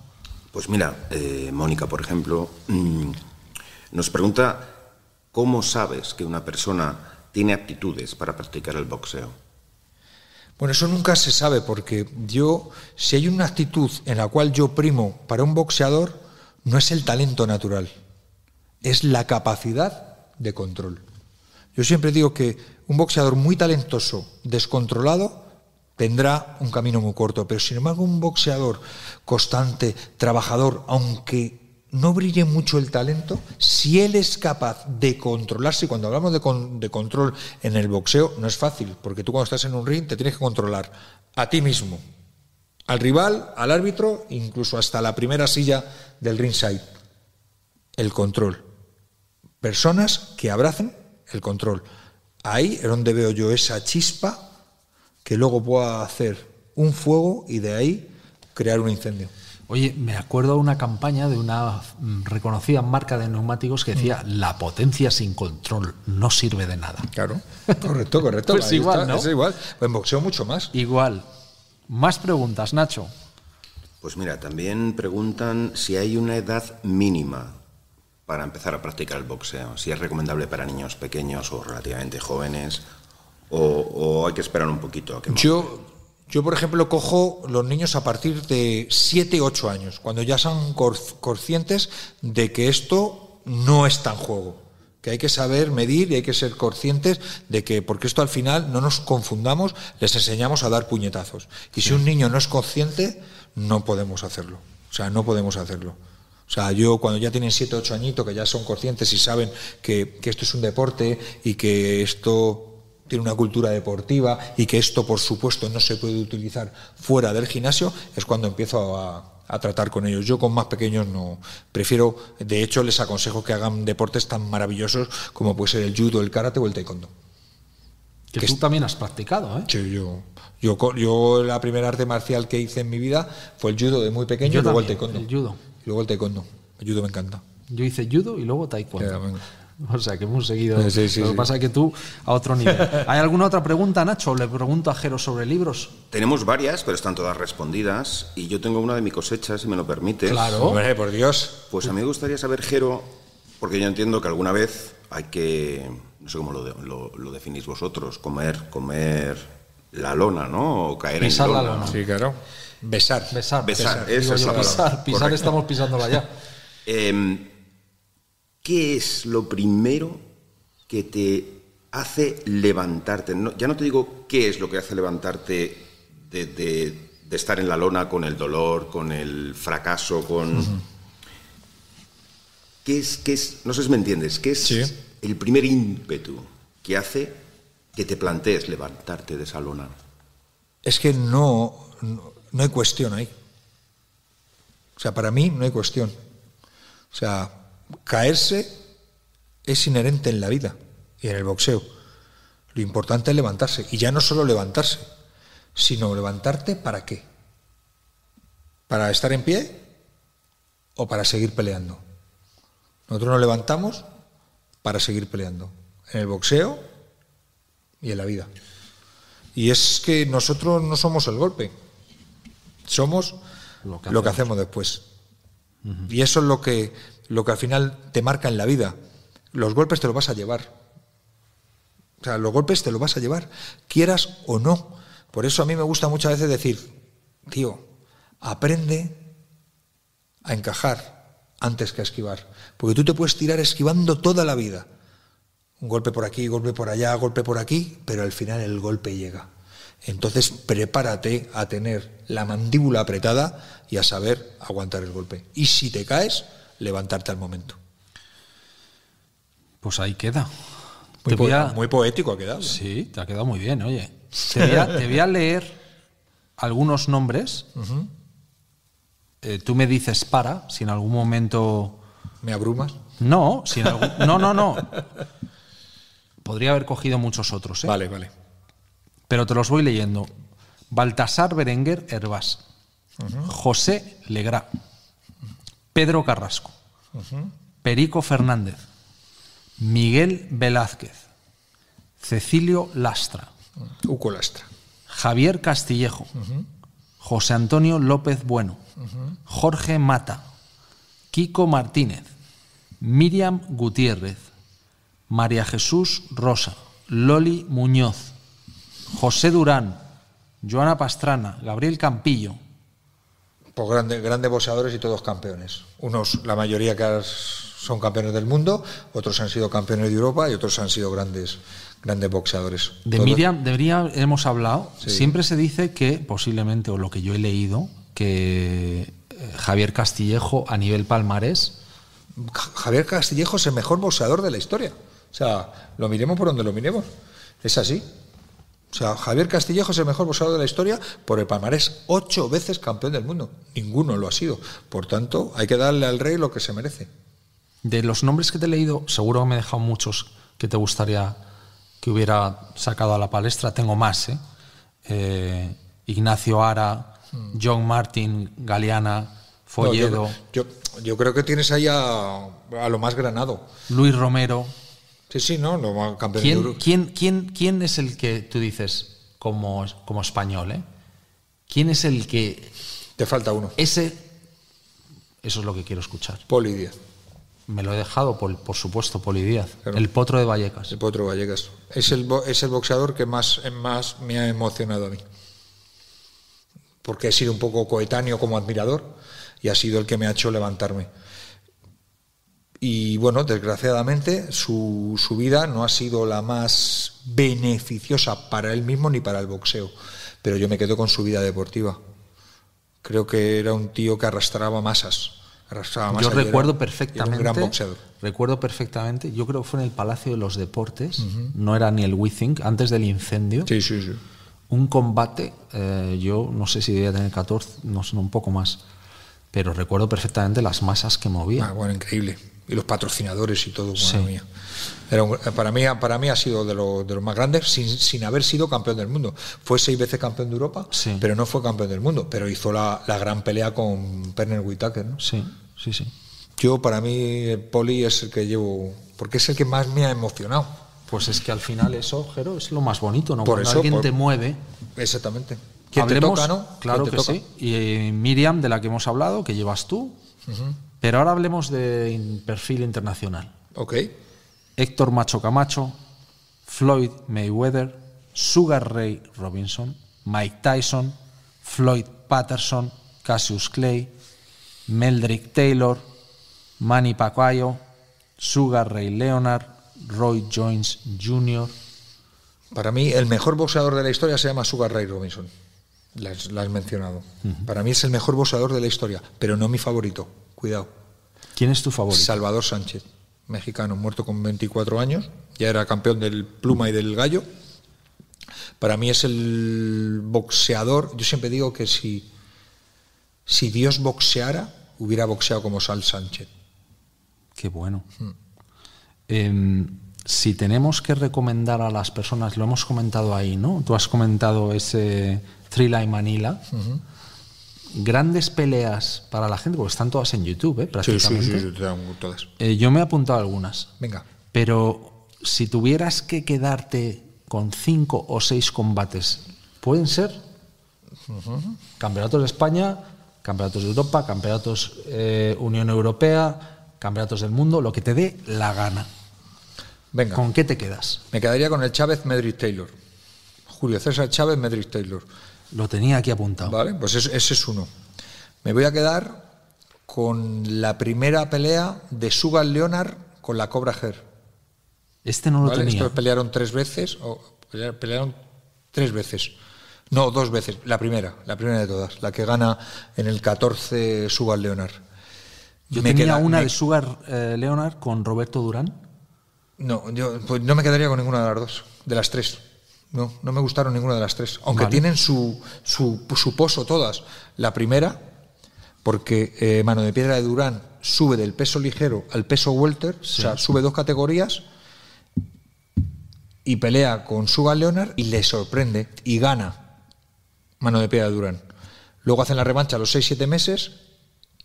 Pues mira, eh, Mónica, por ejemplo, mm, nos pregunta cómo sabes que una persona tiene aptitudes para practicar el boxeo. Bueno, eso nunca se sabe porque yo, si hay una actitud en la cual yo primo para un boxeador, no es el talento natural, es la capacidad de control. Yo siempre digo que un boxeador muy talentoso, descontrolado, tendrá un camino muy corto, pero sin embargo un boxeador constante, trabajador, aunque no brille mucho el talento, si él es capaz de controlarse, y cuando hablamos de, de control en el boxeo, no es fácil, porque tú cuando estás en un ring te tienes que controlar a ti mismo, al rival, al árbitro, incluso hasta la primera silla del ringside. El control. Personas que abracen el control. Ahí es donde veo yo esa chispa que luego pueda hacer un fuego y de ahí crear un incendio. Oye, me acuerdo de una campaña de una mm, reconocida marca de neumáticos que decía la potencia sin control no sirve de nada. Claro, correcto, correcto. Pues igual, está, ¿no? Es igual. En boxeo mucho más. Igual. Más preguntas, Nacho. Pues mira, también preguntan si hay una edad mínima para empezar a practicar el boxeo, si es recomendable para niños pequeños o relativamente jóvenes, o, o hay que esperar un poquito a que Yo, yo, por ejemplo, cojo los niños a partir de 7, 8 años, cuando ya son conscientes de que esto no está en juego, que hay que saber medir y hay que ser conscientes de que, porque esto al final no nos confundamos, les enseñamos a dar puñetazos. Y si un niño no es consciente, no podemos hacerlo. O sea, no podemos hacerlo. O sea, yo cuando ya tienen 7, 8 añitos, que ya son conscientes y saben que, que esto es un deporte y que esto tiene una cultura deportiva y que esto, por supuesto, no se puede utilizar fuera del gimnasio, es cuando empiezo a, a tratar con ellos. Yo con más pequeños no. Prefiero, de hecho, les aconsejo que hagan deportes tan maravillosos como puede ser el judo, el karate o el taekwondo. Que Que tú es- también has practicado, ¿eh? Sí, yo, yo, yo la primera arte marcial que hice en mi vida fue el judo de muy pequeño Yo y luego también, el taekwondo. el judo. Y luego el taekwondo. El judo me encanta. Yo hice judo y luego taekwondo. O sea, que hemos seguido. Sí, sí, sí, Lo que sí. pasa es que tú a otro nivel. ¿Hay alguna otra pregunta, Nacho? Le pregunto a Jero sobre libros. Tenemos varias, pero están todas respondidas. Y yo tengo una de mi cosecha, si me lo permites. Claro. Hombre, por Dios. Pues a mí me gustaría saber, Jero, porque yo entiendo que alguna vez hay que, no sé cómo lo, de- lo- lo definís vosotros, comer, comer la lona, ¿no? O caer Pisar en la lona. lona. Sí, claro. Besar. Besar. Besar, esa es la pisar. palabra. Pisar Correcto. estamos pisándola ya. Em, ¿Qué es lo primero que te hace levantarte? No- ya no te digo qué es lo que hace levantarte de, de- de estar en la lona con el dolor, con el fracaso, con... ¿Qué es, qué es, no sé si me entiendes, qué es Sí. el primer ímpetu que hace que te plantees levantarte de esa lona? Es que no, no, no hay cuestión ahí. O sea, para mí no hay cuestión. O sea, caerse es inherente en la vida y en el boxeo. Lo importante es levantarse. Y ya no solo levantarse, sino levantarte para qué. ¿Para estar en pie o para seguir peleando? Nosotros nos levantamos para seguir peleando. En el boxeo y en la vida. Y es que nosotros no somos el golpe, somos Lo lo que que, hacemos después. Y eso es lo que, lo que al final te marca en la vida. Los golpes te los vas a llevar. O sea, los golpes te los vas a llevar, quieras o no. Por eso a mí me gusta muchas veces decir, tío, aprende a encajar antes que a esquivar. Porque tú te puedes tirar esquivando toda la vida. Un golpe por aquí, golpe por allá, golpe por aquí, pero al final el golpe llega. Entonces prepárate a tener la mandíbula apretada y a saber aguantar el golpe. Y si te caes, levantarte al momento. Pues ahí queda. Muy, Te voy po- a- muy poético ha quedado. Sí, te ha quedado muy bien, oye. Te voy a, te voy a leer algunos nombres. Eh, tú me dices para, si en algún momento. ¿Me abrumas? No, si en algún- no, no, no. Podría haber cogido muchos otros, ¿eh? Vale, vale. pero te los voy leyendo. Baltasar Berenguer Herbás, José Legrá, Pedro Carrasco, Perico Fernández, Miguel Velázquez, Cecilio Lastra, Uco Lastra. Javier Castillejo, José Antonio López Bueno, Jorge Mata, Kiko Martínez, Miriam Gutiérrez, María Jesús Rosa, Loli Muñoz, José Durán, Joana Pastrana, Gabriel Campillo, Pues grandes grandes boxeadores y todos campeones. Unos, la mayoría que son campeones del mundo, otros han sido campeones de Europa y otros han sido grandes, grandes boxeadores. De Todos- Miriam, de Miriam hemos hablado. Sí. Siempre se dice que, posiblemente, o lo que yo he leído, que eh, Javier Castillejo a nivel palmarés Ja- Javier Castillejo es el mejor boxeador de la historia. O sea, lo miremos por donde lo miremos. Es así. O sea, Javier Castillejo es el mejor boxeador de la historia por el palmarés. Ocho veces campeón del mundo. Ninguno lo ha sido. Por tanto, hay que darle al rey lo que se merece. De los nombres que te he leído, seguro que me he dejado muchos que te gustaría que hubiera sacado a la palestra. Tengo más, ¿eh? Eh, Ignacio Ara, John Martin, Galeana, Folledo, No, yo, yo- yo creo que tienes ahí a, a lo más granado. Luis Romero. Sí, sí, ¿no? Lo campeón de ¿Quién, Euro- quién, quién, quién es el que tú dices como, como español? ¿eh? ¿Quién es el que Te falta uno. Ese, eso es lo que quiero escuchar. Poli Díaz. Me lo he dejado, por, por supuesto, Poli Díaz. Claro. El potro de Vallecas. El Potro Vallecas. Es el, es el boxeador que más, más me ha emocionado a mí. Porque he sido un poco coetáneo como admirador y ha sido el que me ha hecho levantarme. Y bueno, desgraciadamente su, su vida no ha sido la más beneficiosa para él mismo ni para el boxeo. Pero yo me quedo con su vida deportiva. Creo que era un tío que arrastraba masas. Arrastraba Yo masas recuerdo era perfectamente. un gran boxeador. Recuerdo perfectamente. Yo creo que fue en el Palacio de los Deportes. No era ni el WeThink, antes del incendio. Sí, sí, sí. Un combate. eh, yo no sé si debía tener 14, no sé, un poco más. Pero recuerdo perfectamente las masas que movía. Ah, bueno, increíble. Y los patrocinadores y todo, Sí. mía. Era un- para, mí, para mí ha sido de, lo- de los más grandes sin, sin haber sido campeón del mundo. Fue seis veces campeón de Europa, Sí. pero no fue campeón del mundo. Pero hizo la, la gran pelea con Perner Whitaker. ¿no? Sí, sí, sí. Yo, para mí, el Poli es el que llevo, porque es el que más me ha emocionado. Pues es que al final eso, Jero, es lo más bonito, ¿no? Por Cuando eso, alguien por- te mueve. Exactamente. ¿Quién hablemos- te toca, no? Claro ¿Quién que sí. Y eh, Miriam, de la que hemos hablado, que llevas tú. Pero ahora hablemos de perfil internacional. Ok. Héctor Macho Camacho, Floyd Mayweather, Sugar Ray Robinson, Mike Tyson, Floyd Patterson, Cassius Clay, Meldrick Taylor, Manny Pacquiao, Sugar Ray Leonard, Roy Jones Jr. Para mí, el mejor boxeador de la historia se llama Sugar Ray Robinson. La has, la has mencionado. Para mí es el mejor boxeador de la historia, pero no mi favorito. Cuidado. ¿Quién es tu favorito? Salvador Sánchez, mexicano, muerto con 24 años. Ya era campeón del pluma y del gallo. Para mí es el boxeador. Yo siempre digo que si, si Dios boxeara, hubiera boxeado como Sal Sánchez. Qué bueno. Em, si tenemos que recomendar a las personas, lo hemos comentado ahí, ¿no? Tú has comentado ese Thriller Manila. Grandes peleas para la gente, porque están todas en YouTube, ¿eh? prácticamente. todas. Eh, yo me he apuntado algunas. Venga. Pero si tuvieras que quedarte con cinco o seis combates, ¿pueden ser? Campeonatos de España, campeonatos de Europa, campeonatos eh, Unión Europea, campeonatos del mundo, lo que te dé la gana. Venga. ¿Con qué te quedas? Me quedaría con el Chávez Medrick Taylor. Julio César Chávez Medrick Taylor. Lo tenía aquí apuntado. Vale, pues es- ese es uno. Me voy a quedar con la primera pelea de Sugar Leonard con la Cobra Her. Este no lo ¿vale? tenía. Estos pelearon tres veces, o pelea- pelearon tres veces. No, dos veces. La primera, la primera de todas. La que gana en el 14 Sugar Leonard. Yo Me tenía queda- una me- de Sugar eh, Leonard con Roberto Durán. No, yo pues no me quedaría con ninguna de las dos, de las tres. No, no me gustaron ninguna de las tres. Aunque Vale. tienen su, su, su pozo todas. La primera, porque eh, Mano de Piedra de Durán sube del peso ligero al peso welter, o sea, sube dos categorías y pelea con Sugar Leonard y le sorprende y gana Mano de Piedra de Durán. Luego hacen la revancha a los 6-7 meses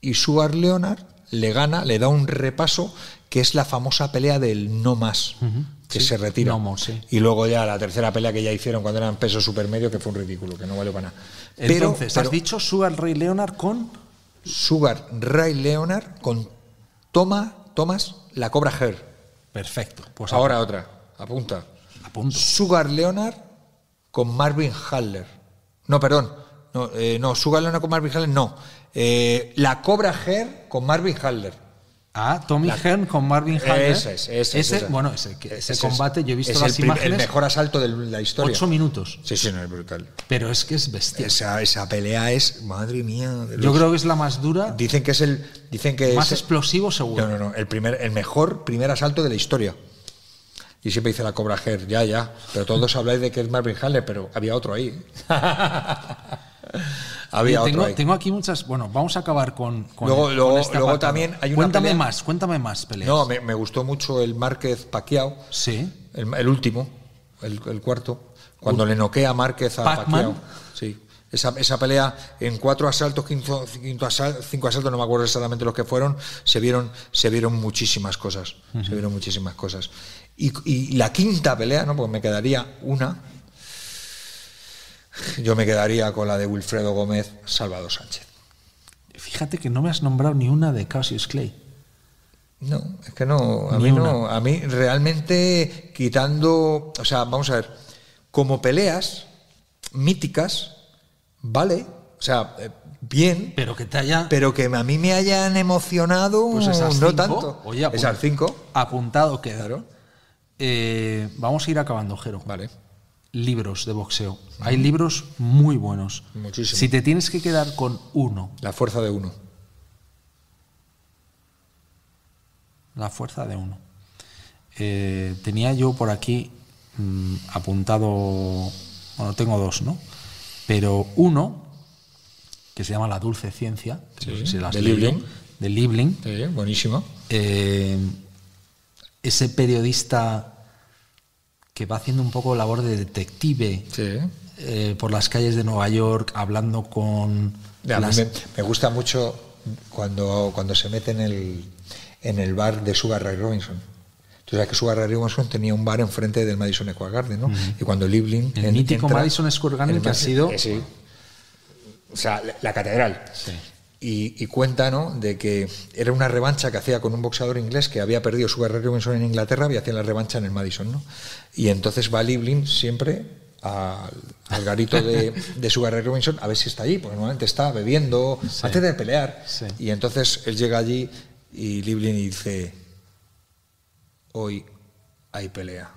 y Sugar Leonard le gana, le da un repaso que es la famosa pelea del no más, que Sí, se retira. sí. Y luego ya la tercera pelea que ya hicieron cuando eran peso supermedio, que fue un ridículo, que no valió para nada. Entonces, pero has dicho Sugar Ray Leonard con. Sugar Ray Leonard con Toma, Thomas la Cobra Her. Perfecto. Pues Ahora otra, apunta. apunto. Sugar Leonard con Marvin Haller. No, perdón. No, eh, no Sugar Leonard con Marvin Haller, no. Eh, la Cobra Her con Marvin Haller. Ah, Tommy Hearn con Marvin Haller. Ese es, ese es, Ese, bueno, ese, ese es- combate, yo he visto es las el, imágenes. el mejor asalto de la historia. Ocho minutos. Sí, sí, no, es brutal. Pero es que es bestial. Esa, esa pelea es, madre mía. Yo creo que es la más dura, Dicen que es el. Dicen que más es, explosivo seguro. No, no, no. El, primer, el mejor primer asalto de la historia. Y siempre dice la Cobra Her, ya, ya. Pero todos habláis de que es Marvin Haller, pero había otro ahí. había Oye, otro tengo, aquí muchas. Bueno, vamos a acabar con. con Luego- este también hay una Cuéntame pelea- más, cuéntame más peleas. No, me, me gustó mucho el Márquez Paquiao, Sí. el, el último, el, el cuarto, cuando le noquea Márquez a ¿Pac-Man? Pacquiao. Sí. Esa, esa pelea en cuatro asaltos, quinto, quinto asal- cinco asaltos, no me acuerdo exactamente los que fueron, se vieron, se vieron muchísimas cosas. Se vieron muchísimas cosas. Y, y la quinta pelea, ¿no? Pues me quedaría una. Yo me quedaría con la de Wilfredo Gómez, Salvador Sánchez. Fíjate que no me has nombrado ni una de Cassius Clay. No, es que no, a Ni mí una. no, a mí realmente quitando, o sea, vamos a ver, como peleas míticas, vale, o sea, eh, bien, Pero que te haya pero que a mí me hayan emocionado, Pues esas no cinco, tanto. oye, apun- esas cinco, apuntado queda. claro, Eh, vamos a ir acabando, Jero. vale. Libros de boxeo. Hay libros muy buenos. Muchísimo. Si te tienes que quedar con uno, La fuerza de uno. la fuerza de uno. Eh, tenía yo por aquí mm, apuntado, bueno, tengo dos, ¿no? Pero uno, que se llama La Dulce Ciencia, sé si de Liebling. de Liebling, Sí, buenísimo. eh, ese periodista que va haciendo un poco labor de detective Sí. eh, por las calles de Nueva York, hablando con las- me, me gusta mucho cuando, cuando se mete en el, en el bar de Sugar Ray Robinson. Tú sabes que Sugar Ray Robinson tenía un bar enfrente del Madison Square Garden, ¿no? Y cuando Liebling... El mítico Madison Square Garden que ha sido- eh, sí. O sea, la, la catedral. Sí. Y, y cuenta, ¿no? De que era una revancha que hacía con un boxeador inglés que había perdido Sugar Ray Robinson en Inglaterra y hacía la revancha en el Madison, ¿no? Y entonces va Liebling siempre al, al garito de, de Sugar Ray Robinson a ver si está allí, porque normalmente está bebiendo antes de pelear. Sí. Y entonces él llega allí y Liebling dice, hoy hay pelea.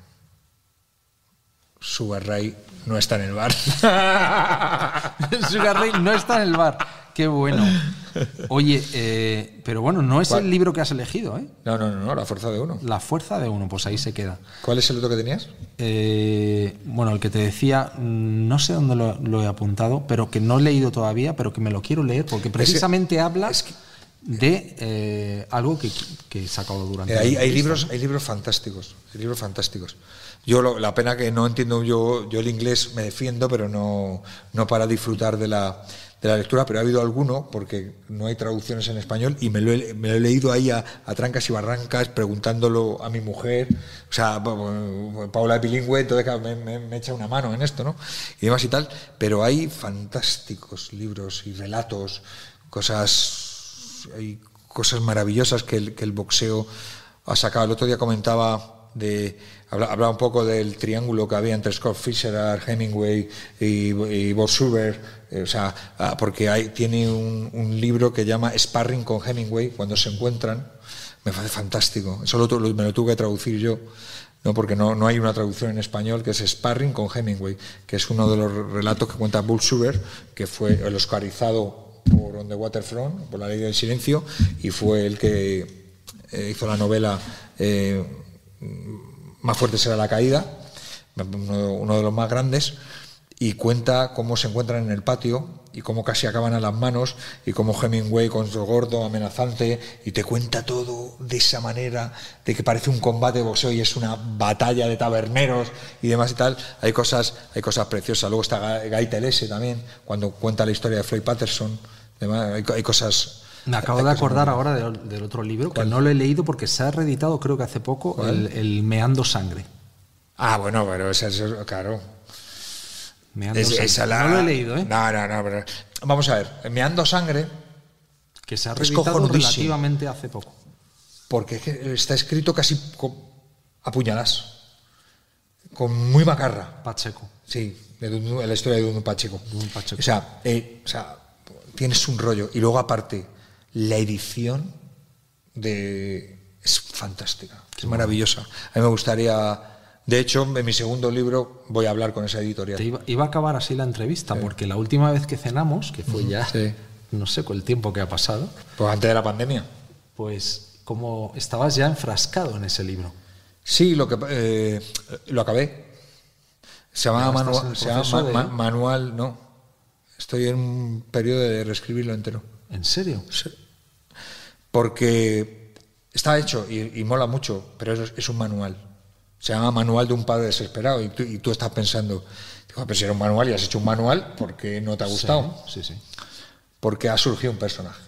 Sugar Ray no está en el bar. Sugar Ray no está en el bar. Qué bueno. Oye, eh, pero bueno, no es ¿Cuál? el libro que has elegido, ¿eh? no, no, no, no, la fuerza de uno. La fuerza de uno, pues ahí se queda. ¿Cuál es el otro que tenías? Eh, bueno, el que te decía, no sé dónde lo, lo he apuntado, pero que no he leído todavía, pero que me lo quiero leer, porque precisamente habla es que- de eh, algo que, que he sacado durante hay, hay libros, hay libros fantásticos, hay libros fantásticos. Yo lo- la pena que no entiendo yo, yo el inglés me defiendo, pero no, no para disfrutar de la, de la lectura, pero ha habido alguno, porque no hay traducciones en español, y me lo he, leído ahí a, trancas y barrancas, preguntándolo a mi mujer, o sea, pa- pa- Paula es bilingüe, entonces me, me- me echa una mano en esto, ¿no? Y demás y tal, pero hay fantásticos libros y relatos, cosas hay cosas maravillosas que el, boxeo ha sacado. El otro día comentaba de habla- hablaba un poco del triángulo que había entre Scott Fisher, Hemingway y, y Bob Schubert, o sea, ah, porque tiene un, libro que llama Sparring con Hemingway cuando se encuentran. Me parece fantástico. Eso lo me lo tuve que traducir yo. No, porque no, no hay una traducción en español que es Sparring con Hemingway, que es uno de los relatos que cuenta Bull que fue el oscarizado por the Waterfront, por la ley del silencio, y fue el que eh, hizo la novela eh, Más fuerte será la caída, uno de los más grandes, y cuenta cómo se encuentran en el patio y cómo casi acaban a las manos y cómo Hemingway con su gordo amenazante y te cuenta todo de esa manera de que parece un combate de boxeo y es una batalla de taberneros y demás y tal. Hay cosas hay cosas preciosas. Luego está Ga- Guy Telese también cuando cuenta la historia de Floyd Patterson demás, hay, co- hay cosas. Me acabo de acordar ahora del, del otro libro, que no lo he leído porque se ha reeditado creo que hace poco, el, el Meando Sangre. ah bueno pero esa es claro Meando Es- Sangre. esa la- No lo he leído, ¿eh? no no no pero- vamos a ver meando sangre Que se ha reeditado relativamente hace poco. porque es que está escrito casi a puñaladas, con muy macarra. Pacheco. Sí, de la historia de Dundu Pacheco. Pacheco. O sea, eh, o sea, tienes un rollo. Y luego, aparte, la edición de es fantástica, es maravillosa. A mí me gustaría. De hecho, en mi segundo libro voy a hablar con esa editorial. Te iba, iba a acabar así la entrevista, porque la última vez que cenamos, que fue ya, Sí. no sé con el tiempo que ha pasado, Pues antes de la pandemia. pues como estabas ya enfrascado en ese libro. Sí, lo que eh, lo acabé. Se llama, Ya estás en manua- el se llama proceso ma- de- ma- manual, no. Estoy en un periodo de reescribirlo entero. ¿En serio? Sí. Porque está hecho y, y mola mucho, pero es, es un manual. Se llama Manual de un padre desesperado y tú, y tú estás pensando, digo, pero si era un manual y has hecho un manual, ¿por qué no te ha gustado? Sí, sí. Porque ha surgido un personaje.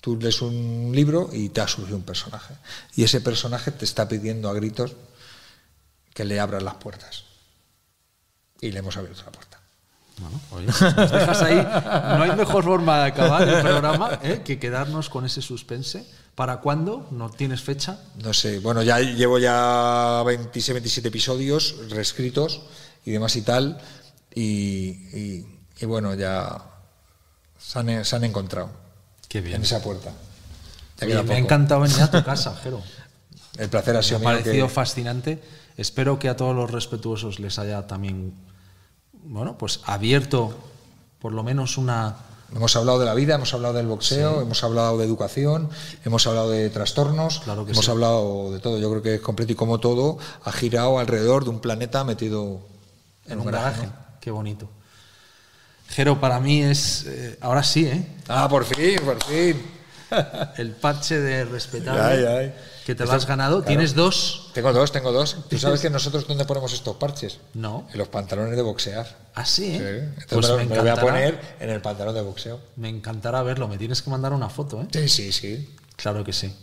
Tú lees un libro y te ha surgido un personaje. Y ese personaje te está pidiendo a gritos que le abras las puertas. Y le hemos abierto la puerta. Bueno, oye, nos dejas ahí. No hay mejor forma de acabar el programa ¿eh? que quedarnos con ese suspense. ¿Para cuándo? ¿No tienes fecha? No sé, bueno, ya llevo ya 26, 27 episodios reescritos y demás y tal. Y, y- y bueno, ya se han, se han encontrado Qué bien. en esa puerta. Oye, me ha encantado venir a tu casa, Jero. El placer ha Me sido ha mío. parecido que- fascinante. Espero que a todos los respetuosos les haya también, bueno, pues abierto por lo menos una... Hemos hablado de la vida, hemos hablado del boxeo, hemos hablado de educación, hemos hablado de trastornos, Claro hemos sí. hablado de todo. Yo creo que es completo y como todo ha girado alrededor de un planeta metido en un garaje. Qué bonito. Jero, para mí es, eh, ahora sí, ¿eh? Ah, por fin, por fin. El parche de respetable Ay, ay. que te lo has ganado. claro. Tienes dos. Tengo dos, tengo dos. ¿Tú sabes que nosotros dónde ponemos estos parches? No. En los pantalones de boxear. Así, Sí. ¿eh? Entonces Pues me, lo voy a poner en el pantalón de boxeo. Me encantará verlo. Me tienes que mandar una foto, ¿eh? Sí, sí, sí. Claro que sí.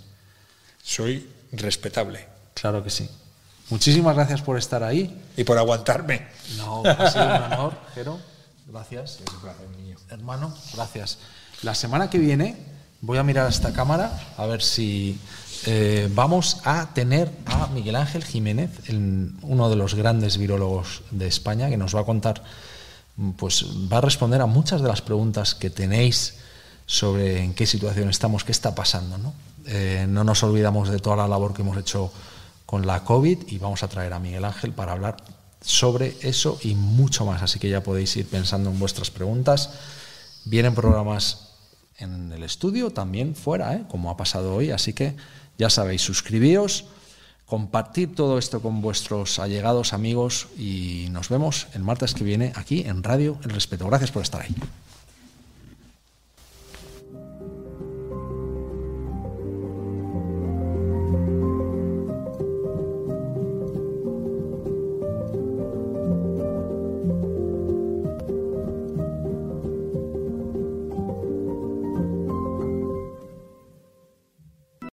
Soy respetable. Claro que sí. Muchísimas gracias por estar ahí. Y por aguantarme. No, ha sido un honor, Jero. Gracias. Es un placer mío. Hermano, gracias. La semana que viene voy a mirar a esta cámara a ver si eh, vamos a tener a Miguel Ángel Jiménez, uno de los grandes virólogos de España, que nos va a contar, pues va a responder a muchas de las preguntas que tenéis sobre en qué situación estamos, qué está pasando. ¿no? Eh, no nos olvidamos de toda la labor que hemos hecho con la COVID y vamos a traer a Miguel Ángel para hablar sobre eso y mucho más. Así que ya podéis ir pensando en vuestras preguntas. Vienen programas en el estudio, también fuera, ¿eh? como ha pasado hoy. Así que ya sabéis, suscribíos, compartir todo esto con vuestros allegados amigos y nos vemos el martes que viene aquí en Radio El Respeto. Gracias por estar ahí.